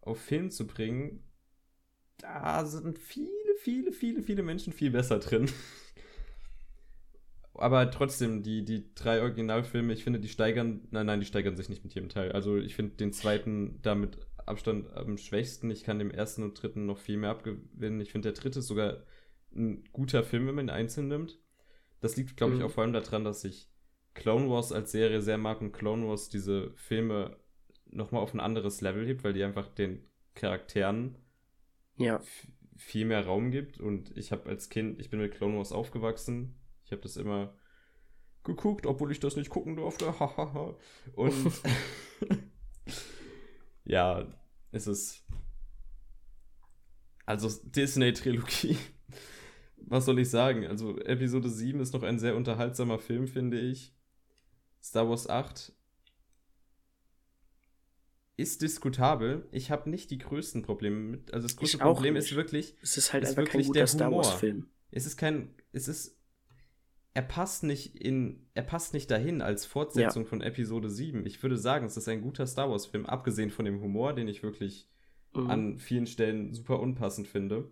auf Film zu bringen, da sind viele, viele, viele, viele Menschen viel besser drin. [LAUGHS] Aber trotzdem, die, die drei Originalfilme, ich finde, die steigern, nein, nein, die steigern sich nicht mit jedem Teil. Also ich finde den zweiten damit Abstand am schwächsten. Ich kann dem ersten und dritten noch viel mehr abgewinnen. Ich finde, der dritte ist sogar ein guter Film, wenn man ihn einzeln nimmt. Das liegt, glaube ich, mhm. auch vor allem daran, dass ich Clone Wars als Serie sehr mag und Clone Wars diese Filme nochmal auf ein anderes Level hebt, weil die einfach den Charakteren ja. viel mehr Raum gibt. Und ich habe als Kind, ich bin mit Clone Wars aufgewachsen. Ich habe das immer geguckt, obwohl ich das nicht gucken durfte. [LAUGHS] Und [LAUGHS] ja, es ist. Also Disney-Trilogie. [LAUGHS] Was soll ich sagen? Also Episode 7 ist noch ein sehr unterhaltsamer Film, finde ich. Star Wars 8 ist diskutabel. Ich habe nicht die größten Probleme mit. Also das größte Problem nicht. ist wirklich. Es ist halt ist einfach kein guter Star Wars-Film. Es ist kein. Es ist. Er passt nicht in. Er passt nicht dahin als Fortsetzung ja. von Episode 7. Ich würde sagen, es ist ein guter Star Wars-Film, abgesehen von dem Humor, den ich wirklich mhm. an vielen Stellen super unpassend finde.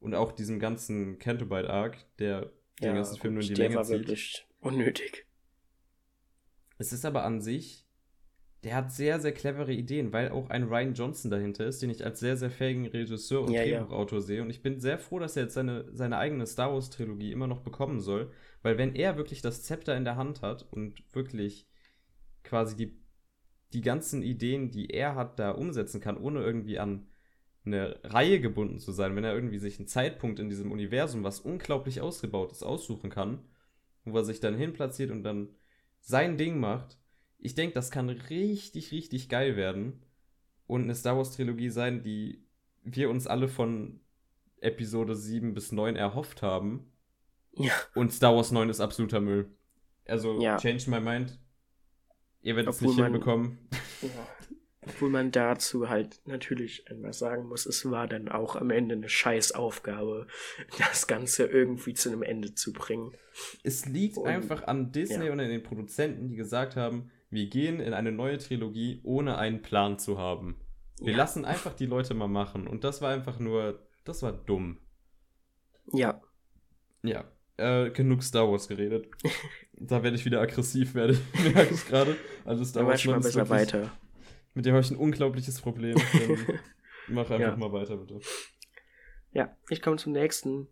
Und auch diesem ganzen Cantobite-Arc, der ja, den ganzen Film nur in die Länge war zieht. wirklich unnötig. Es ist aber an sich der hat sehr, sehr clevere Ideen, weil auch ein Ryan Johnson dahinter ist, den ich als sehr, sehr fähigen Regisseur und ja, Drehbuchautor ja. sehe. Und ich bin sehr froh, dass er jetzt seine, seine eigene Star Wars-Trilogie immer noch bekommen soll, weil wenn er wirklich das Zepter in der Hand hat und wirklich quasi die, die ganzen Ideen, die er hat, da umsetzen kann, ohne irgendwie an eine Reihe gebunden zu sein, wenn er irgendwie sich einen Zeitpunkt in diesem Universum, was unglaublich ausgebaut ist, aussuchen kann, wo er sich dann hinplatziert und dann sein Ding macht, ich denke, das kann richtig, richtig geil werden und eine Star Wars Trilogie sein, die wir uns alle von Episode 7 bis 9 erhofft haben. Ja. Und Star Wars 9 ist absoluter Müll. Also, ja. change my mind. Ihr werdet es nicht hinbekommen. Ja. [LAUGHS] Obwohl man dazu halt natürlich etwas sagen muss, es war dann auch am Ende eine Scheißaufgabe, [LAUGHS] das Ganze irgendwie zu einem Ende zu bringen. Es liegt und, einfach an Disney ja. und an den Produzenten, die gesagt haben, wir gehen in eine neue Trilogie, ohne einen Plan zu haben. Wir ja. lassen einfach die Leute mal machen. Und das war einfach nur, das war dumm. Ja. Ja. Äh, genug Star Wars geredet. [LAUGHS] da werde ich wieder aggressiv, werde ich, [LAUGHS] merke ich gerade. Also Star Wars mal besser weiter. Mit dem habe ich ein unglaubliches Problem. [LAUGHS] mach einfach ja. mal weiter, bitte. Ja, ich komme zum nächsten.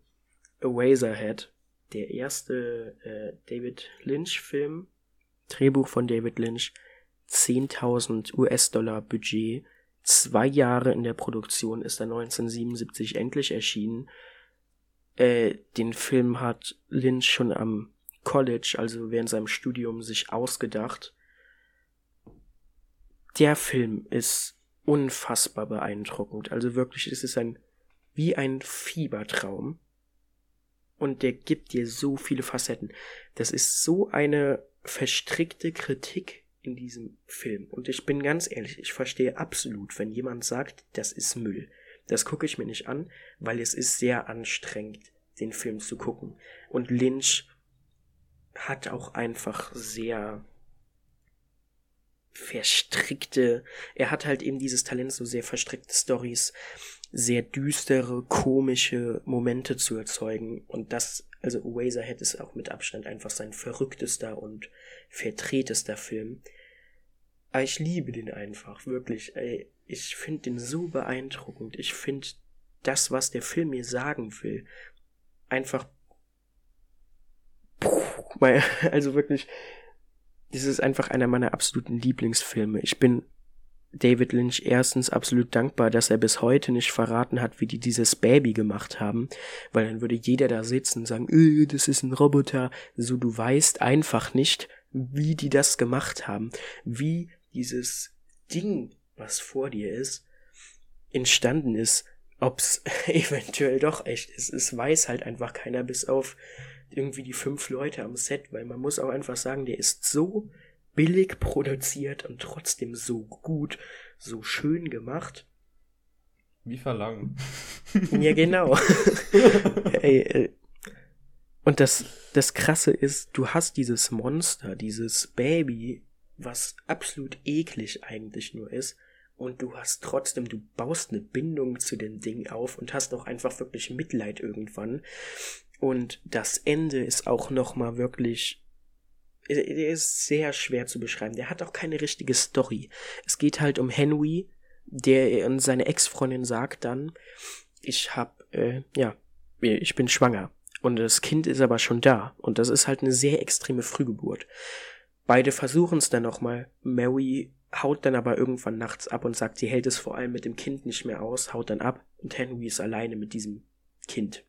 Eraserhead. Der erste äh, David Lynch-Film Drehbuch von David Lynch, 10.000 US-Dollar Budget, zwei Jahre in der Produktion, ist er 1977 endlich erschienen. Äh, den Film hat Lynch schon am College, also während seinem Studium, sich ausgedacht. Der Film ist unfassbar beeindruckend. Also wirklich, es ist ein wie ein Fiebertraum. Und der gibt dir so viele Facetten. Das ist so eine verstrickte Kritik in diesem Film. Und ich bin ganz ehrlich, ich verstehe absolut, wenn jemand sagt, das ist Müll. Das gucke ich mir nicht an, weil es ist sehr anstrengend, den Film zu gucken. Und Lynch hat auch einfach sehr verstrickte, er hat halt eben dieses Talent, so sehr verstrickte Stories, sehr düstere, komische Momente zu erzeugen. Und das also Eraserhead ist auch mit Abstand einfach sein verrücktester und verdrehtester Film. Aber ich liebe den einfach, wirklich. Ey, ich finde den so beeindruckend. Ich finde das, was der Film mir sagen will, einfach. [LAUGHS] Also wirklich, das ist einfach einer meiner absoluten Lieblingsfilme. Ich bin David Lynch erstens absolut dankbar, dass er bis heute nicht verraten hat, wie die dieses Baby gemacht haben, weil dann würde jeder da sitzen und sagen, öh, das ist ein Roboter. So, du weißt einfach nicht, wie die das gemacht haben, wie dieses Ding, was vor dir ist, entstanden ist, ob's [LAUGHS] eventuell doch echt ist. Es weiß halt einfach keiner, bis auf irgendwie die fünf Leute am Set, weil man muss auch einfach sagen, der ist so billig produziert und trotzdem so gut, so schön gemacht. Wie verlangen. [LAUGHS] Ja, genau. [LAUGHS] Ey, äh, und das, das Krasse ist, du hast dieses Monster, dieses Baby, was absolut eklig eigentlich nur ist, und du hast trotzdem, du baust eine Bindung zu dem Ding auf und hast auch einfach wirklich Mitleid irgendwann. Und das Ende ist auch nochmal wirklich der ist sehr schwer zu beschreiben. Der hat auch keine richtige Story. Es geht halt um Henry, der und seine Ex-Freundin sagt dann, ich hab, äh, ja, ich bin schwanger. Und das Kind ist aber schon da. Und das ist halt eine sehr extreme Frühgeburt. Beide versuchen es dann nochmal. Mary haut dann aber irgendwann nachts ab und sagt, sie hält es vor allem mit dem Kind nicht mehr aus, haut dann ab und Henry ist alleine mit diesem Kind.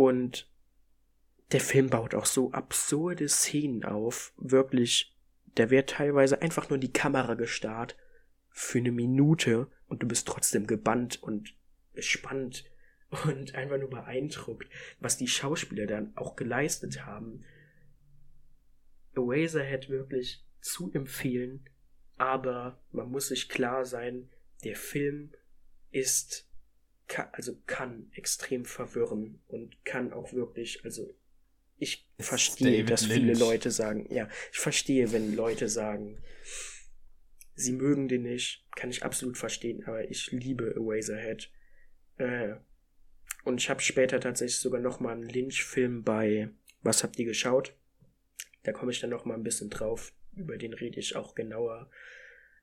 Und der Film baut auch so absurde Szenen auf. Wirklich, da wird teilweise einfach nur die Kamera gestarrt für eine Minute und du bist trotzdem gebannt und gespannt und einfach nur beeindruckt, was die Schauspieler dann auch geleistet haben. Eraserhead wirklich zu empfehlen, aber man muss sich klar sein, der Film ist, also kann extrem verwirren und kann auch wirklich, also ich verstehe, dass Lynch. viele Leute sagen, ja, ich verstehe, wenn Leute sagen, sie mögen den nicht, kann ich absolut verstehen, aber ich liebe Eraserhead. Äh, und ich habe später tatsächlich sogar noch mal einen Lynch-Film bei Was habt ihr geschaut? Da komme ich dann noch mal ein bisschen drauf. Über den rede ich auch genauer.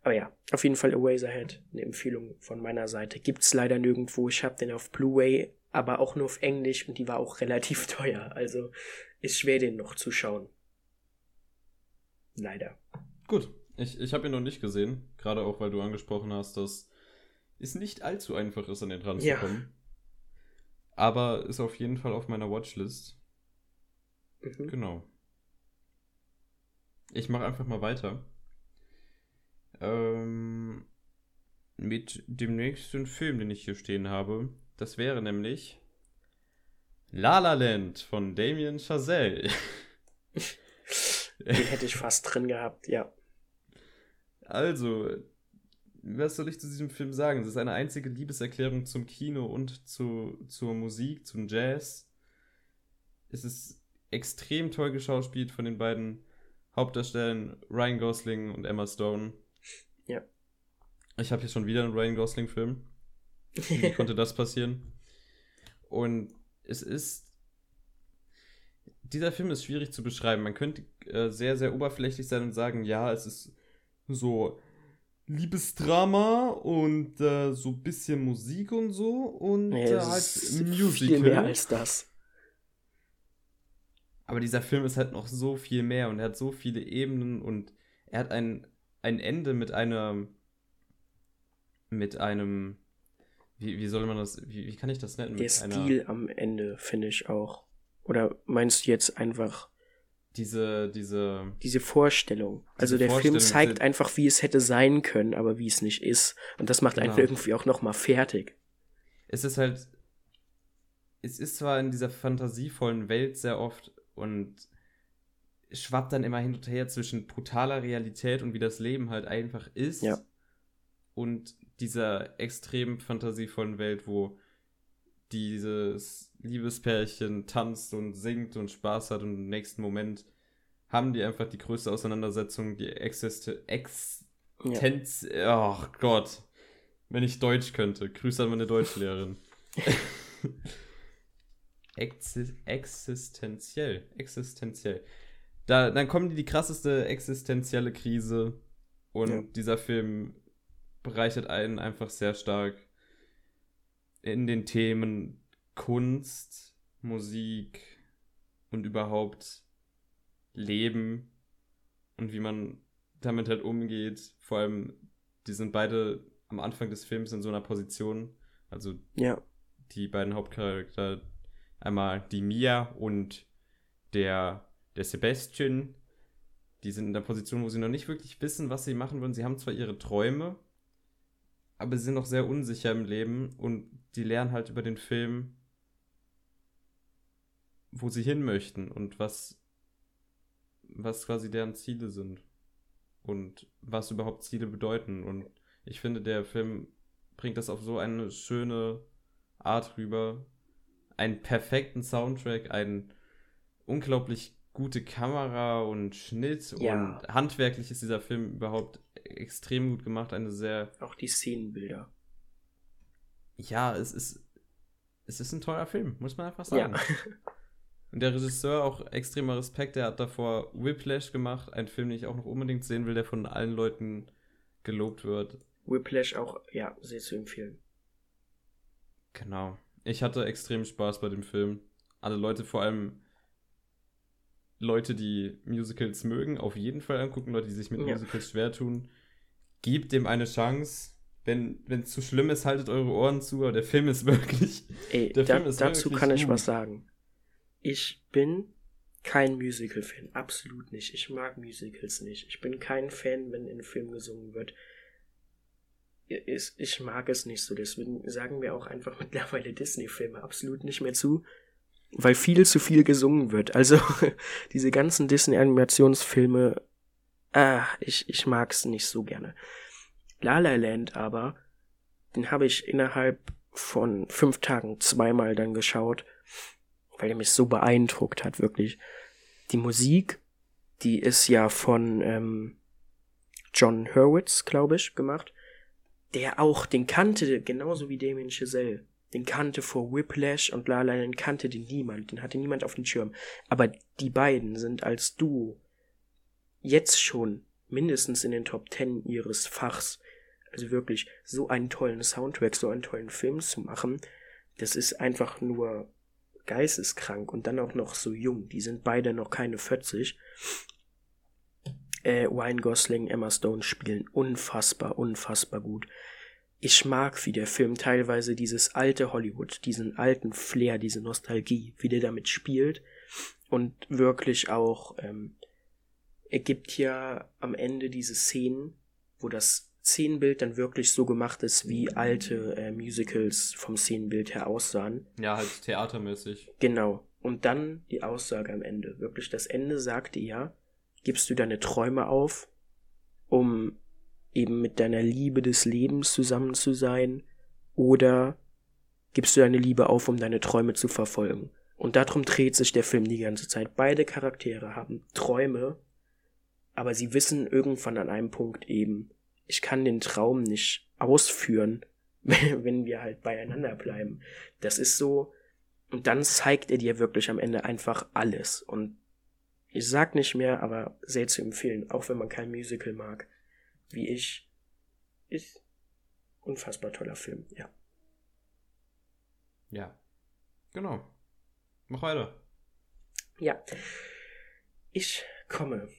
Aber ja, auf jeden Fall Eraserhead, eine Empfehlung von meiner Seite. Gibt's leider nirgendwo. Ich habe den auf Blu-ray, aber auch nur auf Englisch und die war auch [LAUGHS] relativ teuer. Also ist schwer, den noch zu schauen. Leider. Gut, ich, ich habe ihn noch nicht gesehen. Gerade auch, weil du angesprochen hast, dass es nicht allzu einfach ist, an den dran ja. zu kommen. Aber ist auf jeden Fall auf meiner Watchlist. Mhm. Genau. Ich mache einfach mal weiter. Ähm, mit dem nächsten Film, den ich hier stehen habe. Das wäre nämlich La La Land von Damien Chazelle. [LAUGHS] den hätte ich fast drin gehabt, ja. Also, was soll ich zu diesem Film sagen? Es ist eine einzige Liebeserklärung zum Kino und zu, zur Musik, zum Jazz. Es ist extrem toll geschauspielt von den beiden Hauptdarstellern Ryan Gosling und Emma Stone. Ich habe hier schon wieder einen Ryan Gosling-Film. Wie konnte das passieren? Und es ist. Dieser Film ist schwierig zu beschreiben. Man könnte äh, sehr, sehr oberflächlich sein und sagen, ja, es ist so Liebesdrama und äh, so ein bisschen Musik und so und ja, äh, halt Musical. Viel mehr als das. Aber dieser Film ist halt noch so viel mehr und er hat so viele Ebenen und er hat ein, ein Ende mit einer mit einem wie, wie soll man das wie, wie kann ich das nennen? Der Stil am Ende finde ich auch. Oder meinst du jetzt einfach diese, diese. Diese Vorstellung. Diese also der Vorstellung, Film zeigt einfach, wie es hätte sein können, aber wie es nicht ist. Und das macht genau. einen irgendwie auch nochmal fertig. Es ist halt. Es ist zwar in dieser fantasievollen Welt sehr oft und schwappt dann immer hin und her zwischen brutaler Realität und wie das Leben halt einfach ist. Ja. Und dieser extrem fantasievollen Welt, wo dieses Liebespärchen tanzt und singt und Spaß hat und im nächsten Moment haben die einfach die größte Auseinandersetzung, die Existe Existenz. Ja. Oh Gott. Wenn ich Deutsch könnte. Grüße an meine Deutschlehrerin. [LAUGHS] Exi existenziell. Existenziell. Da, dann kommen die die krasseste existenzielle Krise und ja. dieser Film bereichert einen einfach sehr stark in den Themen Kunst, Musik und überhaupt Leben und wie man damit halt umgeht. Vor allem, die sind beide am Anfang des Films in so einer Position. Also ja. die beiden Hauptcharakter, einmal die Mia und der, der Sebastian, die sind in der Position, wo sie noch nicht wirklich wissen, was sie machen wollen. Sie haben zwar ihre Träume, aber sie sind noch sehr unsicher im Leben und die lernen halt über den Film, wo sie hin möchten und was, was quasi deren Ziele sind und was überhaupt Ziele bedeuten. Und ich finde, der Film bringt das auf so eine schöne Art rüber. Einen perfekten Soundtrack, einen unglaublich gute Kamera und Schnitt ja. und handwerklich ist dieser Film überhaupt extrem gut gemacht. Eine sehr. Auch die Szenenbilder. Ja, es ist. Es ist ein toller Film, muss man einfach sagen. Ja. [LAUGHS] Und der Regisseur auch extremer Respekt, der hat davor Whiplash gemacht, einen Film, den ich auch noch unbedingt sehen will, der von allen Leuten gelobt wird. Whiplash auch, ja, sehr zu empfehlen. Genau. Ich hatte extrem Spaß bei dem Film. Alle Leute, vor allem Leute, die Musicals mögen, auf jeden Fall angucken. Leute, die sich mit ja. Musicals schwer tun, gebt dem eine Chance. Wenn es zu schlimm ist, haltet eure Ohren zu, aber der Film ist [LAUGHS] wirklich. Ey, der da, Film ist dazu wirklich kann ich gut. was sagen. Ich bin kein Musical-Fan, absolut nicht. Ich mag Musicals nicht. Ich bin kein Fan, wenn in Film gesungen wird. Ich mag es nicht so, deswegen sagen wir auch einfach [LAUGHS] mittlerweile Disney-Filme absolut nicht mehr zu, weil viel zu viel gesungen wird. Also [LAUGHS] diese ganzen Disney-Animationsfilme, ah, ich, ich mag es nicht so gerne. La La Land aber, den habe ich innerhalb von fünf Tagen zweimal dann geschaut, weil er mich so beeindruckt hat, wirklich. Die Musik, die ist ja von ähm, John Hurwitz, glaube ich, gemacht, der auch den kannte, genauso wie Damien Chazelle. Den kannte vor Whiplash und La La Land kannte den niemand, den hatte niemand auf dem Schirm. Aber die beiden sind als Duo jetzt schon mindestens in den Top Ten ihres Fachs. Also wirklich so einen tollen Soundtrack, so einen tollen Film zu machen, das ist einfach nur geisteskrank und dann auch noch so jung. Die sind beide noch keine 40. Äh, Ryan Gosling, Emma Stone spielen unfassbar, unfassbar gut. Ich mag, wie der Film teilweise dieses alte Hollywood, diesen alten Flair, diese Nostalgie, wie der damit spielt und wirklich auch, ähm, er gibt ja am Ende diese Szenen, wo das Szenenbild dann wirklich so gemacht ist, wie alte äh, Musicals vom Szenenbild her aussahen. Ja, halt theatermäßig. Genau. Und dann die Aussage am Ende. Wirklich, das Ende sagte ja, gibst du deine Träume auf, um eben mit deiner Liebe des Lebens zusammen zu sein, oder gibst du deine Liebe auf, um deine Träume zu verfolgen. Und darum dreht sich der Film die ganze Zeit. Beide Charaktere haben Träume, aber sie wissen irgendwann an einem Punkt eben, ich kann den Traum nicht ausführen, [LAUGHS] wenn wir halt beieinander bleiben. Das ist so, und dann zeigt er dir wirklich am Ende einfach alles. Und ich sag nicht mehr, aber sehr zu empfehlen, auch wenn man kein Musical mag, wie ich, ist unfassbar toller Film, ja. Ja. Genau. Mach weiter. Ja. Ich komme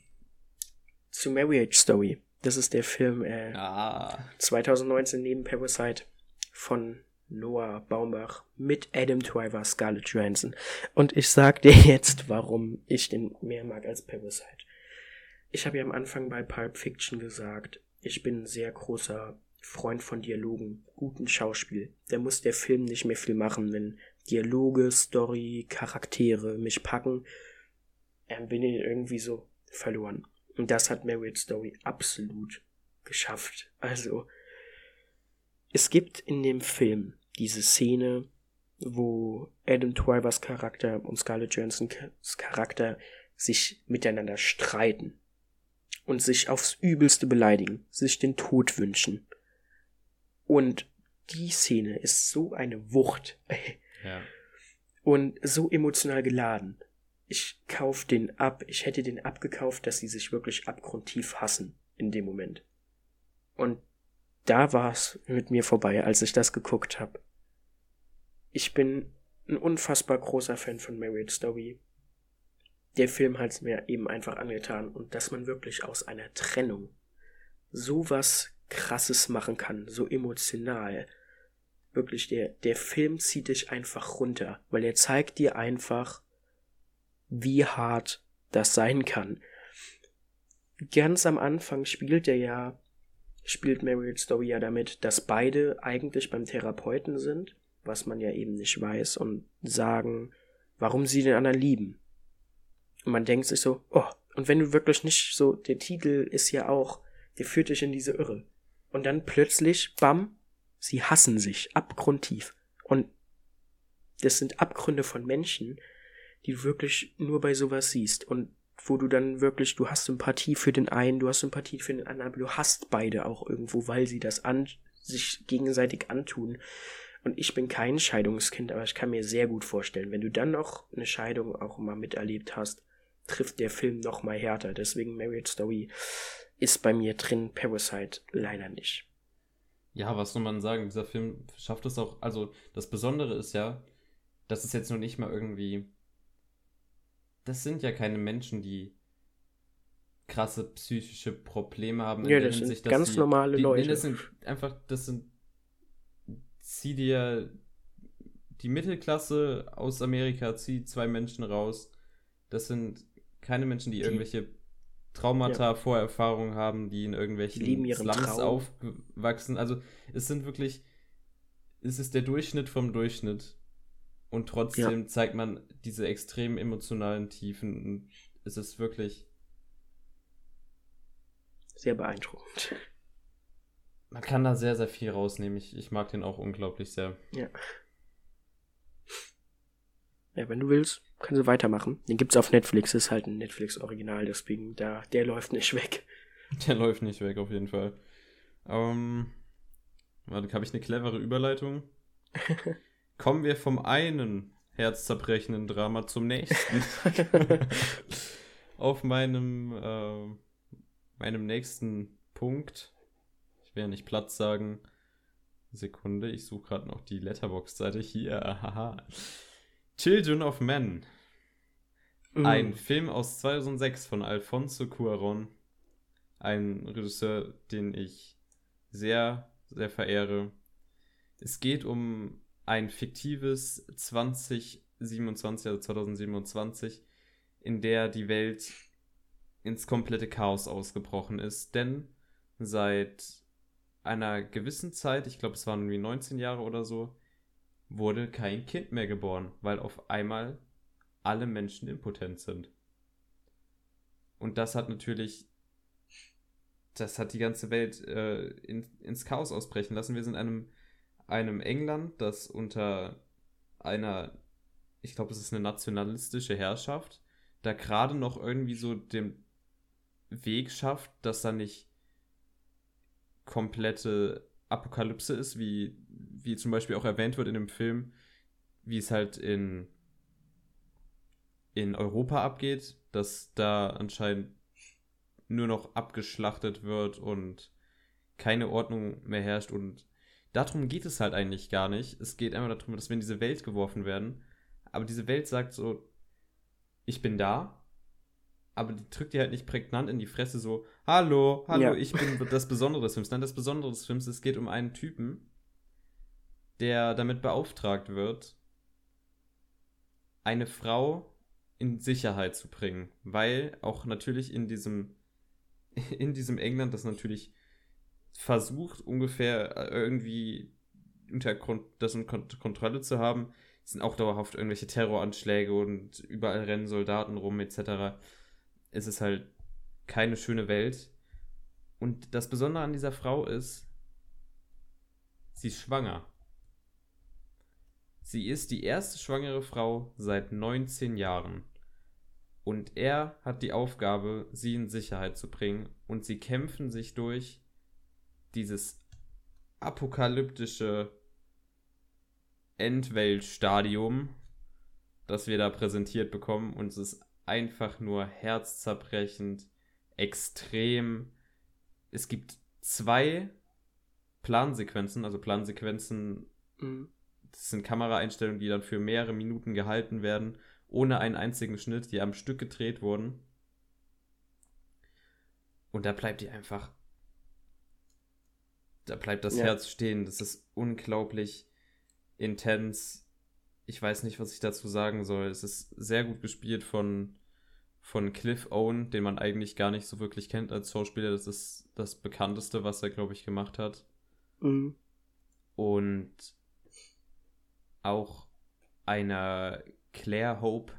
zu Marriage Story. Das ist der Film äh, ah. 2019 neben Parasite von Noah Baumbach mit Adam Driver, Scarlett Johansson. Und ich sag dir [LAUGHS] jetzt, warum ich den mehr mag als Parasite. Ich habe ja am Anfang bei Pulp Fiction gesagt, ich bin ein sehr großer Freund von Dialogen, guten Schauspiel. Da muss der Film nicht mehr viel machen, wenn Dialoge, Story, Charaktere mich packen, dann bin ich irgendwie so verloren. Und das hat Marriage Story absolut geschafft. Also, es gibt in dem Film diese Szene, wo Adam Drivers Charakter und Scarlett Johansons Charakter sich miteinander streiten und sich aufs Übelste beleidigen, sich den Tod wünschen. Und die Szene ist so eine Wucht. [LAUGHS] Ja. Und so emotional geladen ich kauf den ab. Ich hätte den abgekauft, dass sie sich wirklich abgrundtief hassen in dem Moment. Und da war es mit mir vorbei, als ich das geguckt habe. Ich bin ein unfassbar großer Fan von Marriage Story. Der Film hat's mir eben einfach angetan und dass man wirklich aus einer Trennung sowas krasses machen kann, so emotional. Wirklich, der, der Film zieht dich einfach runter, weil er zeigt dir einfach, wie hart das sein kann. Ganz am Anfang spielt er ja, spielt Marriage Story ja damit, dass beide eigentlich beim Therapeuten sind, was man ja eben nicht weiß, und sagen, warum sie den anderen lieben. Und man denkt sich so, oh, und wenn du wirklich nicht so, der Titel ist ja auch, der führt dich in diese Irre. Und dann plötzlich, bam, sie hassen sich abgrundtief. Und das sind Abgründe von Menschen, die du wirklich nur bei sowas siehst und wo du dann wirklich, du hast Sympathie für den einen, du hast Sympathie für den anderen, aber du hast beide auch irgendwo, weil sie das an, sich gegenseitig antun. Und ich bin kein Scheidungskind, aber ich kann mir sehr gut vorstellen, wenn du dann noch eine Scheidung auch mal miterlebt hast, trifft der Film noch mal härter. Deswegen Marriage Story ist bei mir drin, Parasite leider nicht. Ja, was soll man sagen? Dieser Film schafft es auch. Also, das Besondere ist ja, dass es jetzt noch nicht mal irgendwie das sind ja keine Menschen, die krasse psychische Probleme haben. Ja, das sind ganz die, normale die, Leute. Das sind einfach, das sind, zieh dir die Mittelklasse aus Amerika, zieh zwei Menschen raus, Das sind keine Menschen, die, die irgendwelche Traumata, ja. Vorerfahrungen haben, die in irgendwelchen die Slums Traum. aufwachsen. Also es sind wirklich, es ist der Durchschnitt vom Durchschnitt. Und trotzdem ja. zeigt man diese extrem emotionalen Tiefen. Und es ist wirklich sehr beeindruckend. Man kann da sehr, sehr viel rausnehmen. Ich, ich mag den auch unglaublich sehr. Ja. Ja, wenn du willst, kannst du weitermachen. Den gibt's auf Netflix, ist halt ein Netflix-Original, deswegen da, der läuft nicht weg. [LAUGHS] Der läuft nicht weg, auf jeden Fall. Ähm, warte, habe ich eine clevere Überleitung? [LAUGHS] Kommen wir vom einen herzzerbrechenden Drama zum nächsten. [LAUGHS] auf meinem, äh, meinem nächsten Punkt. Ich will ja nicht Platz sagen. Sekunde, ich suche gerade noch die Letterbox-Seite hier. Haha. Children of Men. Mm. Ein Film aus 2006 von Alfonso Cuaron. Ein Regisseur, den ich sehr, sehr verehre. Es geht um ein fiktives 2027, also 2027, in der die Welt ins komplette Chaos ausgebrochen ist. Denn seit einer gewissen Zeit, ich glaube es waren irgendwie 19 Jahre oder so, wurde kein Kind mehr geboren, weil auf einmal alle Menschen impotent sind. Und das hat natürlich, das hat die ganze Welt äh, in, ins Chaos ausbrechen lassen. Wir sind in einem, einem England, das unter einer, ich glaube, es ist eine nationalistische Herrschaft, da gerade noch irgendwie so den Weg schafft, dass da nicht komplette Apokalypse ist, wie, wie zum Beispiel auch erwähnt wird in dem Film, wie es halt in, in Europa abgeht, dass da anscheinend nur noch abgeschlachtet wird und keine Ordnung mehr herrscht und darum geht es halt eigentlich gar nicht. Es geht einfach darum, dass wir in diese Welt geworfen werden, aber diese Welt sagt so, ich bin da, aber die drückt dir halt nicht prägnant in die Fresse so, hallo, hallo, ja. ich bin das Besondere des Films. Nein, das Besondere des Films, es geht um einen Typen, der damit beauftragt wird, eine Frau in Sicherheit zu bringen, weil auch natürlich in diesem [LAUGHS] in diesem England das natürlich versucht ungefähr irgendwie unter das unter Kontrolle zu haben, sind auch dauerhaft irgendwelche Terroranschläge und überall rennen Soldaten rum etc es ist halt keine schöne Welt. Und das Besondere an dieser Frau ist, sie ist schwanger. Sie ist die erste schwangere Frau seit 19 Jahren. Und er hat die Aufgabe, sie in Sicherheit zu bringen. Und sie kämpfen sich durch dieses apokalyptische Endweltstadium, das wir da präsentiert bekommen. Und es ist einfach nur herzzerbrechend, extrem. Es gibt zwei Plansequenzen, also Plansequenzen, mhm. das sind Kameraeinstellungen, die dann für mehrere Minuten gehalten werden, ohne einen einzigen Schnitt, die am Stück gedreht wurden. Und da bleibt die einfach. Da bleibt das ja. Herz stehen. Das ist unglaublich intens. Ich weiß nicht, was ich dazu sagen soll. Es ist sehr gut gespielt von von Cliff Owen, den man eigentlich gar nicht so wirklich kennt als Schauspieler. Das ist das bekannteste, was er, glaube ich, gemacht hat. Mhm. Und auch einer Claire Hope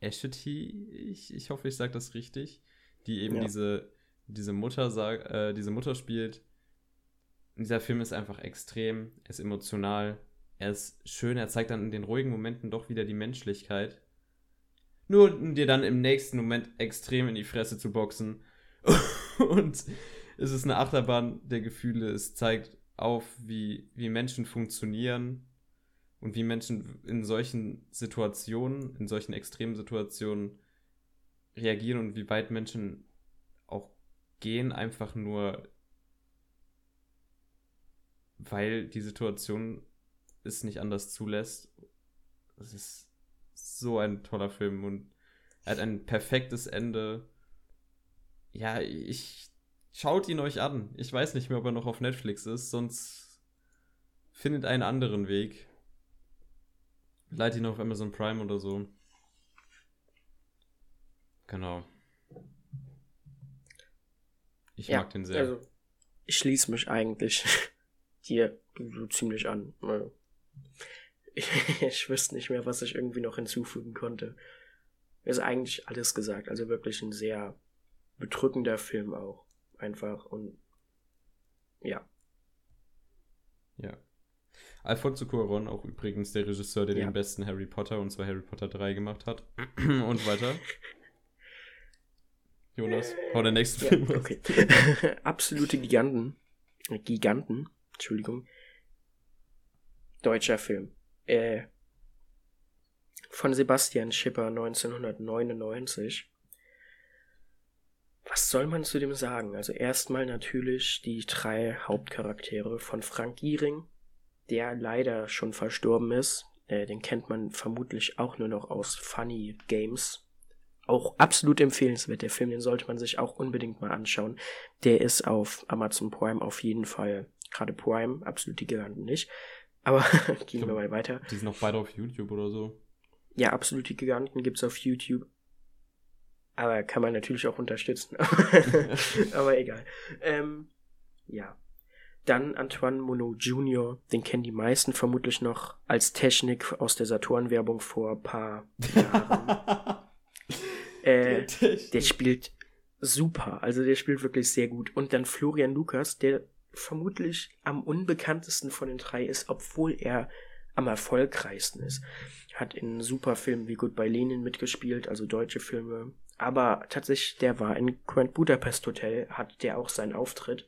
Ashety, ich, ich hoffe, ich sage das richtig, die eben ja. diese, diese, Mutter äh, diese Mutter spielt. Dieser Film ist einfach extrem, er ist emotional, er ist schön, er zeigt dann in den ruhigen Momenten doch wieder die Menschlichkeit nur um dir dann im nächsten Moment extrem in die Fresse zu boxen. [LAUGHS] und es ist eine Achterbahn der Gefühle. Es zeigt auf, wie, wie Menschen funktionieren und wie Menschen in solchen Situationen, in solchen extremen Situationen reagieren und wie weit Menschen auch gehen, einfach nur, weil die Situation es nicht anders zulässt. Das ist so ein toller Film und er hat ein perfektes Ende. Ja, ich schaut ihn euch an. Ich weiß nicht mehr, ob er noch auf Netflix ist, sonst findet einen anderen Weg. Leitet ihn auf Amazon Prime oder so. Genau. Ich Ja, mag den sehr. Also, ich schließe mich eigentlich [LAUGHS] dir so ziemlich an. [LAUGHS] Ich, wüsste nicht mehr, was ich irgendwie noch hinzufügen konnte. Ist eigentlich alles gesagt. Also wirklich ein sehr bedrückender Film auch. Einfach und ja. Ja. Alfonso Cuarón, auch übrigens der Regisseur, der Ja. den besten Harry Potter und zwar Harry Potter 3 gemacht hat. [CLEARS THROAT] und weiter. Jonas, hau der nächste ja Film okay. [LAUGHS] Absolute Giganten. Giganten. Entschuldigung. Deutscher Film. Äh, von Sebastian Schipper 1999. Was soll man zu dem sagen? Also erstmal natürlich die drei Hauptcharaktere von Frank Giering, der leider schon verstorben ist. Äh, den kennt man vermutlich auch nur noch aus Funny Games. Auch absolut empfehlenswert. Der Film, den sollte man sich auch unbedingt mal anschauen. Der ist auf Amazon Prime auf jeden Fall. Gerade Prime, absolut die Giganten nicht. Aber [LAUGHS] gehen wir mal weiter. Die sind noch beide auf YouTube oder so. Ja, absolute Giganten gibt's auf YouTube. Aber kann man natürlich auch unterstützen. [LAUGHS] Aber egal. Ähm, ja. Dann Antoine Monod Jr., den kennen die meisten vermutlich noch als Technik aus der Saturn-Werbung vor ein paar Jahren. [LAUGHS] äh, der spielt super. Also der spielt wirklich sehr gut. Und dann Florian Lukas, der vermutlich am unbekanntesten von den drei ist, obwohl er am erfolgreichsten ist. Hat in super Filmen wie Goodbye Lenin mitgespielt, also deutsche Filme. Aber tatsächlich, der war in Grand Budapest Hotel, hat der auch seinen Auftritt.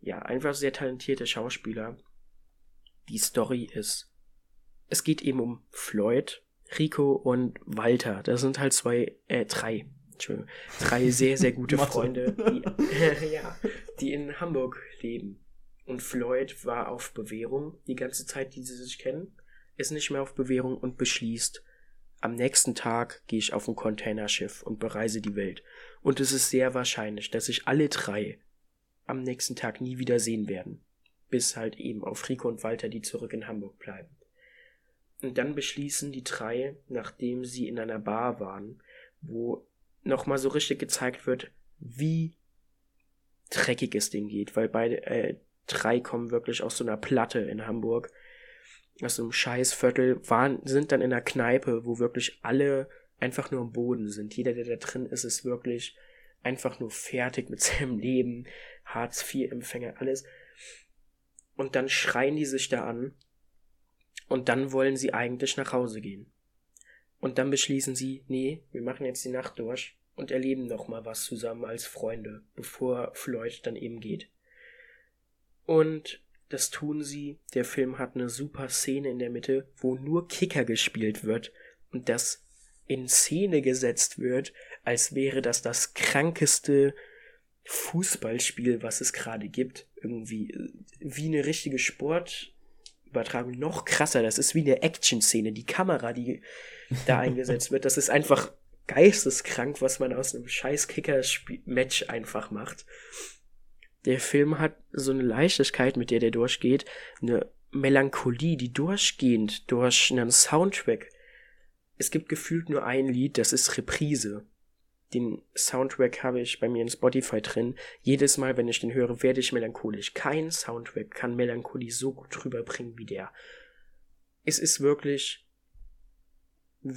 Ja, einfach sehr talentierte Schauspieler. Die Story ist, es geht eben um Floyd, Rico und Walter. Das sind halt zwei, äh, drei, Entschuldigung, drei sehr, sehr gute. [LAUGHS] Freunde, die, [LAUGHS] ja, die in Hamburg leben. Und Floyd war auf Bewährung die ganze Zeit, die sie sich kennen, ist nicht mehr auf Bewährung und beschließt, am nächsten Tag gehe ich auf ein Containerschiff und bereise die Welt. Und es ist sehr wahrscheinlich, dass sich alle drei am nächsten Tag nie wieder sehen werden. Bis halt eben auf Rico und Walter, die zurück in Hamburg bleiben. Und dann beschließen die drei, nachdem sie in einer Bar waren, wo nochmal so richtig gezeigt wird, wie dreckig es denen geht, weil beide, äh, drei kommen wirklich aus so einer Platte in Hamburg, aus so einem Scheißviertel, waren, sind dann in einer Kneipe, wo wirklich alle einfach nur am Boden sind. Jeder, der da drin ist, ist wirklich einfach nur fertig mit [LAUGHS] seinem Leben, Hartz-IV-Empfänger, alles. Und dann schreien die sich da an und dann wollen sie eigentlich nach Hause gehen. Und dann beschließen sie, nee, wir machen jetzt die Nacht durch und erleben noch mal was zusammen als Freunde, bevor Floyd dann eben geht. Und das tun sie. Der Film hat eine super Szene in der Mitte, wo nur Kicker gespielt wird und das in Szene gesetzt wird, als wäre das das krankeste Fußballspiel, was es gerade gibt. Irgendwie äh, wie eine richtige Sportübertragung. Noch krasser, das ist wie eine Action-Szene. Die Kamera, die da eingesetzt wird, das ist einfach geisteskrank, was man aus einem scheiß Kicker-Match einfach macht. Der Film hat so eine Leichtigkeit, mit der der durchgeht, eine Melancholie, die durchgehend durch einen Soundtrack. Es gibt gefühlt nur ein Lied, das ist Reprise. Den Soundtrack habe ich bei mir in Spotify drin. Jedes Mal, wenn ich den höre, werde ich melancholisch. Kein Soundtrack kann Melancholie so gut rüberbringen wie der. Es ist wirklich,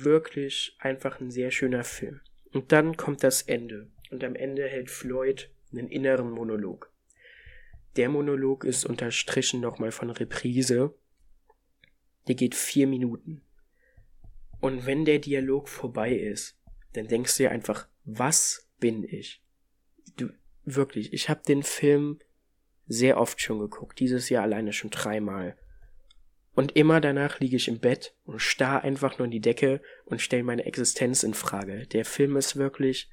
wirklich einfach ein sehr schöner Film. Und dann kommt das Ende. Und am Ende hält Floyd einen inneren Monolog. Der Monolog ist unterstrichen nochmal von Reprise. Der geht vier Minuten. Und wenn der Dialog vorbei ist, dann denkst du dir einfach, was bin ich? Du, wirklich, ich habe den Film sehr oft schon geguckt, dieses Jahr alleine schon dreimal. Und immer danach liege ich im Bett und starr einfach nur in die Decke und stell meine Existenz in Frage. Der Film ist wirklich,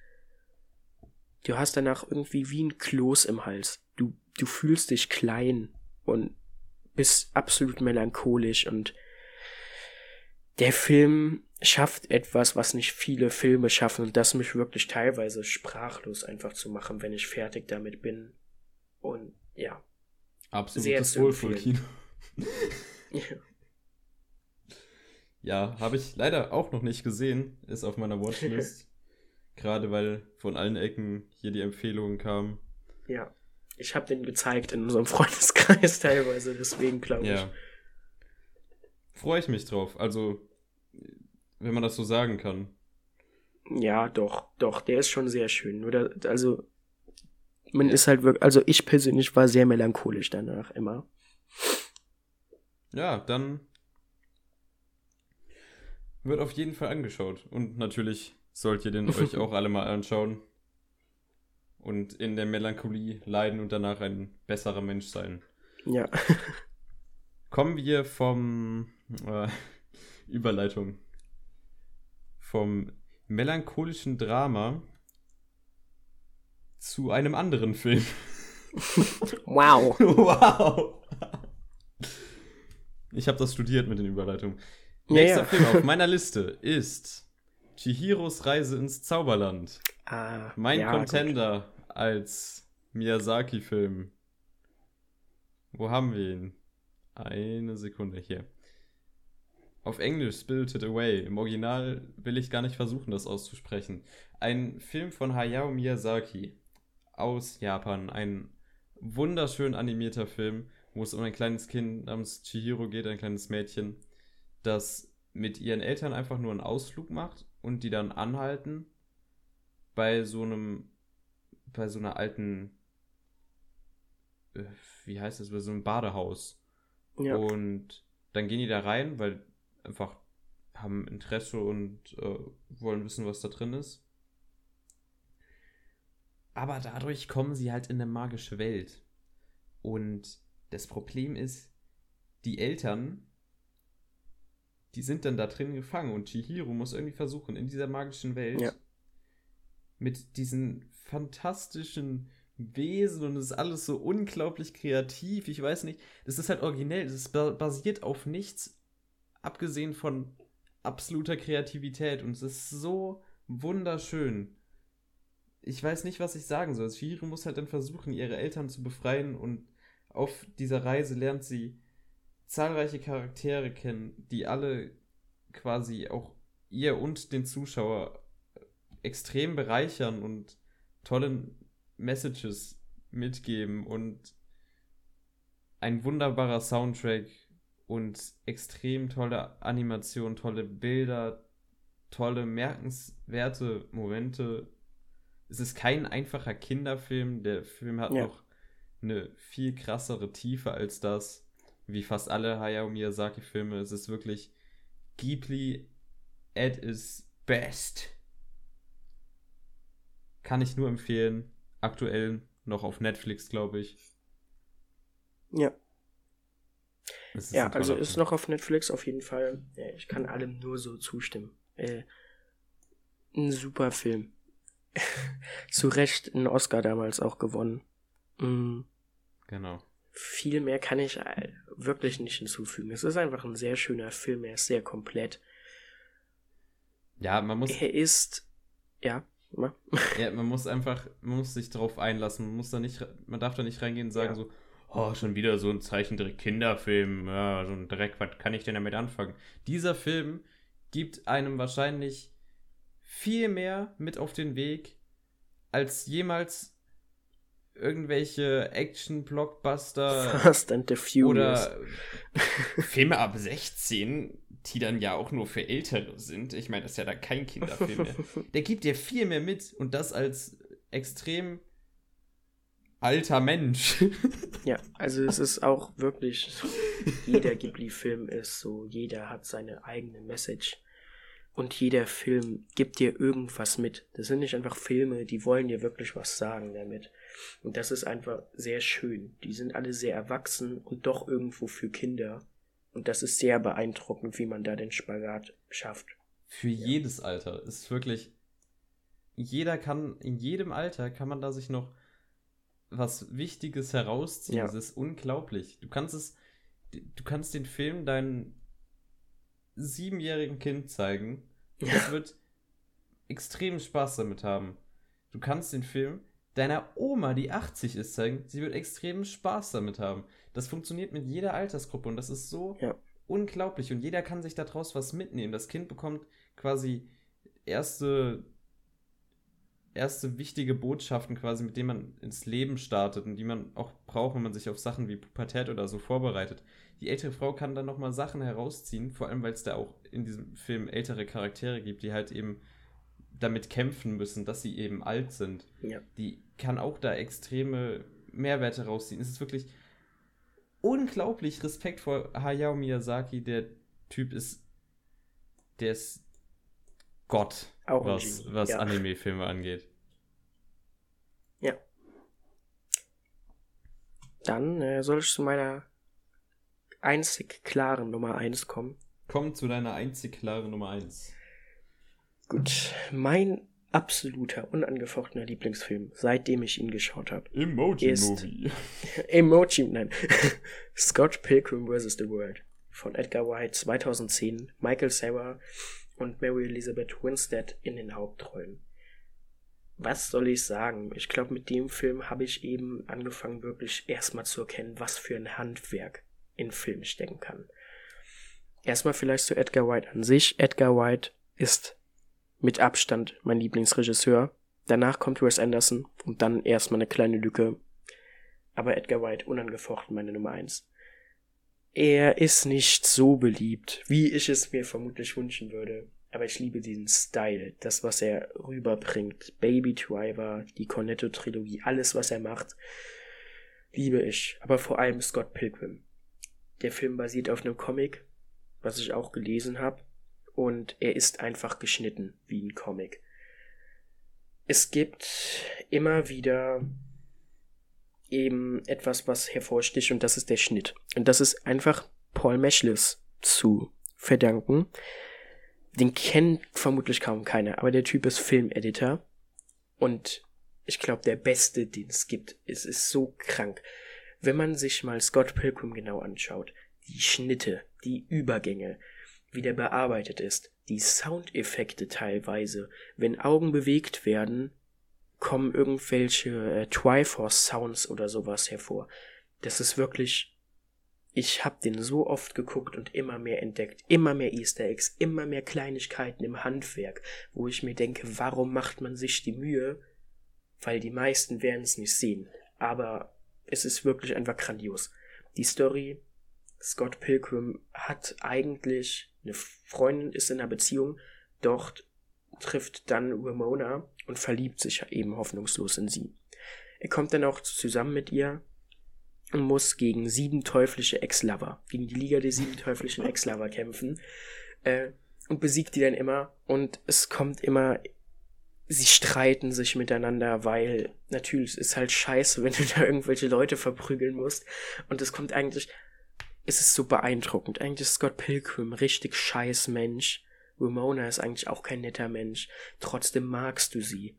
du hast danach irgendwie wie ein Kloß im Hals. Du, du fühlst dich klein und bist absolut melancholisch und der Film schafft etwas, was nicht viele Filme schaffen und das mich wirklich teilweise sprachlos einfach zu machen, wenn ich fertig damit bin. Und ja. Absolutes Wohlfühlkino. [LAUGHS] [LAUGHS] Ja. Ja, habe ich leider auch noch nicht gesehen. Ist auf meiner Watchlist. [LAUGHS] Gerade weil von allen Ecken hier die Empfehlungen kamen. Ja. Ich habe den gezeigt in unserem [LAUGHS] Freundeskreis teilweise, deswegen glaube ich. Ja. Freue ich mich drauf. Also, wenn man das so sagen kann. Ja, doch, doch, der ist schon sehr schön. Oder, also, man ist halt wirklich, also ich persönlich war sehr melancholisch danach immer. Ja, dann wird auf jeden Fall angeschaut. Und natürlich sollt ihr den [LAUGHS] euch auch alle mal anschauen. Und in der Melancholie leiden und danach ein besserer Mensch sein. Ja. [LAUGHS] Kommen wir vom äh, [LAUGHS] Überleitung. Vom melancholischen Drama zu einem anderen Film. wow. wow. Ich habe das studiert mit den Überleitungen. Ja, Nächster ja. Film auf [LAUGHS] meiner Liste ist Chihiros Reise ins Zauberland. Ah, Mein ja, Contender als Miyazaki-Film. Wo haben wir ihn? Eine Sekunde hier. Auf Englisch Spirited Away. Im Original will ich gar nicht versuchen, das auszusprechen. Ein Film von Hayao Miyazaki aus Japan. Ein wunderschön animierter Film, wo es um ein kleines Kind namens Chihiro geht, ein kleines Mädchen, das mit ihren Eltern einfach nur einen Ausflug macht und die dann anhalten bei so einem, bei so einer alten, äh, wie heißt das, bei so einem Badehaus. Ja. Und dann gehen die da rein, weil einfach haben Interesse und äh, wollen wissen, was da drin ist. Aber dadurch kommen sie halt in eine magische Welt. Und das Problem ist, die Eltern, die sind dann da drin gefangen und Chihiro muss irgendwie versuchen, in dieser magischen Welt Ja. mit diesen fantastischen Wesen und es ist alles so unglaublich kreativ. Ich weiß nicht, das ist halt originell, das ist basiert auf nichts, abgesehen von absoluter Kreativität und es ist so wunderschön. Ich weiß nicht, was ich sagen soll. Chihiro muss halt dann versuchen, ihre Eltern zu befreien und auf dieser Reise lernt sie zahlreiche Charaktere kennen, die alle quasi auch ihr und den Zuschauer extrem bereichern und tolle Messages mitgeben und ein wunderbarer Soundtrack und extrem tolle Animation, tolle Bilder, tolle merkenswerte Momente. Es ist kein einfacher Kinderfilm, der Film hat Ja. noch eine viel krassere Tiefe als das, wie fast alle Hayao Miyazaki Filme. Es ist wirklich Ghibli at its best. Kann ich nur empfehlen. Aktuell noch auf Netflix, glaube ich. ja. Ja, also toller ist Film. noch auf Netflix auf jeden Fall. Ich kann allem nur so zustimmen. Äh, ein super Film. [LAUGHS] Zu Recht einen Oscar damals auch gewonnen. Mm, Genau. viel mehr kann ich äh, wirklich nicht hinzufügen. Es ist einfach ein sehr schöner Film. Er ist sehr komplett. Ja, man muss, Er ist, ja, immer. [LAUGHS] ja, man muss einfach, man muss sich darauf einlassen. Man muss da nicht, man darf da nicht reingehen und sagen Ja. so, oh, schon wieder so ein Zeichentrick-Kinderfilm, ja, so ein Dreck, was kann ich denn damit anfangen? Dieser Film gibt einem wahrscheinlich viel mehr mit auf den Weg, als jemals irgendwelche Action-Blockbuster Fast and the Furious. oder Filme ab 16, die dann ja auch nur für Ältere sind. Ich meine, das ist ja dann kein Kinderfilm mehr. [LAUGHS] Der gibt dir viel mehr mit und das als extrem alter Mensch. Ja, also es ist auch wirklich, jeder Ghibli-Film ist so, jeder hat seine eigene Message und jeder Film gibt dir irgendwas mit. Das sind nicht einfach Filme, die wollen dir wirklich was sagen damit. Und das ist einfach sehr schön. Die sind alle sehr erwachsen und doch irgendwo für Kinder. Und das ist sehr beeindruckend, wie man da den Spagat schafft. Für jedes Alter. Es ist wirklich. Jeder kann, in jedem Alter kann man da sich noch was Wichtiges herausziehen. Ja. Das ist unglaublich. Du kannst es, du kannst den Film deinem siebenjährigen Kind zeigen. Und es wird extrem Spaß damit haben. Du kannst den Film deiner Oma, die 80 ist, zeigen. Sie wird extrem Spaß damit haben. Das funktioniert mit jeder Altersgruppe und das ist so Ja. unglaublich. Und jeder kann sich daraus was mitnehmen. Das Kind bekommt quasi erste erste wichtige Botschaften quasi, mit denen man ins Leben startet und die man auch braucht, wenn man sich auf Sachen wie Pubertät oder so vorbereitet. Die ältere Frau kann dann nochmal Sachen herausziehen, vor allem weil es da auch in diesem Film ältere Charaktere gibt, die halt eben damit kämpfen müssen, dass sie eben alt sind. Ja. Die kann auch da extreme Mehrwerte rausziehen. Es ist wirklich unglaublich Respekt vor Hayao Miyazaki. Der Typ ist, der ist Gott, Auch was, was ja. Anime-Filme angeht. Ja. Dann äh, soll ich zu meiner einzig klaren Nummer 1 kommen. Komm zu deiner einzig klaren Nummer 1. Gut, mein absoluter, unangefochtener Lieblingsfilm, seitdem ich ihn geschaut habe. Emoji-Movie. [LAUGHS] Emoji, nein. [LAUGHS] Scott Pilgrim vs. The World von Edgar White 2010, Michael Cera und Mary Elizabeth Winstead in den Hauptrollen. Was soll ich sagen? Ich glaube, mit dem Film habe ich eben angefangen, wirklich erstmal zu erkennen, was für ein Handwerk in Film stecken kann. Erstmal vielleicht zu Edgar White an sich. Edgar White ist mit Abstand mein Lieblingsregisseur. Danach kommt Wes Anderson und dann erstmal eine kleine Lücke. Aber Edgar White unangefochten meine Nummer eins. Er ist nicht so beliebt, wie ich es mir vermutlich wünschen würde. Aber ich liebe diesen Style, das, was er rüberbringt. Baby Driver, die Cornetto-Trilogie, alles, was er macht, liebe ich. Aber vor allem Scott Pilgrim. Der Film basiert auf einem Comic, was ich auch gelesen habe. Und er ist einfach geschnitten wie ein Comic. Es gibt immer wieder eben etwas, was hervorsticht, und das ist der Schnitt. Und das ist einfach Paul Meschles zu verdanken. Den kennt vermutlich kaum keiner, aber der Typ ist Filmeditor. Und ich glaube, der beste, den es gibt. Es ist so krank. Wenn man sich mal Scott Pilgrim genau anschaut, die Schnitte, die Übergänge, wie der bearbeitet ist, die Soundeffekte teilweise, wenn Augen bewegt werden, kommen irgendwelche äh, Triforce Sounds oder sowas hervor. Das ist wirklich ich hab den so oft geguckt und immer mehr entdeckt, immer mehr Easter Eggs, immer mehr Kleinigkeiten im Handwerk, wo ich mir denke, warum macht man sich die Mühe? Weil die meisten werden es nicht sehen. Aber es ist wirklich einfach grandios. Die Story, Scott Pilgrim hat eigentlich eine Freundin, ist in einer Beziehung, dort trifft dann Ramona und verliebt sich eben hoffnungslos in sie. Er kommt dann auch zusammen mit ihr und muss gegen sieben teuflische Ex-Lover, gegen die Liga der sieben teuflischen Ex-Lover kämpfen äh, und besiegt die dann immer und es kommt immer, sie streiten sich miteinander, weil natürlich es ist halt scheiße, [LAUGHS] wenn du da irgendwelche Leute verprügeln musst und es kommt eigentlich, es ist so beeindruckend, eigentlich ist Scott Pilgrim richtig scheiß Mensch, Ramona ist eigentlich auch kein netter Mensch, trotzdem magst du sie.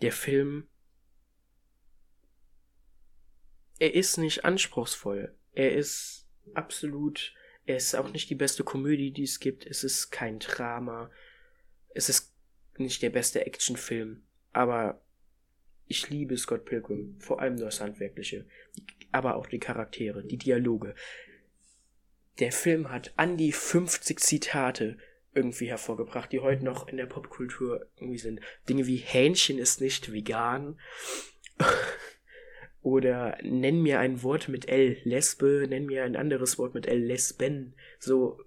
Der Film er ist nicht anspruchsvoll. Er ist absolut, er ist auch nicht die beste Komödie, die es gibt. Es ist kein Drama. Es ist nicht der beste Actionfilm. Aber ich liebe Scott Pilgrim. Vor allem das Handwerkliche. Aber auch die Charaktere, die Dialoge. Der Film hat an die 50 Zitate irgendwie hervorgebracht, die heute noch in der Popkultur irgendwie sind. Dinge wie Hähnchen ist nicht vegan. [LAUGHS] Oder nenn mir ein Wort mit L, Lesbe, nenn mir ein anderes Wort mit L, Lesben. So,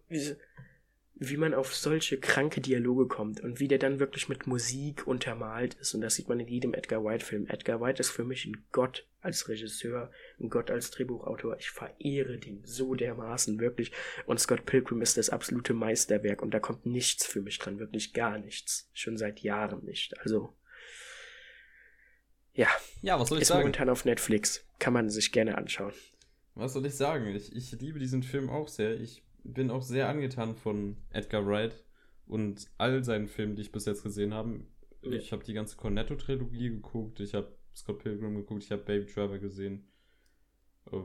wie, man auf solche kranke Dialoge kommt und wie der dann wirklich mit Musik untermalt ist. Und das sieht man in jedem Edgar White-Film. Edgar White ist für mich ein Gott als Regisseur, ein Gott als Drehbuchautor. Ich verehre den so dermaßen, wirklich. Und Scott Pilgrim ist das absolute Meisterwerk und da kommt nichts für mich dran, wirklich gar nichts. Schon seit Jahren nicht. Also, ja, Ja, was soll ich ist sagen? momentan auf Netflix. Kann man sich gerne anschauen. Was soll ich sagen? Ich, ich liebe diesen Film auch sehr. Ich bin auch sehr angetan von Edgar Wright und all seinen Filmen, die ich bis jetzt gesehen habe. Ich habe die ganze Cornetto-Trilogie geguckt, ich habe Scott Pilgrim geguckt, ich habe Baby Driver gesehen. Äh,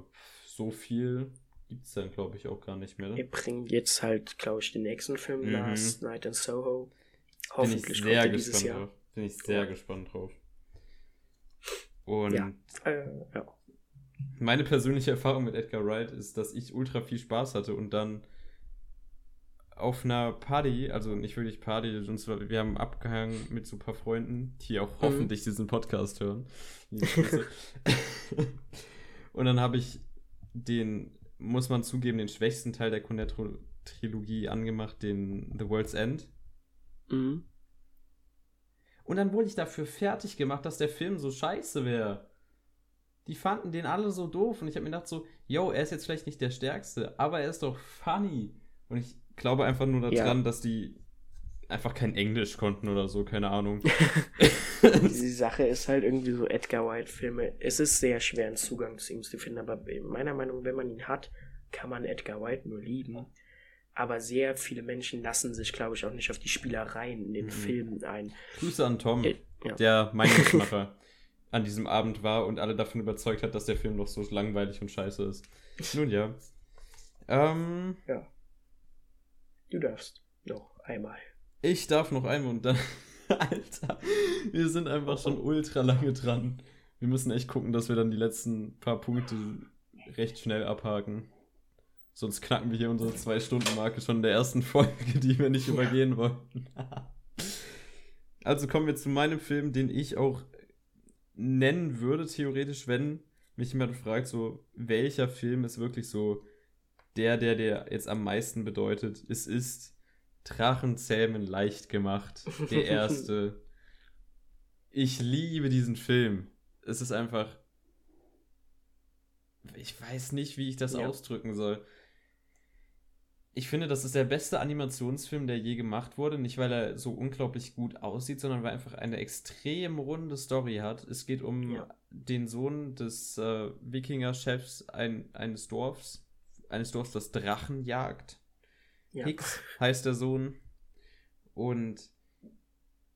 So viel gibt es dann, glaube ich, auch gar nicht mehr. Wir Ne? bringen jetzt halt, glaube ich, den nächsten Film, Mhm. Last Night in Soho. Hoffentlich kommt er dieses Jahr. drauf. Bin ich sehr Ja. gespannt drauf. Und Ja. Äh, ja. Meine persönliche Erfahrung mit Edgar Wright ist, dass ich ultra viel Spaß hatte und dann auf einer Party, also nicht wirklich Party, sonst wir haben abgehangen mit so ein paar Freunden, die auch hoffentlich diesen Podcast hören. [LAUGHS] Und dann habe ich den, muss man zugeben, den schwächsten Teil der Cornetto-Trilogie angemacht, den The World's End. Mhm. Und dann wurde ich dafür fertig gemacht, dass der Film so scheiße wäre. Die fanden den alle so doof und ich habe mir gedacht so, yo, er ist jetzt vielleicht nicht der Stärkste, aber er ist doch funny. Und ich glaube einfach nur daran, Ja. dass die einfach kein Englisch konnten oder so, keine Ahnung. [LAUGHS] Die [LAUGHS] Sache ist halt irgendwie so Edgar White-Filme. Es ist sehr schwer, einen Zugang zu ihm zu finden, aber meiner Meinung nach, wenn man ihn hat, kann man Edgar White nur lieben. Aber sehr viele Menschen lassen sich, glaube ich, auch nicht auf die Spielereien in den Mhm. Filmen ein. Grüße an Tom, Äh, ja. der Meinungsmacher [LAUGHS] an diesem Abend war und alle davon überzeugt hat, dass der Film doch so langweilig und scheiße ist. Nun ja. Ähm, Ja. Du darfst noch einmal. Ich darf noch einmal und dann. [LAUGHS] Alter, wir sind einfach schon ultra lange dran. Wir müssen echt gucken, dass wir dann die letzten paar Punkte recht schnell abhaken. Sonst knacken wir hier unsere Zwei-Stunden-Marke schon in der ersten Folge, die wir nicht übergehen wollten. [LAUGHS] also kommen wir zu meinem Film, den ich auch nennen würde, theoretisch, wenn mich jemand fragt, so, welcher Film ist wirklich so der, der dir jetzt am meisten bedeutet. Es ist Drachenzähmen leicht gemacht. Der [LAUGHS] erste. Ich liebe diesen Film. Es ist einfach. Ich weiß nicht, wie ich das Ja. ausdrücken soll. Ich finde, das ist der beste Animationsfilm, der je gemacht wurde. Nicht, weil er so unglaublich gut aussieht, sondern weil er einfach eine extrem runde Story hat. Es geht um Ja. den Sohn des äh, Wikinger-Chefs ein, eines Dorfs. Eines Dorfs, das Drachen jagt. Ja. Hicks heißt der Sohn. Und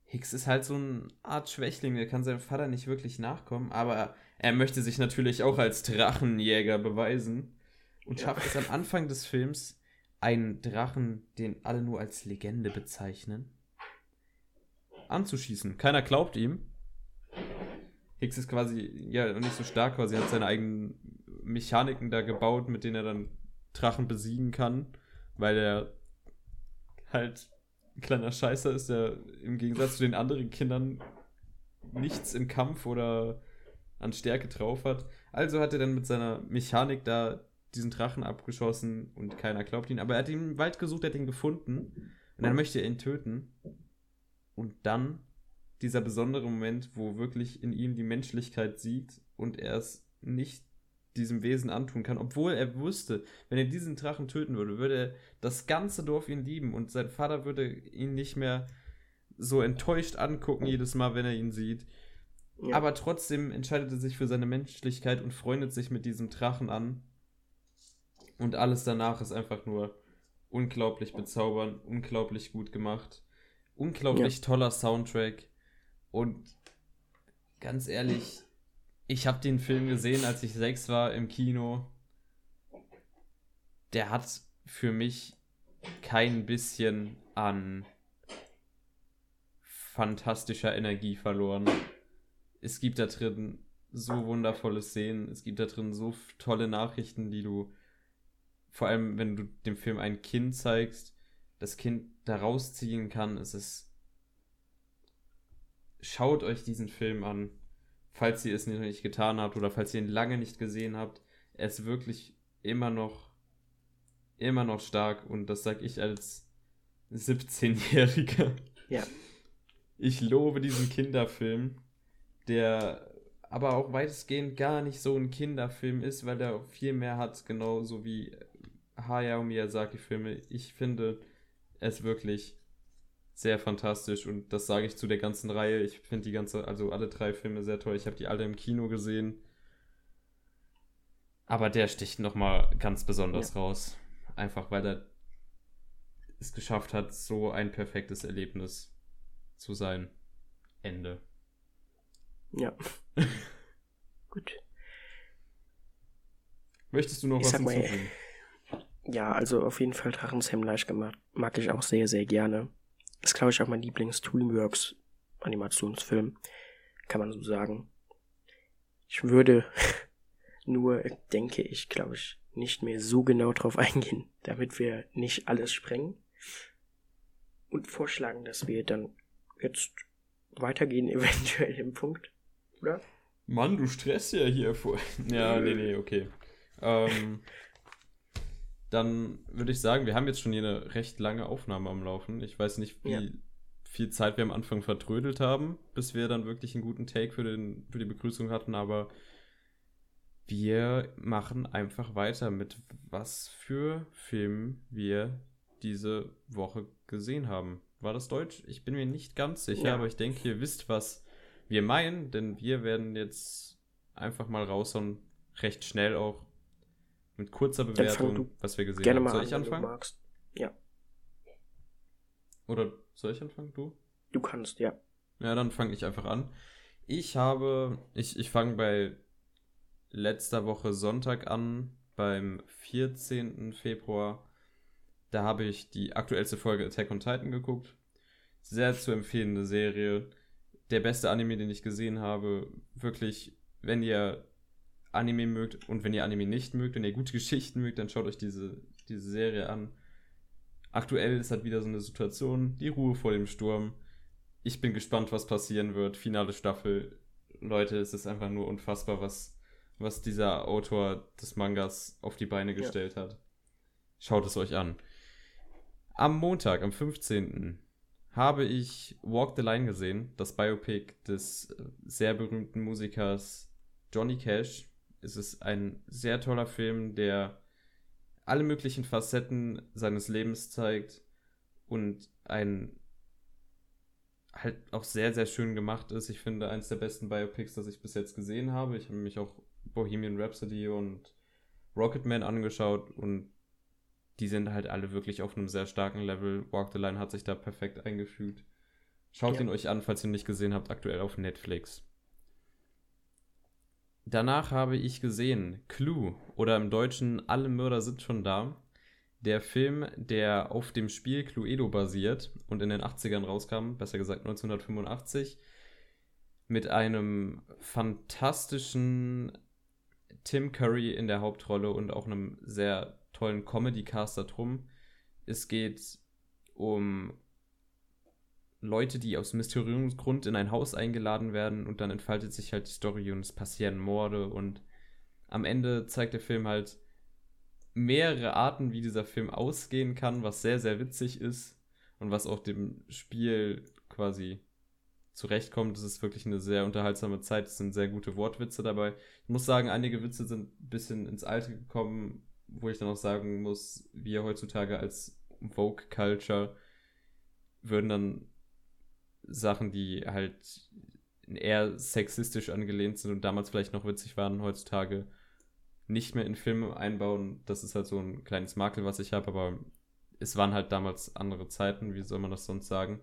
Hicks ist halt so eine Art Schwächling, der kann seinem Vater nicht wirklich nachkommen, aber er möchte sich natürlich auch als Drachenjäger beweisen und Ja. schafft es am Anfang des Films, einen Drachen, den alle nur als Legende bezeichnen, anzuschießen. Keiner glaubt ihm. Hicks ist quasi ja nicht so stark, quasi hat seine eigenen Mechaniken da gebaut, mit denen er dann Drachen besiegen kann, weil er halt ein kleiner Scheißer ist, der im Gegensatz zu den anderen Kindern nichts im Kampf oder an Stärke drauf hat. Also hat er dann mit seiner Mechanik da diesen Drachen abgeschossen und keiner glaubt ihn. Aber er hat ihn im Wald gesucht, er hat ihn gefunden und dann möchte er ihn töten. Und dann dieser besondere Moment, wo wirklich in ihm die Menschlichkeit siegt und er es nicht diesem Wesen antun kann, obwohl er wusste, wenn er diesen Drachen töten würde, würde das ganze Dorf ihn lieben und sein Vater würde ihn nicht mehr so enttäuscht angucken jedes Mal, wenn er ihn sieht. Ja. Aber trotzdem entscheidet er sich für seine Menschlichkeit und freundet sich mit diesem Drachen an. Und alles danach ist einfach nur unglaublich bezaubernd, unglaublich gut gemacht, unglaublich toller Soundtrack. Und ganz ehrlich, ich habe den Film gesehen, als ich sechs war im Kino. Der hat für mich kein bisschen an fantastischer Energie verloren. Es gibt da drin so wundervolle Szenen, es gibt da drin so tolle Nachrichten, die du, vor allem wenn du dem Film ein Kind zeigst, das Kind da rausziehen kann. Es ist. Schaut euch diesen Film an, falls ihr es noch nicht getan habt oder falls ihr ihn lange nicht gesehen habt. Er ist wirklich immer noch, immer noch stark und das sag ich als 17-Jähriger. Ja. Ich lobe diesen Kinderfilm, der aber auch weitestgehend gar nicht so ein Kinderfilm ist, weil er viel mehr hat, genauso wie Hayao Miyazaki-Filme. Ich finde es wirklich sehr fantastisch und das sage ich zu der ganzen Reihe. Ich finde die ganze, also alle drei Filme sehr toll. Ich habe die alle im Kino gesehen. Aber der sticht nochmal ganz besonders raus. Einfach weil er es geschafft hat, so ein perfektes Erlebnis zu sein. Ende. Ja. [LAUGHS] Gut. Möchtest du noch Ich was hinzufügen? Ja, also auf jeden Fall Drachenzähmen leicht gemacht. Mag ich auch sehr, sehr gerne. Ist, glaube ich, auch mein Lieblings-Dreamworks-Animationsfilm. Kann man so sagen. Ich würde [LAUGHS] nur, denke ich, glaube ich, nicht mehr so genau drauf eingehen, [LAUGHS] damit wir nicht alles sprengen. Und vorschlagen, dass wir dann jetzt weitergehen, [LAUGHS] eventuell im Punkt, oder? Mann, du stresst ja hier vor. ja, nee, nee, okay. Ähm, dann würde ich sagen, wir haben jetzt schon hier eine recht lange Aufnahme am Laufen. Ich weiß nicht, wie Ja. viel Zeit wir am Anfang vertrödelt haben, bis wir dann wirklich einen guten Take für, den, für die Begrüßung hatten, aber wir machen einfach weiter mit was für Filmen wir diese Woche gesehen haben. War das Deutsch? Ich bin mir nicht ganz sicher, Ja. aber ich denke, ihr wisst, was wir meinen, denn wir werden jetzt einfach mal raushauen, recht schnell auch, mit kurzer Bewertung, was wir gesehen Gerne haben. mal Soll an, ich anfangen? magst. Ja, Oder soll ich anfangen, du? du kannst, ja. Ja, dann fange ich einfach an. Ich habe, ich, ich fange bei letzter Woche Sonntag an, beim 14. Februar. Da habe ich die aktuellste Folge Attack on Titan geguckt. Sehr zu empfehlende Serie. Der beste Anime, den ich gesehen habe. Wirklich, wenn ihr Anime mögt und wenn ihr Anime nicht mögt, wenn ihr gute [LAUGHS] Geschichten mögt, dann schaut euch diese, diese Serie an. Aktuell ist halt wieder so eine Situation, die Ruhe vor dem Sturm. Ich bin gespannt, was passieren wird. Finale Staffel. Leute, es ist einfach nur unfassbar, was, was dieser Autor des Mangas auf die Beine Ja. gestellt hat. Schaut es euch an. Am Montag, am 15. habe ich Walk the Line gesehen, das Biopic des äh, sehr berühmten Musikers Johnny Cash. Es ist ein sehr toller Film, der alle möglichen Facetten seines Lebens zeigt und ein halt auch sehr, sehr schön gemacht ist. Ich finde, eins der besten Biopics, das ich bis jetzt gesehen habe. Ich habe mich auch Bohemian Rhapsody und Rocketman angeschaut und die sind halt alle wirklich auf einem sehr starken Level. Walk the Line hat sich da perfekt eingefügt. Schaut Ja. ihn euch an, falls ihr ihn nicht gesehen habt, aktuell auf Netflix. Danach habe ich gesehen Clue oder im Deutschen Alle Mörder sind schon da. Der Film, der auf dem Spiel Cluedo basiert und in den 80ern rauskam, besser gesagt 1985, mit einem fantastischen Tim Curry in der Hauptrolle und auch einem sehr tollen Comedy-Cast da drum. Es geht um Leute, die aus mysteriösem in ein Haus eingeladen werden und dann entfaltet sich halt die Story und es passieren Morde und am Ende zeigt der Film halt mehrere Arten, wie dieser Film ausgehen kann, was sehr, sehr witzig ist und was auch dem Spiel quasi zurechtkommt. Es ist wirklich eine sehr unterhaltsame Zeit, es sind sehr gute Wortwitze dabei. Ich muss sagen, einige Witze sind ein bisschen ins Alte gekommen, wo ich dann auch sagen muss, wir heutzutage als Vogue Culture würden dann Sachen, die halt eher sexistisch angelehnt sind und damals vielleicht noch witzig waren, heutzutage nicht mehr in Filme einbauen. Das ist halt so ein kleines Makel, was ich habe, aber es waren halt damals andere Zeiten, wie soll man das sonst sagen?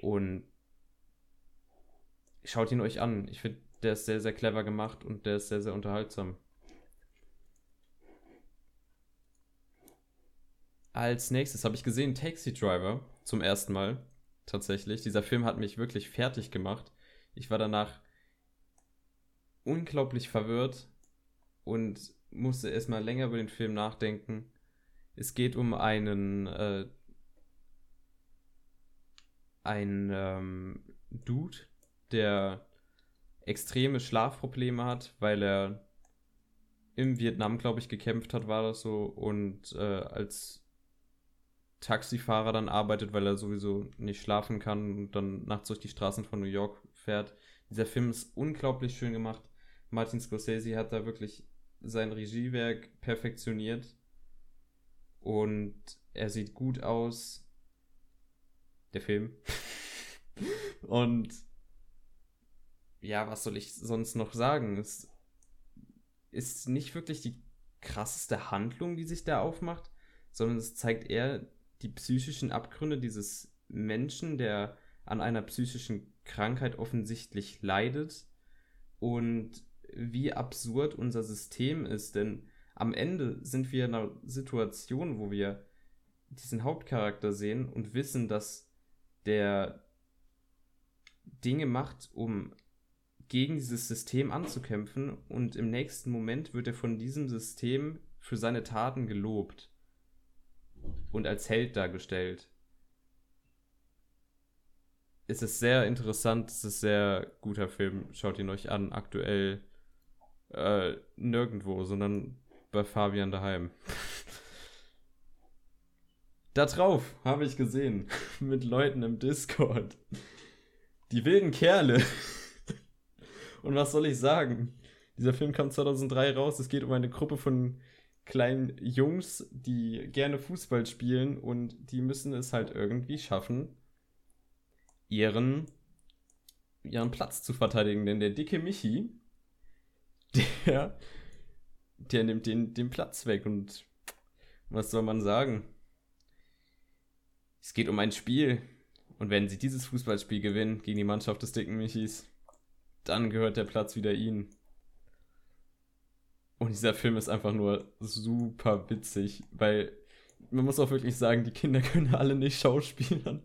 Und schaut ihn euch an. Ich finde, der ist sehr, sehr clever gemacht und der ist sehr, sehr unterhaltsam. Als nächstes habe ich gesehen Taxi Driver zum ersten Mal. Tatsächlich. Dieser Film hat mich wirklich fertig gemacht. Ich war danach unglaublich verwirrt und musste erstmal länger über den Film nachdenken. Es geht um einen, äh, ein ähm, Dude, der extreme Schlafprobleme hat, weil er im Vietnam, glaube ich, gekämpft hat, war das so, und äh, als Taxifahrer dann arbeitet, weil er sowieso nicht schlafen kann und dann nachts durch die Straßen von New York fährt. Dieser Film ist unglaublich schön gemacht. Martin Scorsese hat da wirklich sein Regiewerk perfektioniert und er sieht gut aus. Der Film. [LAUGHS] und ja, was soll ich sonst noch sagen? Es ist nicht wirklich die krasseste Handlung, die sich da aufmacht, sondern es zeigt eher die psychischen Abgründe dieses Menschen, der an einer psychischen Krankheit offensichtlich leidet und wie absurd unser System ist, denn am Ende sind wir in einer Situation, wo wir diesen Hauptcharakter sehen und wissen, dass der Dinge macht, um gegen dieses System anzukämpfen und im nächsten Moment wird er von diesem System für seine Taten gelobt. Und als Held dargestellt. Es ist sehr interessant, es ist ein sehr guter Film. Schaut ihn euch an. Aktuell äh, nirgendwo, sondern bei Fabian daheim. [LAUGHS] da drauf habe ich gesehen, [LAUGHS] mit Leuten im Discord. Die wilden Kerle. [LAUGHS] Und was soll ich sagen? Dieser Film kam 2003 raus. Es geht um eine Gruppe von kleinen Jungs, die gerne Fußball spielen und die müssen es halt irgendwie schaffen, ihren, ihren Platz zu verteidigen. Denn der dicke Michi, der, der nimmt den, den Platz weg. Und was soll man sagen? Es geht um ein Spiel. Und wenn sie dieses Fußballspiel gewinnen gegen die Mannschaft des dicken Michis, dann gehört der Platz wieder ihnen. Und dieser Film ist einfach nur super witzig, weil man muss auch wirklich sagen, die Kinder [LAUGHS] können alle nicht schauspielern.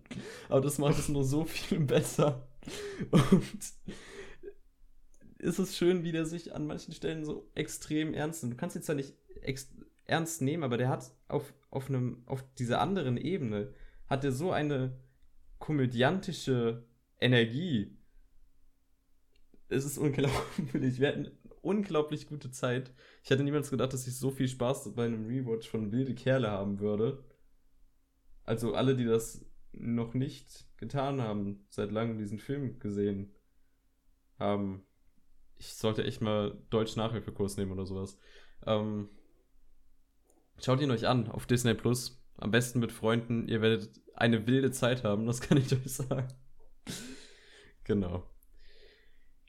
Aber das macht es nur so viel besser. Und ist es schön, wie der sich an manchen Stellen so extrem ernst nimmt. Du kannst ihn zwar nicht ernst nehmen, aber der hat auf, auf, einem, auf dieser anderen Ebene, hat er so eine komödiantische Energie. Es ist unglaublich. Wir hatten unglaublich gute Zeit. Ich hätte niemals gedacht, dass ich so viel Spaß bei einem Rewatch von Wilde Kerle haben würde. Also alle, die das noch nicht getan haben, seit langem diesen Film gesehen haben. Ich sollte echt mal Deutsch-Nachhilfekurs nehmen oder sowas. Ähm, schaut ihn euch an auf Disney Plus. Am besten mit Freunden. Ihr werdet eine wilde Zeit haben, das kann ich euch sagen. [LAUGHS] genau.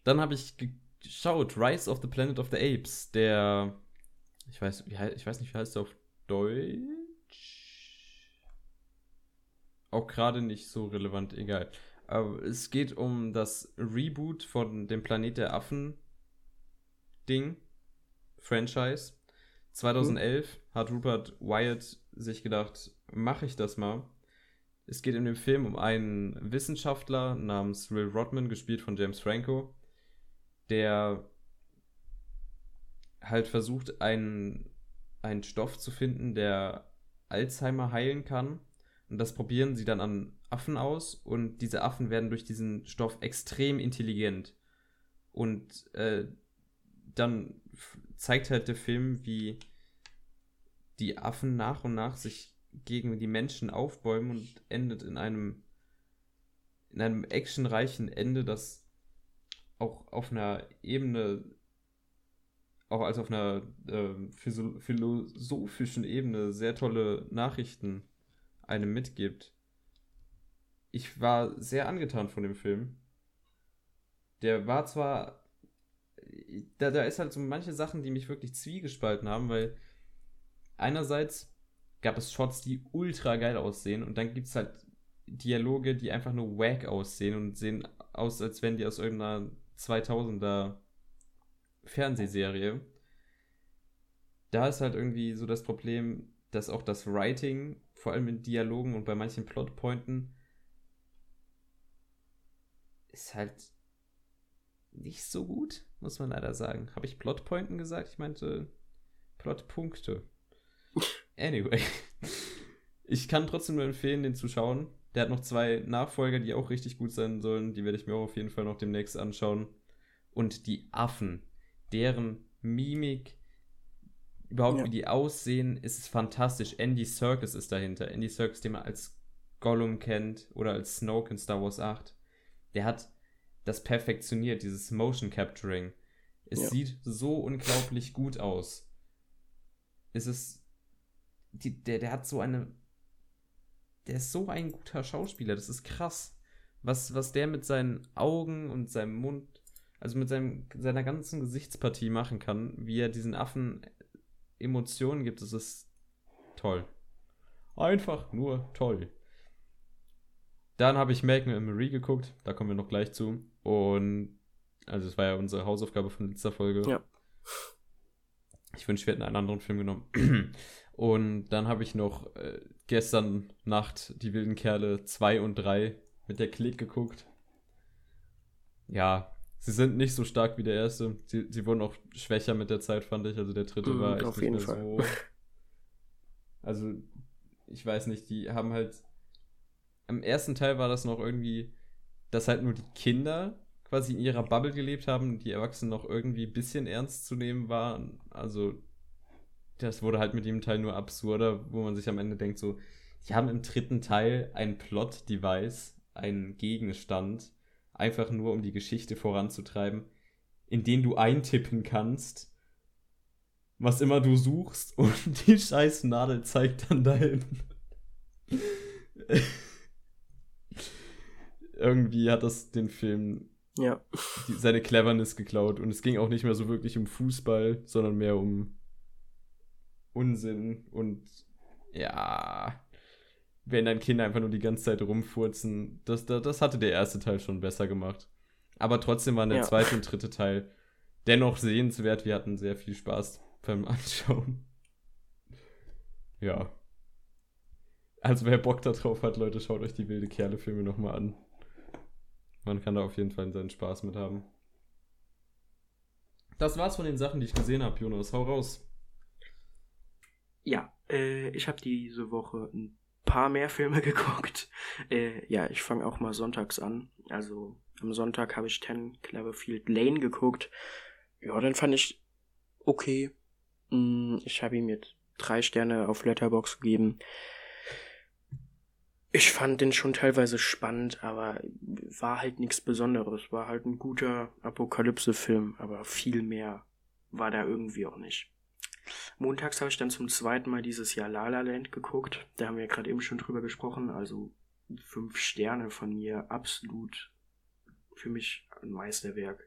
Dann habe ich geschaut, Rise of the Planet of the Apes, der, ich weiß, wie, ich weiß nicht, wie heißt der auf Deutsch? Auch gerade nicht so relevant, egal. Aber es geht um das Reboot von dem Planet der Affen Ding, Franchise. 2011 mhm. hat Rupert Wyatt sich gedacht, mache ich das mal. Es geht in dem Film um einen Wissenschaftler namens Will Rodman, gespielt von James Franco, der halt versucht, einen, einen Stoff zu finden, der Alzheimer heilen kann. Und das probieren sie dann an Affen aus und diese Affen werden durch diesen Stoff extrem intelligent. Und äh, dann zeigt halt der Film, wie die Affen nach und nach sich gegen die Menschen aufbäumen und endet in einem in einem actionreichen Ende, das auch auf einer Ebene, auch als auf einer äh, philosophischen Ebene sehr tolle Nachrichten einem mitgibt. Ich war sehr angetan von dem Film. Der war zwar, da, da ist halt so manche Sachen, die mich wirklich zwiegespalten haben, weil einerseits gab es Shots, die ultra geil aussehen und dann gibt es halt Dialoge, die einfach nur wack aussehen und sehen aus, als wenn die aus irgendeiner 2000er Fernsehserie. Da ist halt irgendwie so das Problem, dass auch das Writing, vor allem in Dialogen und bei manchen Plotpointen, ist halt nicht so gut, muss man leider sagen. Habe ich Plotpointen gesagt? Ich meinte Plotpunkte. [LAUGHS] Anyway. Ich kann trotzdem nur empfehlen, den zu schauen. Der hat noch zwei Nachfolger, die auch richtig gut sein sollen. Die werde ich mir auch auf jeden Fall noch demnächst anschauen. Und die Affen, deren Mimik, überhaupt ja. wie die aussehen, ist fantastisch. Andy Serkis ist dahinter. Andy Serkis, den man als Gollum kennt oder als Snoke in Star Wars 8. Der hat das perfektioniert, dieses Motion Capturing. Es ja. sieht so unglaublich gut aus. Es ist. Die, der, der hat so eine der ist so ein guter Schauspieler, das ist krass. Was, was der mit seinen Augen und seinem Mund, also mit seinem, seiner ganzen Gesichtspartie machen kann, wie er diesen Affen Emotionen gibt, das ist toll. Einfach nur toll. Dann habe ich Malcolm and Marie geguckt, da kommen wir noch gleich zu. Und also es war ja unsere Hausaufgabe von letzter Folge. Ja. Ich wünsche, wir hätten einen anderen Film genommen. Und dann habe ich noch äh, gestern Nacht die wilden Kerle 2 und 3 mit der Klick geguckt. Ja, sie sind nicht so stark wie der erste. Sie, sie wurden auch schwächer mit der Zeit, fand ich. Also der dritte mm, war echt nicht mehr Fall. so. Also ich weiß nicht, die haben halt. Im ersten Teil war das noch irgendwie, dass halt nur die Kinder quasi in ihrer Bubble gelebt haben, die Erwachsenen noch irgendwie ein bisschen ernst zu nehmen waren. Also, das wurde halt mit dem Teil nur absurder, wo man sich am Ende denkt, so, die haben im dritten Teil ein Plot-Device, einen Gegenstand, einfach nur um die Geschichte voranzutreiben, in den du eintippen kannst, was immer du suchst, [LAUGHS] und die scheiß Nadel zeigt dann dahin. [LAUGHS] Irgendwie hat das den Film Ja. die, seine Cleverness geklaut und es ging auch nicht mehr so wirklich um Fußball, sondern mehr um Unsinn und ja, wenn dann Kinder einfach nur die ganze Zeit rumfurzen, das, das, das hatte der erste Teil schon besser gemacht. Aber trotzdem waren der Ja. zweite und dritte Teil dennoch sehenswert. Wir hatten sehr viel Spaß beim Anschauen. Ja. Also wer Bock da drauf hat, Leute, schaut euch die wilde Kerle-Filme nochmal an. Man kann da auf jeden Fall seinen Spaß mit haben. Das war's von den Sachen, die ich gesehen habe, Jonas. Hau raus. Ja, äh, ich habe diese Woche ein paar mehr Filme [LAUGHS] geguckt. Äh, ja, ich fange auch mal sonntags an. Also am Sonntag habe ich 10 Cloverfield Lane geguckt. Ja, dann fand ich okay. Mm, Ich habe ihm jetzt drei Sterne auf Letterbox gegeben. Ich fand den schon teilweise spannend, aber war halt nichts Besonderes. War halt ein guter Apokalypse-Film, aber viel mehr war da irgendwie auch nicht. Montags habe ich dann zum zweiten Mal dieses Jahr La La Land geguckt. Da haben wir ja gerade eben schon drüber gesprochen. Also fünf Sterne von mir. Absolut für mich ein Meisterwerk.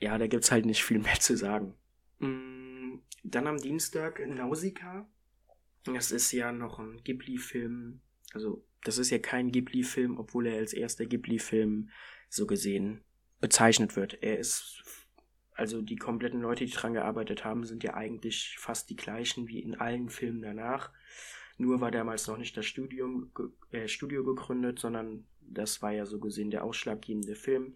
Ja, da gibt's halt nicht viel mehr zu sagen. Mm, Dann am Dienstag Nausicaa. Das ist ja noch ein Ghibli-Film. Also, das ist ja kein Ghibli-Film, obwohl er als erster Ghibli-Film so gesehen bezeichnet wird. Er ist also die kompletten Leute, die dran gearbeitet haben, sind ja eigentlich fast die gleichen wie in allen Filmen danach. Nur war damals noch nicht das Studium, äh, Studio gegründet, sondern das war ja so gesehen der ausschlaggebende Film.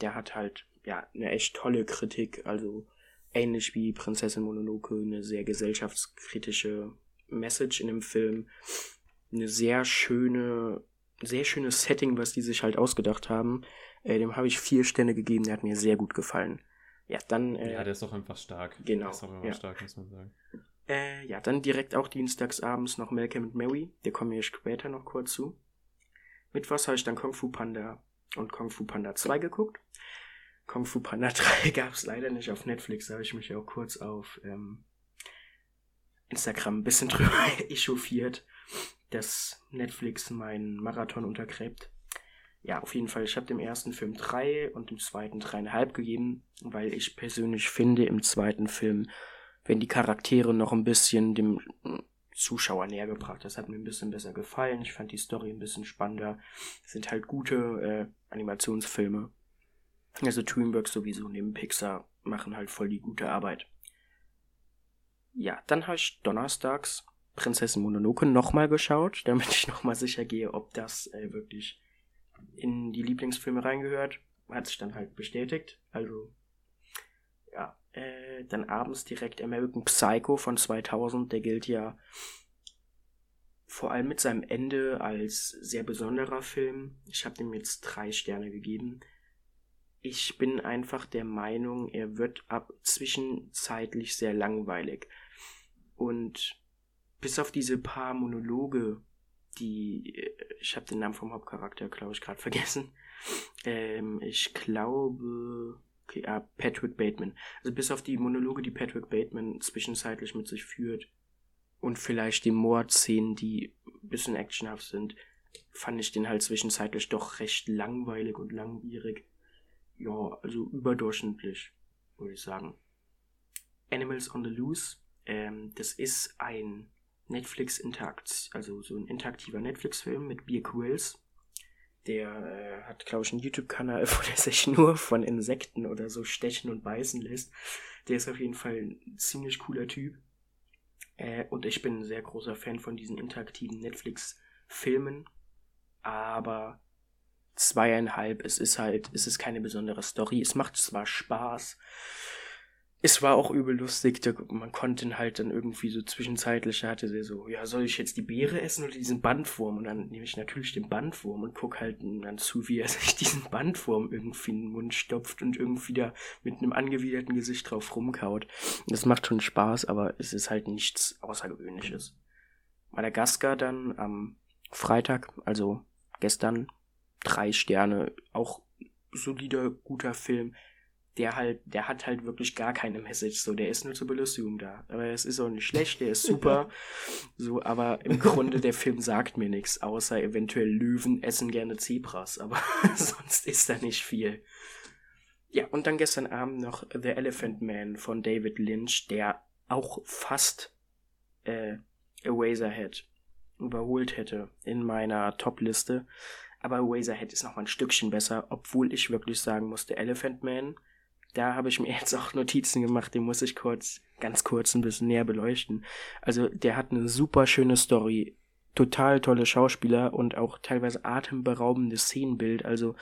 Der hat halt ja eine echt tolle Kritik, also ähnlich wie Prinzessin Mononoke, eine sehr gesellschaftskritische Message in dem Film. Eine sehr schöne, sehr schönes Setting, was die sich halt ausgedacht haben. Äh, dem habe ich vier Sterne gegeben, der hat mir sehr gut gefallen. Ja, dann äh, Ja, der ist doch einfach stark. Genau, Der ist doch einfach ja. stark, muss man sagen. Äh, ja, dann direkt auch dienstags abends noch Malcolm und Mary. Der kommen wir später noch kurz zu. Mittwochs habe ich dann Kung Fu Panda und Kung Fu Panda 2 geguckt. Kung Fu Panda 3 gab es leider nicht auf Netflix. Da habe ich mich auch kurz auf ähm, Instagram ein bisschen [LAUGHS] drüber echauffiert, dass Netflix meinen Marathon untergräbt. Ja, auf jeden Fall. Ich habe dem ersten Film drei und dem zweiten dreieinhalb gegeben, weil ich persönlich finde, im zweiten Film wenn die Charaktere noch ein bisschen dem mm, Zuschauer näher gebracht. Das hat mir ein bisschen besser gefallen. Ich fand die Story ein bisschen spannender. Das sind halt gute äh, Animationsfilme. Also Dreamworks sowieso neben Pixar machen halt voll die gute Arbeit. Ja, dann habe ich donnerstags Prinzessin Mononoke nochmal geschaut, [LAUGHS] damit ich nochmal sicher gehe, ob das äh, wirklich in die Lieblingsfilme reingehört. Hat sich dann halt bestätigt. Also ja, äh, dann abends direkt American Psycho von 2000. Der gilt ja vor allem mit seinem Ende als sehr besonderer Film. Ich habe dem jetzt drei Sterne gegeben. Ich bin einfach der Meinung, er wird ab zwischenzeitlich sehr langweilig. Und bis auf diese paar Monologe, die äh, ich habe den Namen vom Hauptcharakter, glaube ich, gerade vergessen. [LAUGHS] Ähm, ich glaube, okay, ah, Patrick Bateman. Also bis auf die Monologe, die Patrick Bateman zwischenzeitlich mit sich führt und vielleicht die Mordszenen, die ein bisschen actionhaft sind, fand ich den halt zwischenzeitlich doch recht langweilig und langwierig. Ja, also überdurchschnittlich, würde ich sagen. Animals on the Loose, ähm, das ist ein Netflix-Interakt, also so ein interaktiver Netflix-Film mit Beer Quills. Der äh, hat, glaube ich, einen YouTube-Kanal, [LAUGHS] wo der sich nur von Insekten oder so stechen und beißen lässt. Der ist auf jeden Fall ein ziemlich cooler Typ. Äh, und ich bin ein sehr großer Fan von diesen interaktiven Netflix-Filmen. Aber zweieinhalb, es ist halt, es ist keine besondere Story. Es macht zwar Spaß, es war auch übel lustig. Da, man konnte ihn halt dann irgendwie so zwischenzeitlich, hatte der so, ja, soll ich jetzt die Beere essen oder diesen Bandwurm? Und dann nehme ich natürlich den Bandwurm und guck halt dann zu, wie er [LAUGHS] sich diesen Bandwurm irgendwie in den Mund stopft und irgendwie da mit einem angewiderten Gesicht drauf rumkaut. Das macht schon Spaß, aber es ist halt nichts Außergewöhnliches. Madagaskar dann am Freitag, also gestern, drei Sterne, auch solider, guter Film der halt, der hat halt wirklich gar keine Message, so, der ist nur zur Belustigung da. Aber es ist auch nicht schlecht, der ist [LAUGHS] super, so, aber im Grunde der Film sagt mir nichts, außer eventuell Löwen essen gerne Zebras, aber [LAUGHS] sonst ist da nicht viel. Ja, und dann gestern Abend noch The Elephant Man von David Lynch, der auch fast äh, Eraserhead überholt hätte in meiner Top-Liste. Aber Eraserhead ist noch mal ein Stückchen besser, obwohl ich wirklich sagen musste, Elephant Man da habe ich mir [LAUGHS] jetzt auch Notizen gemacht, den muss ich kurz, ganz kurz ein bisschen näher beleuchten. Also der hat eine super schöne Story, total tolle Schauspieler und auch teilweise atemberaubendes Szenenbild. Also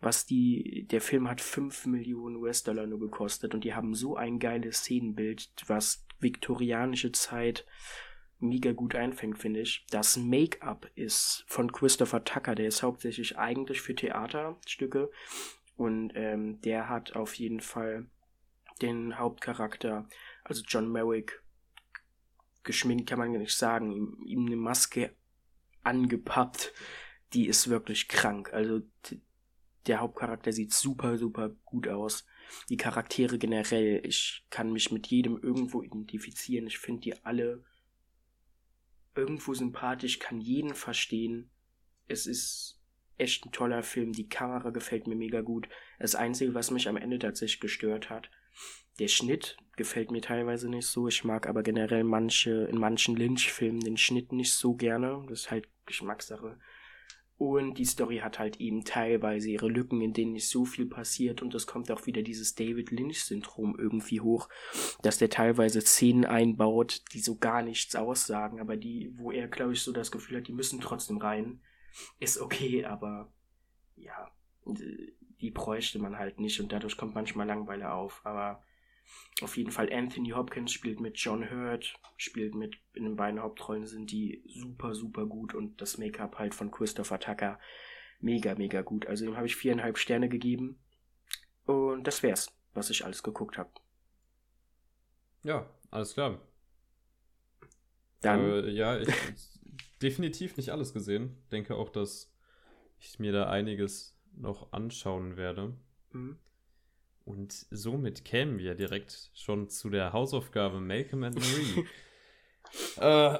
was die, der Film hat 5 Millionen US-Dollar nur gekostet und die haben so ein geiles Szenenbild, was viktorianische Zeit mega gut einfängt, finde ich. Das Make-up ist von Christopher Tucker, der ist hauptsächlich eigentlich für Theaterstücke und ähm, der hat auf jeden Fall den Hauptcharakter, also John Merrick, geschminkt kann man nicht sagen, ihm, ihm eine Maske angepappt, die ist wirklich krank. Also der Hauptcharakter sieht super, super gut aus. Die Charaktere generell, ich kann mich mit jedem irgendwo identifizieren. Ich finde die alle irgendwo sympathisch, kann jeden verstehen. Es ist echt ein toller Film. Die Kamera gefällt mir mega gut. Das Einzige, was mich am Ende tatsächlich gestört hat, der Schnitt gefällt mir teilweise nicht so. Ich mag aber generell manche, in manchen Lynch-Filmen den Schnitt nicht so gerne. Das ist halt Geschmackssache. Und die Story hat halt eben teilweise ihre Lücken, in denen nicht so viel passiert. Und es kommt auch wieder dieses David Lynch-Syndrom irgendwie hoch, dass der teilweise Szenen einbaut, die so gar nichts aussagen, aber die, wo er, glaube ich, so das Gefühl hat, die müssen trotzdem rein ist okay, aber ja, die bräuchte man halt nicht und dadurch kommt manchmal Langweile auf. Aber auf jeden Fall Anthony Hopkins spielt mit John Hurt, spielt mit in den beiden Hauptrollen sind die super, super gut und das Make-up halt von Christopher Tucker mega, mega gut. Also dem habe ich viereinhalb Sterne gegeben. Und das wär's, was ich alles geguckt habe. Ja, alles klar. Dann. Äh, ja, ich, definitiv nicht alles gesehen. Denke auch, dass ich mir da einiges noch anschauen werde. Mhm. Und somit kämen wir direkt schon zu der Hausaufgabe Malcolm and Marie. [LAUGHS] äh,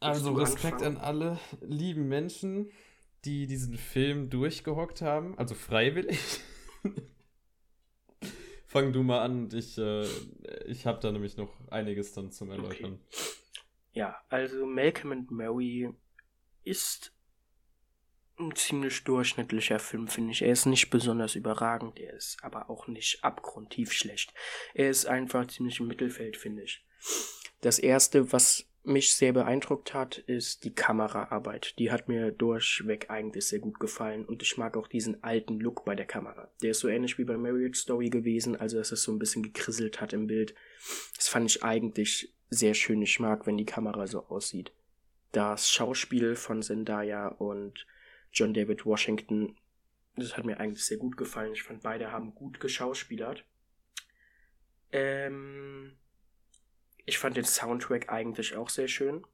also Respekt an alle lieben Menschen, die diesen Film durchgehockt haben, also freiwillig. [LAUGHS] Fang du mal an, ich, äh, ich habe da nämlich noch einiges dann zum Erläutern. Okay. Ja, also Malcolm and Mary ist ein ziemlich durchschnittlicher Film, finde ich. Er ist nicht besonders überragend, er ist aber auch nicht abgrundtief schlecht. Er ist einfach ziemlich im Mittelfeld, finde ich. Das erste, was mich sehr beeindruckt hat, ist die Kameraarbeit. Die hat mir durchweg eigentlich sehr gut gefallen und ich mag auch diesen alten Look bei der Kamera. Der ist so ähnlich wie bei Marriage Story gewesen, also dass es so ein bisschen gekrisselt hat im Bild. Das fand ich eigentlich sehr schön. Ich mag, wenn die Kamera so aussieht das Schauspiel von Zendaya und John David Washington, das hat mir eigentlich sehr gut gefallen. Ich fand, beide haben gut geschauspielert. Ähm, ich fand den Soundtrack eigentlich auch sehr schön.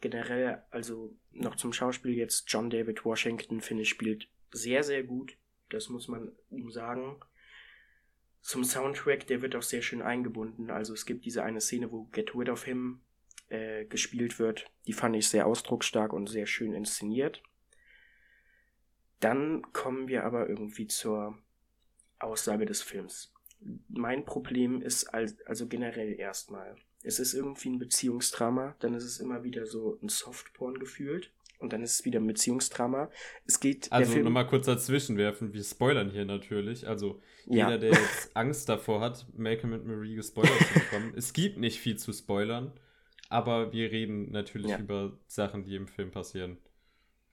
Generell, also noch zum Schauspiel jetzt, John David Washington, finde ich, spielt sehr, sehr gut. Das muss man ihm sagen. Zum Soundtrack, der wird auch sehr schön eingebunden. Also es gibt diese eine Szene, wo Get Rid of Him äh, gespielt wird. Die fand ich sehr ausdrucksstark und sehr schön inszeniert. Dann kommen wir aber irgendwie zur Aussage des Films. Mein Problem ist also generell erstmal, es ist irgendwie ein Beziehungsdrama, dann ist es immer wieder so ein Softporn gefühlt und dann ist es wieder ein Beziehungsdrama. Es geht. Also nochmal kurz dazwischen werfen, wir spoilern hier natürlich. Also jeder, ja. der jetzt Angst davor hat, Malcolm und Marie gespoilert zu bekommen, [LAUGHS] es gibt nicht viel zu spoilern. Aber wir reden natürlich ja. über Sachen, die im Film passieren.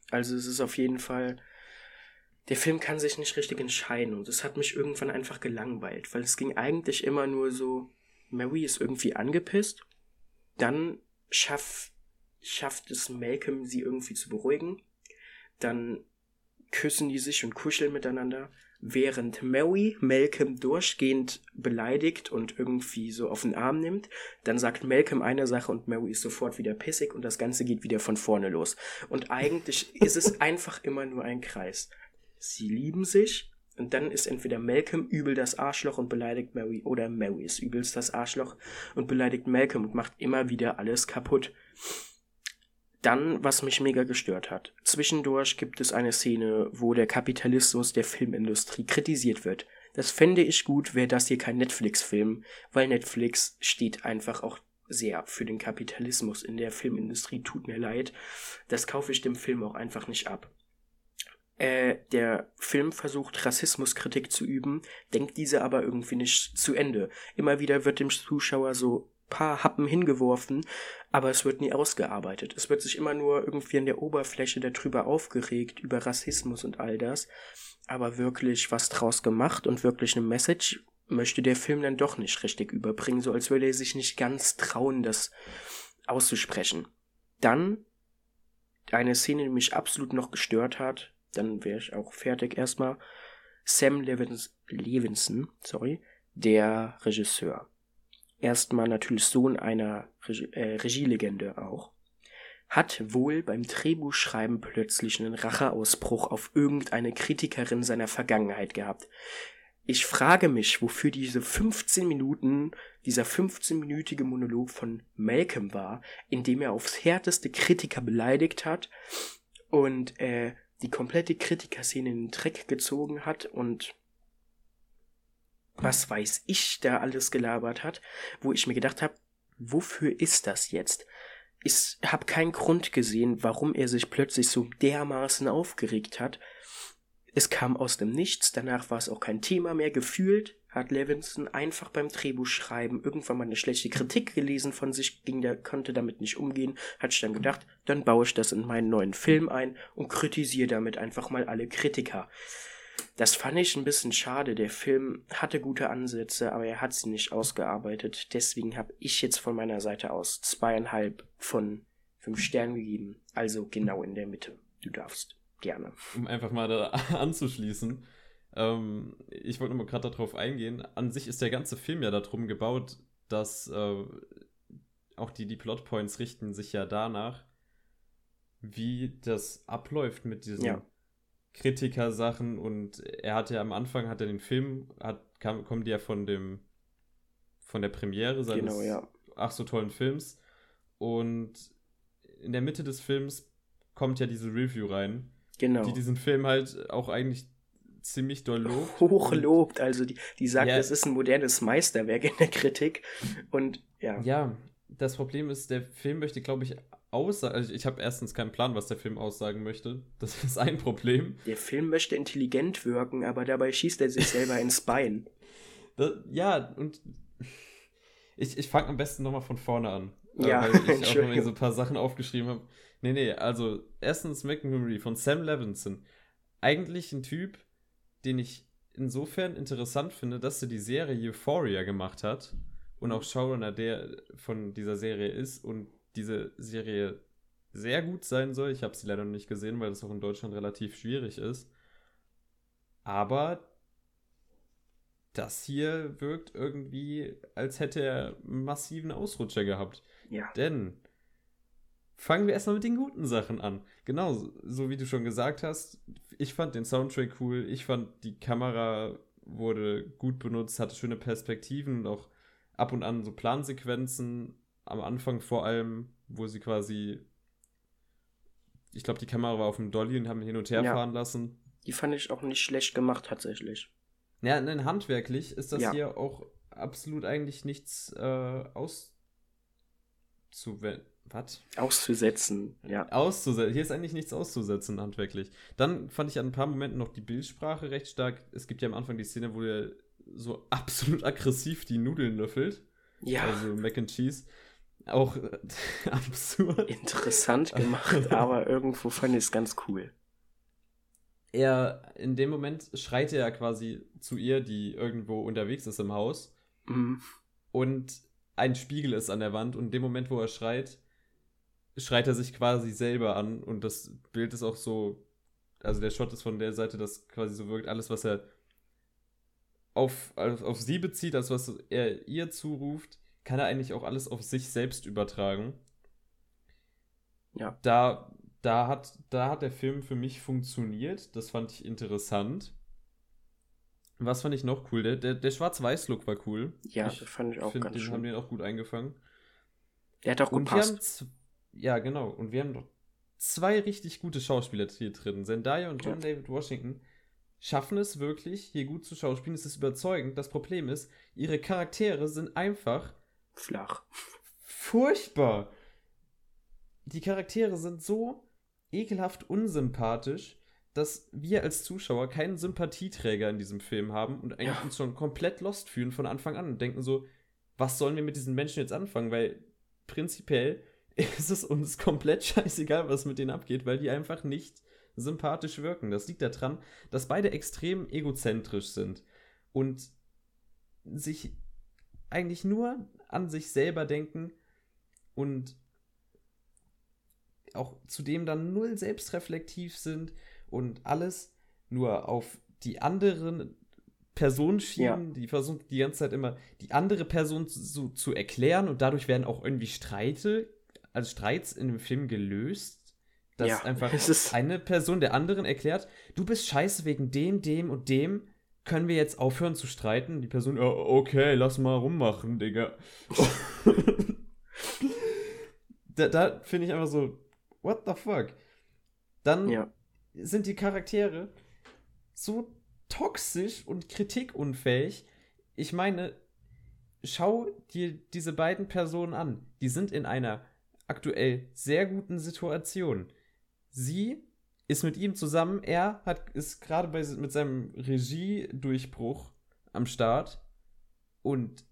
Also es ist auf jeden Fall. Der Film kann sich nicht richtig entscheiden und es hat mich irgendwann einfach gelangweilt, weil es ging eigentlich immer nur so Mary ist irgendwie angepisst. Dann schaff, schafft es Malcolm, sie irgendwie zu beruhigen. Dann küssen die sich und kuscheln miteinander, während Mary Malcolm durchgehend beleidigt und irgendwie so auf den Arm nimmt. Dann sagt Malcolm eine Sache und Mary ist sofort wieder pissig und das Ganze geht wieder von vorne los. Und eigentlich ist es [LAUGHS] einfach immer nur ein Kreis. Sie lieben sich und dann ist entweder Malcolm übel das Arschloch und beleidigt Mary oder Mary ist übelst das Arschloch und beleidigt Malcolm und macht immer wieder alles kaputt. Dann, was mich mega gestört hat. Zwischendurch gibt es eine Szene, wo der Kapitalismus der Filmindustrie kritisiert wird. Das fände ich gut, wäre das hier kein Netflix-Film, weil Netflix steht einfach auch sehr für den Kapitalismus in der Filmindustrie. Tut mir leid. Das kaufe ich dem Film auch einfach nicht ab. Äh, der Film versucht Rassismuskritik zu üben, denkt diese aber irgendwie nicht zu Ende. Immer wieder wird dem Zuschauer so paar Happen hingeworfen, aber es wird nie ausgearbeitet. Es wird sich immer nur irgendwie an der Oberfläche darüber aufgeregt, über Rassismus und all das. Aber wirklich was draus gemacht und wirklich eine Message möchte der Film dann doch nicht richtig überbringen, so als würde er sich nicht ganz trauen, das auszusprechen. Dann eine Szene, die mich absolut noch gestört hat, dann wäre ich auch fertig erstmal. Sam Levins, Levinson, sorry, der Regisseur. Erstmal natürlich Sohn einer Regie, äh, Regielegende auch. Hat wohl beim Drehbuchschreiben plötzlich einen Racheausbruch auf irgendeine Kritikerin seiner Vergangenheit gehabt. Ich frage mich, wofür diese 15 Minuten, dieser 15-minütige Monolog von Malcolm war, in dem er aufs härteste Kritiker beleidigt hat und äh, die komplette Kritikerszene in den Dreck gezogen hat und was weiß ich da alles gelabert hat, wo ich mir gedacht habe, wofür ist das jetzt? Ich habe keinen Grund gesehen, warum er sich plötzlich so dermaßen aufgeregt hat. Es kam aus dem Nichts, danach war es auch kein Thema mehr. Gefühlt hat Levinson einfach beim Drehbuchschreiben irgendwann mal eine schlechte Kritik gelesen von sich, ging der, konnte damit nicht umgehen, hat sich dann gedacht, dann baue ich das in meinen neuen Film ein und kritisiere damit einfach mal alle Kritiker. Das fand ich ein bisschen schade. Der Film hatte gute Ansätze, aber er hat sie nicht ausgearbeitet. Deswegen habe ich jetzt von meiner Seite aus zweieinhalb von fünf Sternen gegeben. Also genau in der Mitte. Du darfst gerne. Um einfach mal da [LAUGHS] anzuschließen. Ähm, ich wollte nur mal gerade darauf eingehen. An sich ist der ganze Film ja darum gebaut, dass äh, auch die, die Plotpoints richten sich ja danach, wie das abläuft mit diesen ja. Kritiker-Sachen und er hatte ja am Anfang, hat er den Film, hat, kam, kommt ja von dem, von der Premiere seines genau, ja. ach so tollen Films und in der Mitte des Films kommt ja diese Review rein, genau. die diesen Film halt auch eigentlich ziemlich doll lobt. [LAUGHS] Hochlobt, also die, die sagt, ja, es ist ein modernes Meisterwerk in der Kritik und ja. Ja, das Problem ist, der Film möchte, glaube ich, aussagen. Also ich habe erstens keinen Plan, was der Film aussagen möchte. Das ist ein Problem. Der Film möchte intelligent wirken, aber dabei schießt er sich selber ins Bein. [LAUGHS] Das, ja, und [LAUGHS] ich, ich fange am besten nochmal von vorne an. Äh, ja, weil ich auch noch so ein paar Sachen aufgeschrieben habe. Nee, nee, also erstens McMurray von Sam Levinson. Eigentlich ein Typ, den ich insofern interessant finde, dass er die Serie Euphoria gemacht hat und auch Showrunner der von dieser Serie ist und diese Serie sehr gut sein soll. Ich habe sie leider noch nicht gesehen, weil das auch in Deutschland relativ schwierig ist. Aber das hier wirkt irgendwie, als hätte er einen massiven Ausrutscher gehabt. Ja. Denn fangen wir erstmal mit den guten Sachen an. Genau, so wie du schon gesagt hast, ich fand den Soundtrack cool, ich fand die Kamera wurde gut benutzt, hatte schöne Perspektiven und auch ab und an so Plansequenzen am Anfang vor allem, wo sie quasi, ich glaube, die Kamera war auf dem Dolly und haben hin und her ja. fahren lassen. Die fand ich auch nicht schlecht gemacht tatsächlich. Ja, nein, handwerklich ist das ja. hier auch absolut eigentlich nichts äh, auszuwenden. Was? Auszusetzen, ja. Auszusetzen. Hier ist eigentlich nichts auszusetzen, handwerklich. Dann fand ich an ein paar Momenten noch die Bildsprache recht stark. Es gibt ja am Anfang die Szene, wo er so [LAUGHS] absolut aggressiv die Nudeln löffelt. Ja. Also Mac and Cheese. Auch äh, [LAUGHS] absurd. Interessant gemacht, [LAUGHS] aber irgendwo fand ich es ganz cool. Er, in dem Moment schreit er quasi zu ihr, die irgendwo unterwegs ist im Haus. Mhm. und ein Spiegel ist an der Wand und in dem Moment, wo er schreit, schreit er sich quasi selber an und das Bild ist auch so, also der Shot ist von der Seite, das quasi so wirkt, alles, was er auf, auf, auf sie bezieht, als was er ihr zuruft, kann er eigentlich auch alles auf sich selbst übertragen. Ja. Da, da, hat, da hat der Film für mich funktioniert. Das fand ich interessant. Was fand ich noch cool? Der, der, der Schwarz-Weiß-Look war cool. Ja, ich das fand ich auch find, ganz den schön. haben den auch gut eingefangen. Der hat auch gut Und wir haben passt. z- ja, genau. Und wir haben zwei richtig gute Schauspieler hier drin. Zendaya und John David Washington schaffen es wirklich, hier gut zu schauspielen. Es ist überzeugend. Das Problem ist, ihre Charaktere sind einfach Flach. furchtbar. Die Charaktere sind so ekelhaft unsympathisch, dass wir als Zuschauer keinen Sympathieträger in diesem Film haben und eigentlich Ja. uns schon komplett lost fühlen von Anfang an und denken so, was sollen wir mit diesen Menschen jetzt anfangen? Weil prinzipiell [LAUGHS] ist es uns komplett scheißegal, was mit denen abgeht, weil die einfach nicht sympathisch wirken. Das liegt daran, dass beide extrem egozentrisch sind und sich eigentlich nur an sich selber denken und auch zudem dann null selbstreflektiv sind und alles nur auf die anderen Personen schieben, die versuchen die ganze Zeit immer die andere Person zu, zu erklären und dadurch werden auch irgendwie Streite, also Streits in dem Film gelöst, dass Ja, einfach eine Person der anderen erklärt, du bist scheiße wegen dem, dem und dem, können wir jetzt aufhören zu streiten? Die Person, "Ja, okay, lass mal rummachen, Digga. [LAUGHS] da da finde ich einfach so, what the fuck? Dann Ja. sind die Charaktere so toxisch und kritikunfähig. Ich meine, schau dir diese beiden Personen an. Die sind in einer aktuell sehr guten Situation. Sie ist mit ihm zusammen, er hat, ist gerade bei, mit seinem Regiedurchbruch am Start und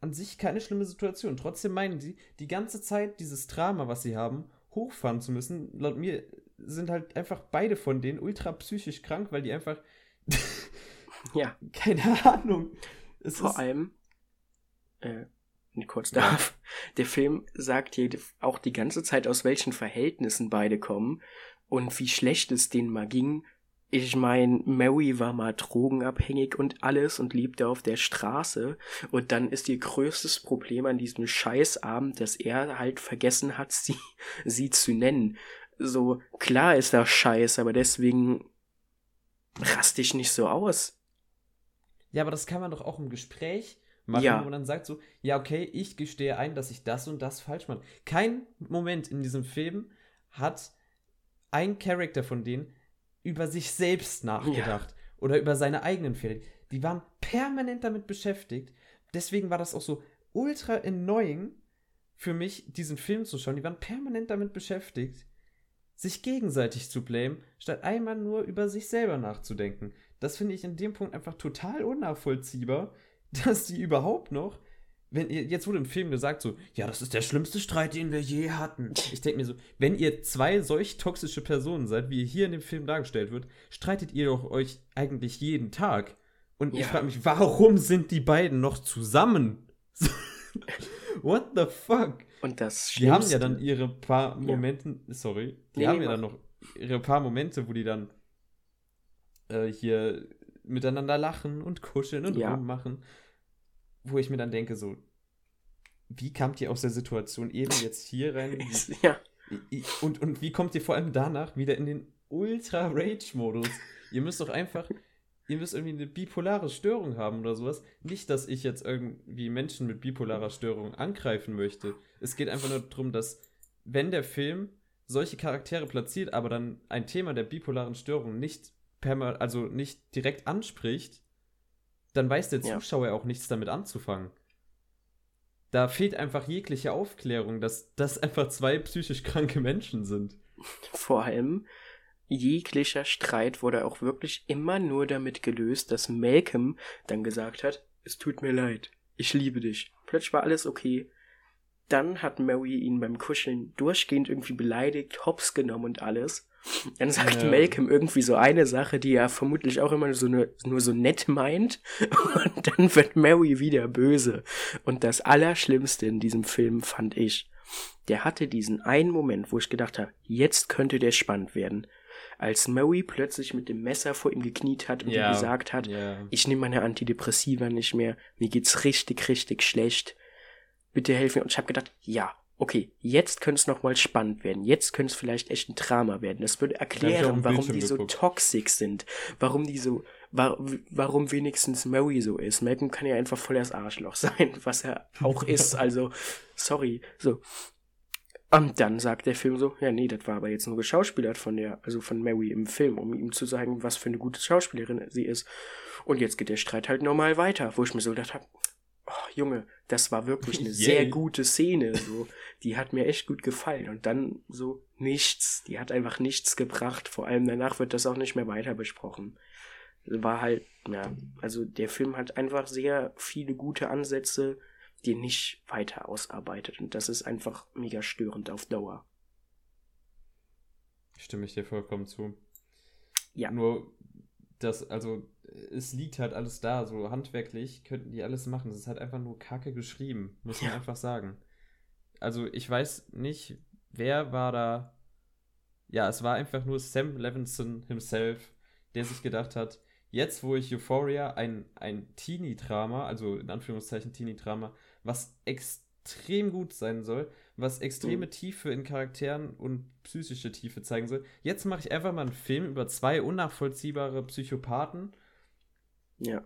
an sich keine schlimme Situation. Trotzdem meinen sie, die ganze Zeit dieses Drama, was sie haben, hochfahren zu müssen. Laut mir sind halt einfach beide von denen ultra psychisch krank, weil die einfach [LAUGHS] Ja. keine Ahnung. Es Vor allem, äh, wenn ich kurz darf, der Film sagt dir auch die ganze Zeit, aus welchen Verhältnissen beide kommen und wie schlecht es denen mal ging. Ich meine, Mary war mal drogenabhängig und alles und lebte auf der Straße. Und dann ist ihr größtes Problem an diesem Scheißabend, dass er halt vergessen hat, [LAUGHS] sie, sie zu nennen. So, klar ist das scheiße, aber deswegen raste ich nicht so aus. Ja, aber das kann man doch auch im Gespräch machen, Ja. wo man dann sagt so, ja, okay, ich gestehe ein, dass ich das und das falsch mache. Kein Moment in diesem Film hat ein Charakter von denen über sich selbst nachgedacht oder über seine eigenen Fehler. Die waren permanent damit beschäftigt. Deswegen war das auch so ultra annoying für mich, diesen Film zu schauen. Die waren permanent damit beschäftigt, sich gegenseitig zu blamen, statt einmal nur über sich selber nachzudenken. Das finde ich in dem Punkt einfach total unnachvollziehbar, [LAUGHS] dass die überhaupt noch, wenn ihr, jetzt wurde im Film gesagt so, ja, das ist der schlimmste Streit, den wir je hatten. Ich denke mir so, wenn ihr zwei solch toxische Personen seid, wie hier in dem Film dargestellt wird, streitet ihr doch euch eigentlich jeden Tag. Und ich Ja. frage mich, warum sind die beiden noch zusammen? [LAUGHS] What the fuck? Und das Die haben ja Schlimmste- dann ihre paar Momente, sorry, die Nee, haben ja dann noch ihre paar Momente, wo die dann äh, hier miteinander lachen und kuscheln und Ja. rummachen, wo ich mir dann denke, so, wie kamt ihr aus der Situation eben [LAUGHS] jetzt hier rein? Ja, und, und wie kommt ihr vor allem danach wieder in den Ultra-Rage-Modus? ihr müsst doch einfach, ihr müsst irgendwie eine bipolare Störung haben oder sowas. Nicht, dass ich jetzt irgendwie Menschen mit bipolarer Störung angreifen möchte. Es geht einfach nur darum, dass, wenn der Film solche Charaktere platziert, aber dann ein Thema der bipolaren Störung nicht also nicht direkt anspricht, dann weiß der Ja. Zuschauer auch nichts damit anzufangen. Da fehlt einfach jegliche Aufklärung, dass das [LAUGHS] einfach zwei psychisch kranke Menschen sind. vor allem jeglicher Streit wurde auch wirklich immer nur damit gelöst, dass Malcolm dann gesagt hat, es tut mir leid, ich liebe dich. Plötzlich war alles okay. Dann hat Mary ihn beim Kuscheln durchgehend irgendwie beleidigt, hops genommen und alles. Dann sagt Ja. Malcolm irgendwie so eine Sache, die er vermutlich auch immer so eine, nur so nett meint. [LAUGHS] Und dann wird Mary wieder böse. Und das Allerschlimmste in diesem Film fand ich, der hatte diesen einen Moment, wo ich gedacht habe, jetzt könnte der spannend werden. Als Mary plötzlich mit dem Messer vor ihm gekniet hat und ihm gesagt hat, ja. ich nehme meine Antidepressiva nicht mehr, mir geht's richtig, richtig schlecht. Bitte helf mir. Und ich habe gedacht, ja, okay, jetzt könnte es nochmal spannend werden. Jetzt könnte es vielleicht echt ein Drama werden. Das würde erklären, warum die so toxisch sind. Warum die so, wa warum wenigstens Mary so ist. Malcolm kann ja einfach voll das Arschloch [LAUGHS] sein, was er auch ist. [LAUGHS] Also, sorry. So. Und dann sagt der Film so, ja, nee, das war aber jetzt nur geschauspielert von der, also von Mary im Film, um ihm zu sagen, was für eine gute Schauspielerin sie ist. Und jetzt geht der Streit halt normal weiter, wo ich mir so gedacht habe, oh, Junge, das war wirklich eine [LAUGHS] Yay. sehr gute Szene, so. Die hat mir echt gut gefallen. Und dann so nichts. Die hat einfach nichts gebracht. Vor allem danach wird das auch nicht mehr weiter besprochen. War halt, ja, also der Film hat einfach sehr viele gute Ansätze, die er nicht weiter ausarbeitet. Und das ist einfach mega störend auf Dauer. Stimme ich dir vollkommen zu. Ja. Nur, das, also, es liegt halt alles da, so handwerklich könnten die alles machen. Es ist halt einfach nur kacke geschrieben, muss man Ja. einfach sagen. Also, ich weiß nicht, wer war da. Ja, es war einfach nur Sam Levinson himself, der sich gedacht hat, jetzt wo ich Euphoria, ein, ein Teenie-Drama, also in Anführungszeichen Teenie-Drama, was extrem gut sein soll, was extreme Mhm. Tiefe in Charakteren und psychische Tiefe zeigen soll. Jetzt mache ich einfach mal einen Film über zwei unnachvollziehbare Psychopathen Ja.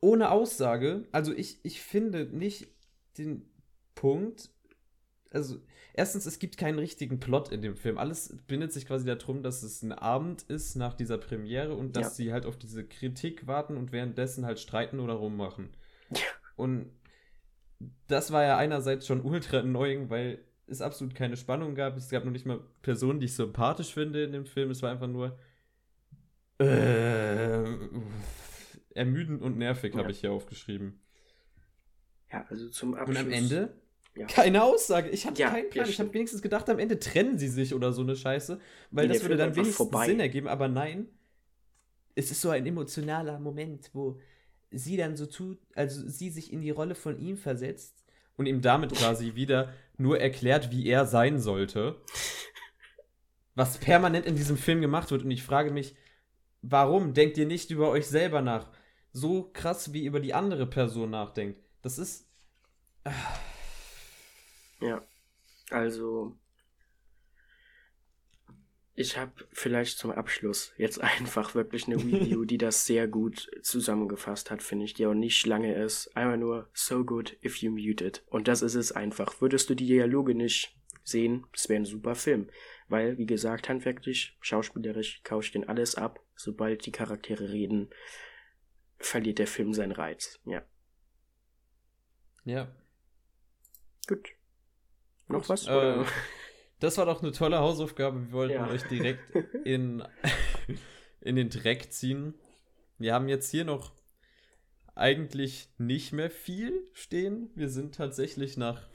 ohne Aussage. Also ich, ich finde nicht den Punkt. Also, erstens, es gibt keinen richtigen Plot in dem Film. Alles bindet sich quasi darum, dass es ein Abend ist nach dieser Premiere und dass Ja. sie halt auf diese Kritik warten und währenddessen halt streiten oder rummachen. Ja. Und das war ja einerseits schon ultra annoying, weil es absolut keine Spannung gab. Es gab noch nicht mal Personen, die ich sympathisch finde in dem Film. Es war einfach nur äh, ermüdend und nervig, Ja. habe ich hier aufgeschrieben. Ja, also zum Abschluss. Und am Ende Ja. keine Aussage. Ich habe Ja, keinen Plan. ich habe wenigstens gedacht, am Ende trennen sie sich oder so eine Scheiße, weil Nee, das würde dann wenigstens vorbei. Sinn ergeben. Aber nein, es ist so ein emotionaler Moment, wo sie dann so tut, also sie sich in die Rolle von ihm versetzt und ihm damit quasi wieder nur erklärt, wie er sein sollte. Was permanent in diesem Film gemacht wird. Und ich frage mich, warum denkt ihr nicht über euch selber nach? So krass wie über die andere Person nachdenkt. Das ist. Ja, also ich habe vielleicht zum Abschluss jetzt [LAUGHS] einfach wirklich eine Review, die das sehr gut zusammengefasst hat, finde ich, die auch nicht lange ist. Einmal nur so good if you mute it. Und das ist es einfach. Würdest du die Dialoge nicht sehen, es wäre ein super Film. Weil, wie gesagt, handwerklich, schauspielerisch, kauscht den alles ab. Sobald die Charaktere reden, verliert der Film seinen Reiz. Ja, Ja. gut. Noch Gut, was? Äh, das war doch eine tolle Hausaufgabe. Wir wollten Ja. euch direkt [LAUGHS] in, in den Dreck ziehen. Wir haben jetzt hier noch eigentlich nicht mehr viel stehen. Wir sind tatsächlich nach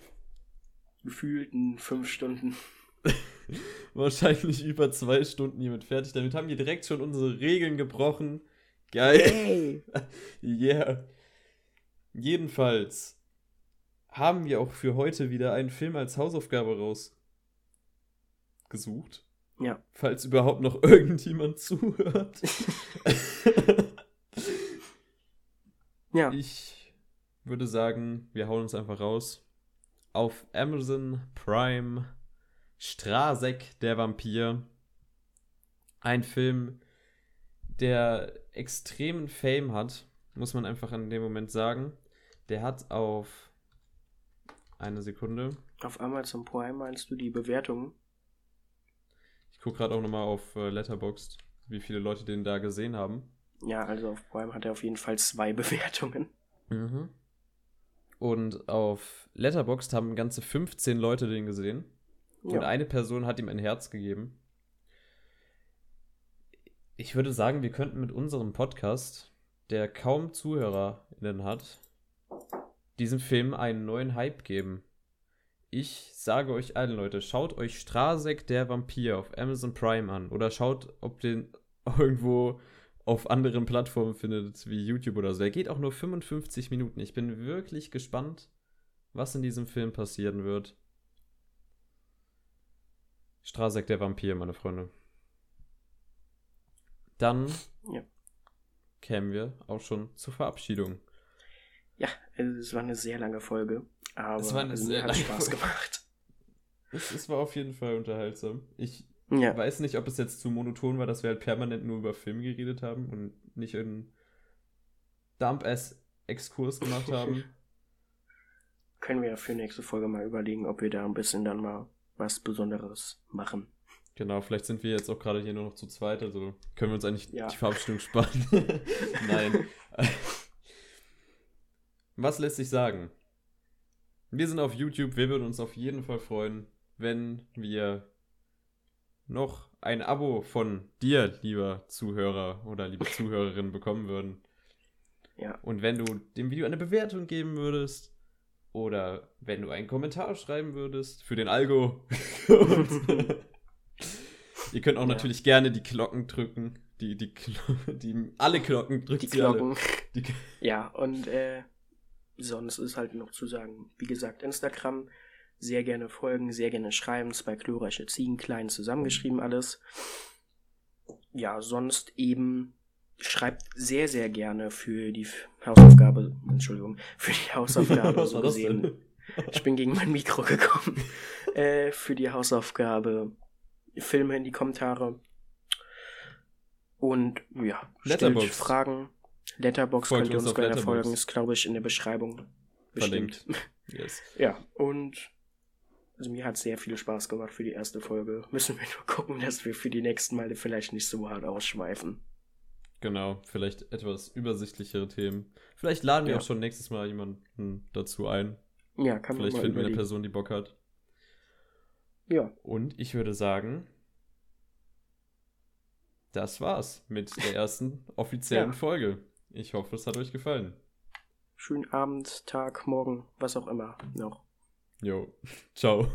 Gefühlten fünf Stunden. [LAUGHS] [LAUGHS] wahrscheinlich über zwei Stunden hiermit fertig. Damit haben wir direkt schon unsere Regeln gebrochen. Geil. [LAUGHS] Yeah. Jedenfalls haben wir auch für heute wieder einen Film als Hausaufgabe rausgesucht. Ja. Falls überhaupt noch [LAUGHS] irgendjemand zuhört. Ja. ich würde sagen, wir hauen uns einfach raus. Auf Amazon Prime Strasek, der Vampir. Ein Film, der extremen Fame hat, muss man einfach in dem Moment sagen. Der hat auf eine Sekunde. Auf Amazon Prime meinst du die Bewertungen? Ich gucke gerade auch nochmal auf äh, Letterboxd, wie viele Leute den da gesehen haben. Ja, also auf Prime hat er auf jeden Fall zwei [LAUGHS] Bewertungen. Mhm. Und auf Letterboxd haben ganze 15 Leute den gesehen. Und Ja. eine Person hat ihm ein Herz gegeben. Ich würde sagen, wir könnten mit unserem Podcast, der kaum ZuhörerInnen hat, diesem Film einen neuen Hype geben. ich sage euch allen, Leute, schaut euch Strasek der Vampir auf Amazon Prime an oder schaut, ob den [LAUGHS] irgendwo auf anderen Plattformen findet, wie YouTube oder so. Er geht auch nur 55 Minuten. Ich bin wirklich gespannt, was in diesem Film passieren wird. Strasek der Vampir, meine Freunde. Dann Ja. kämen wir auch schon zur Verabschiedung. Ja, also es war eine sehr lange Folge, aber Es war eine also sehr hat Spaß Folge. gemacht. Es, es war auf jeden Fall unterhaltsam. Ich Ja, weiß nicht, ob es jetzt zu monoton war, dass wir halt permanent nur über Filme geredet haben und nicht einen Dump-Ass-Exkurs gemacht [LAUGHS] haben. können wir ja für nächste Folge mal überlegen, ob wir da ein bisschen dann mal was Besonderes machen. Genau, vielleicht sind wir jetzt auch gerade hier nur noch zu zweit, also können wir uns eigentlich Ja. die Verabschiedung sparen. [LAUGHS] Nein. [LAUGHS] Was lässt sich sagen? Wir sind auf YouTube, wir würden uns auf jeden Fall freuen, wenn wir noch ein Abo von dir, lieber Zuhörer oder liebe [LAUGHS] Zuhörerin, bekommen würden. Ja. Und wenn du dem Video eine Bewertung geben würdest oder wenn du einen Kommentar schreiben würdest für den Algo. [LAUGHS] Ihr könnt auch Ja. natürlich gerne die Glocken drücken. Die, die, Glo die alle Glocken drückt Die. Glocken. Die, Ja, und äh, sonst ist halt noch zu sagen, wie gesagt, Instagram, sehr gerne folgen, sehr gerne schreiben, zwei glorreiche Ziegen, klein zusammengeschrieben alles. Ja, sonst eben schreibt sehr, sehr gerne für die Hausaufgabe, Entschuldigung, für die Hausaufgabe [LAUGHS] so gesehen. Ich bin gegen mein Mikro gekommen. [LAUGHS] äh, für die Hausaufgabe Filme in die Kommentare. Und ja, stellt Letterboxd. Fragen. Letterbox Folgt könnt ihr uns uns gerne Letterboxd. folgen, ist glaube ich in der Beschreibung bestimmt. Verlinkt. [LAUGHS] Yes. Ja, und also mir hat sehr viel Spaß gemacht für die erste Folge. Müssen wir nur gucken, dass wir für die nächsten Male vielleicht nicht so hart ausschweifen. Genau, vielleicht etwas übersichtlichere Themen. Vielleicht laden wir Ja. auch schon nächstes Mal jemanden dazu ein. Ja, kann Vielleicht man mal finden wir eine. Person, die Bock hat. Ja, Und ich würde sagen, das war's mit der ersten [LAUGHS] offiziellen Ja. Folge. Ich hoffe, es hat euch gefallen. schönen Abend, Tag, Morgen, was auch immer noch. Jo, [LAUGHS] ciao.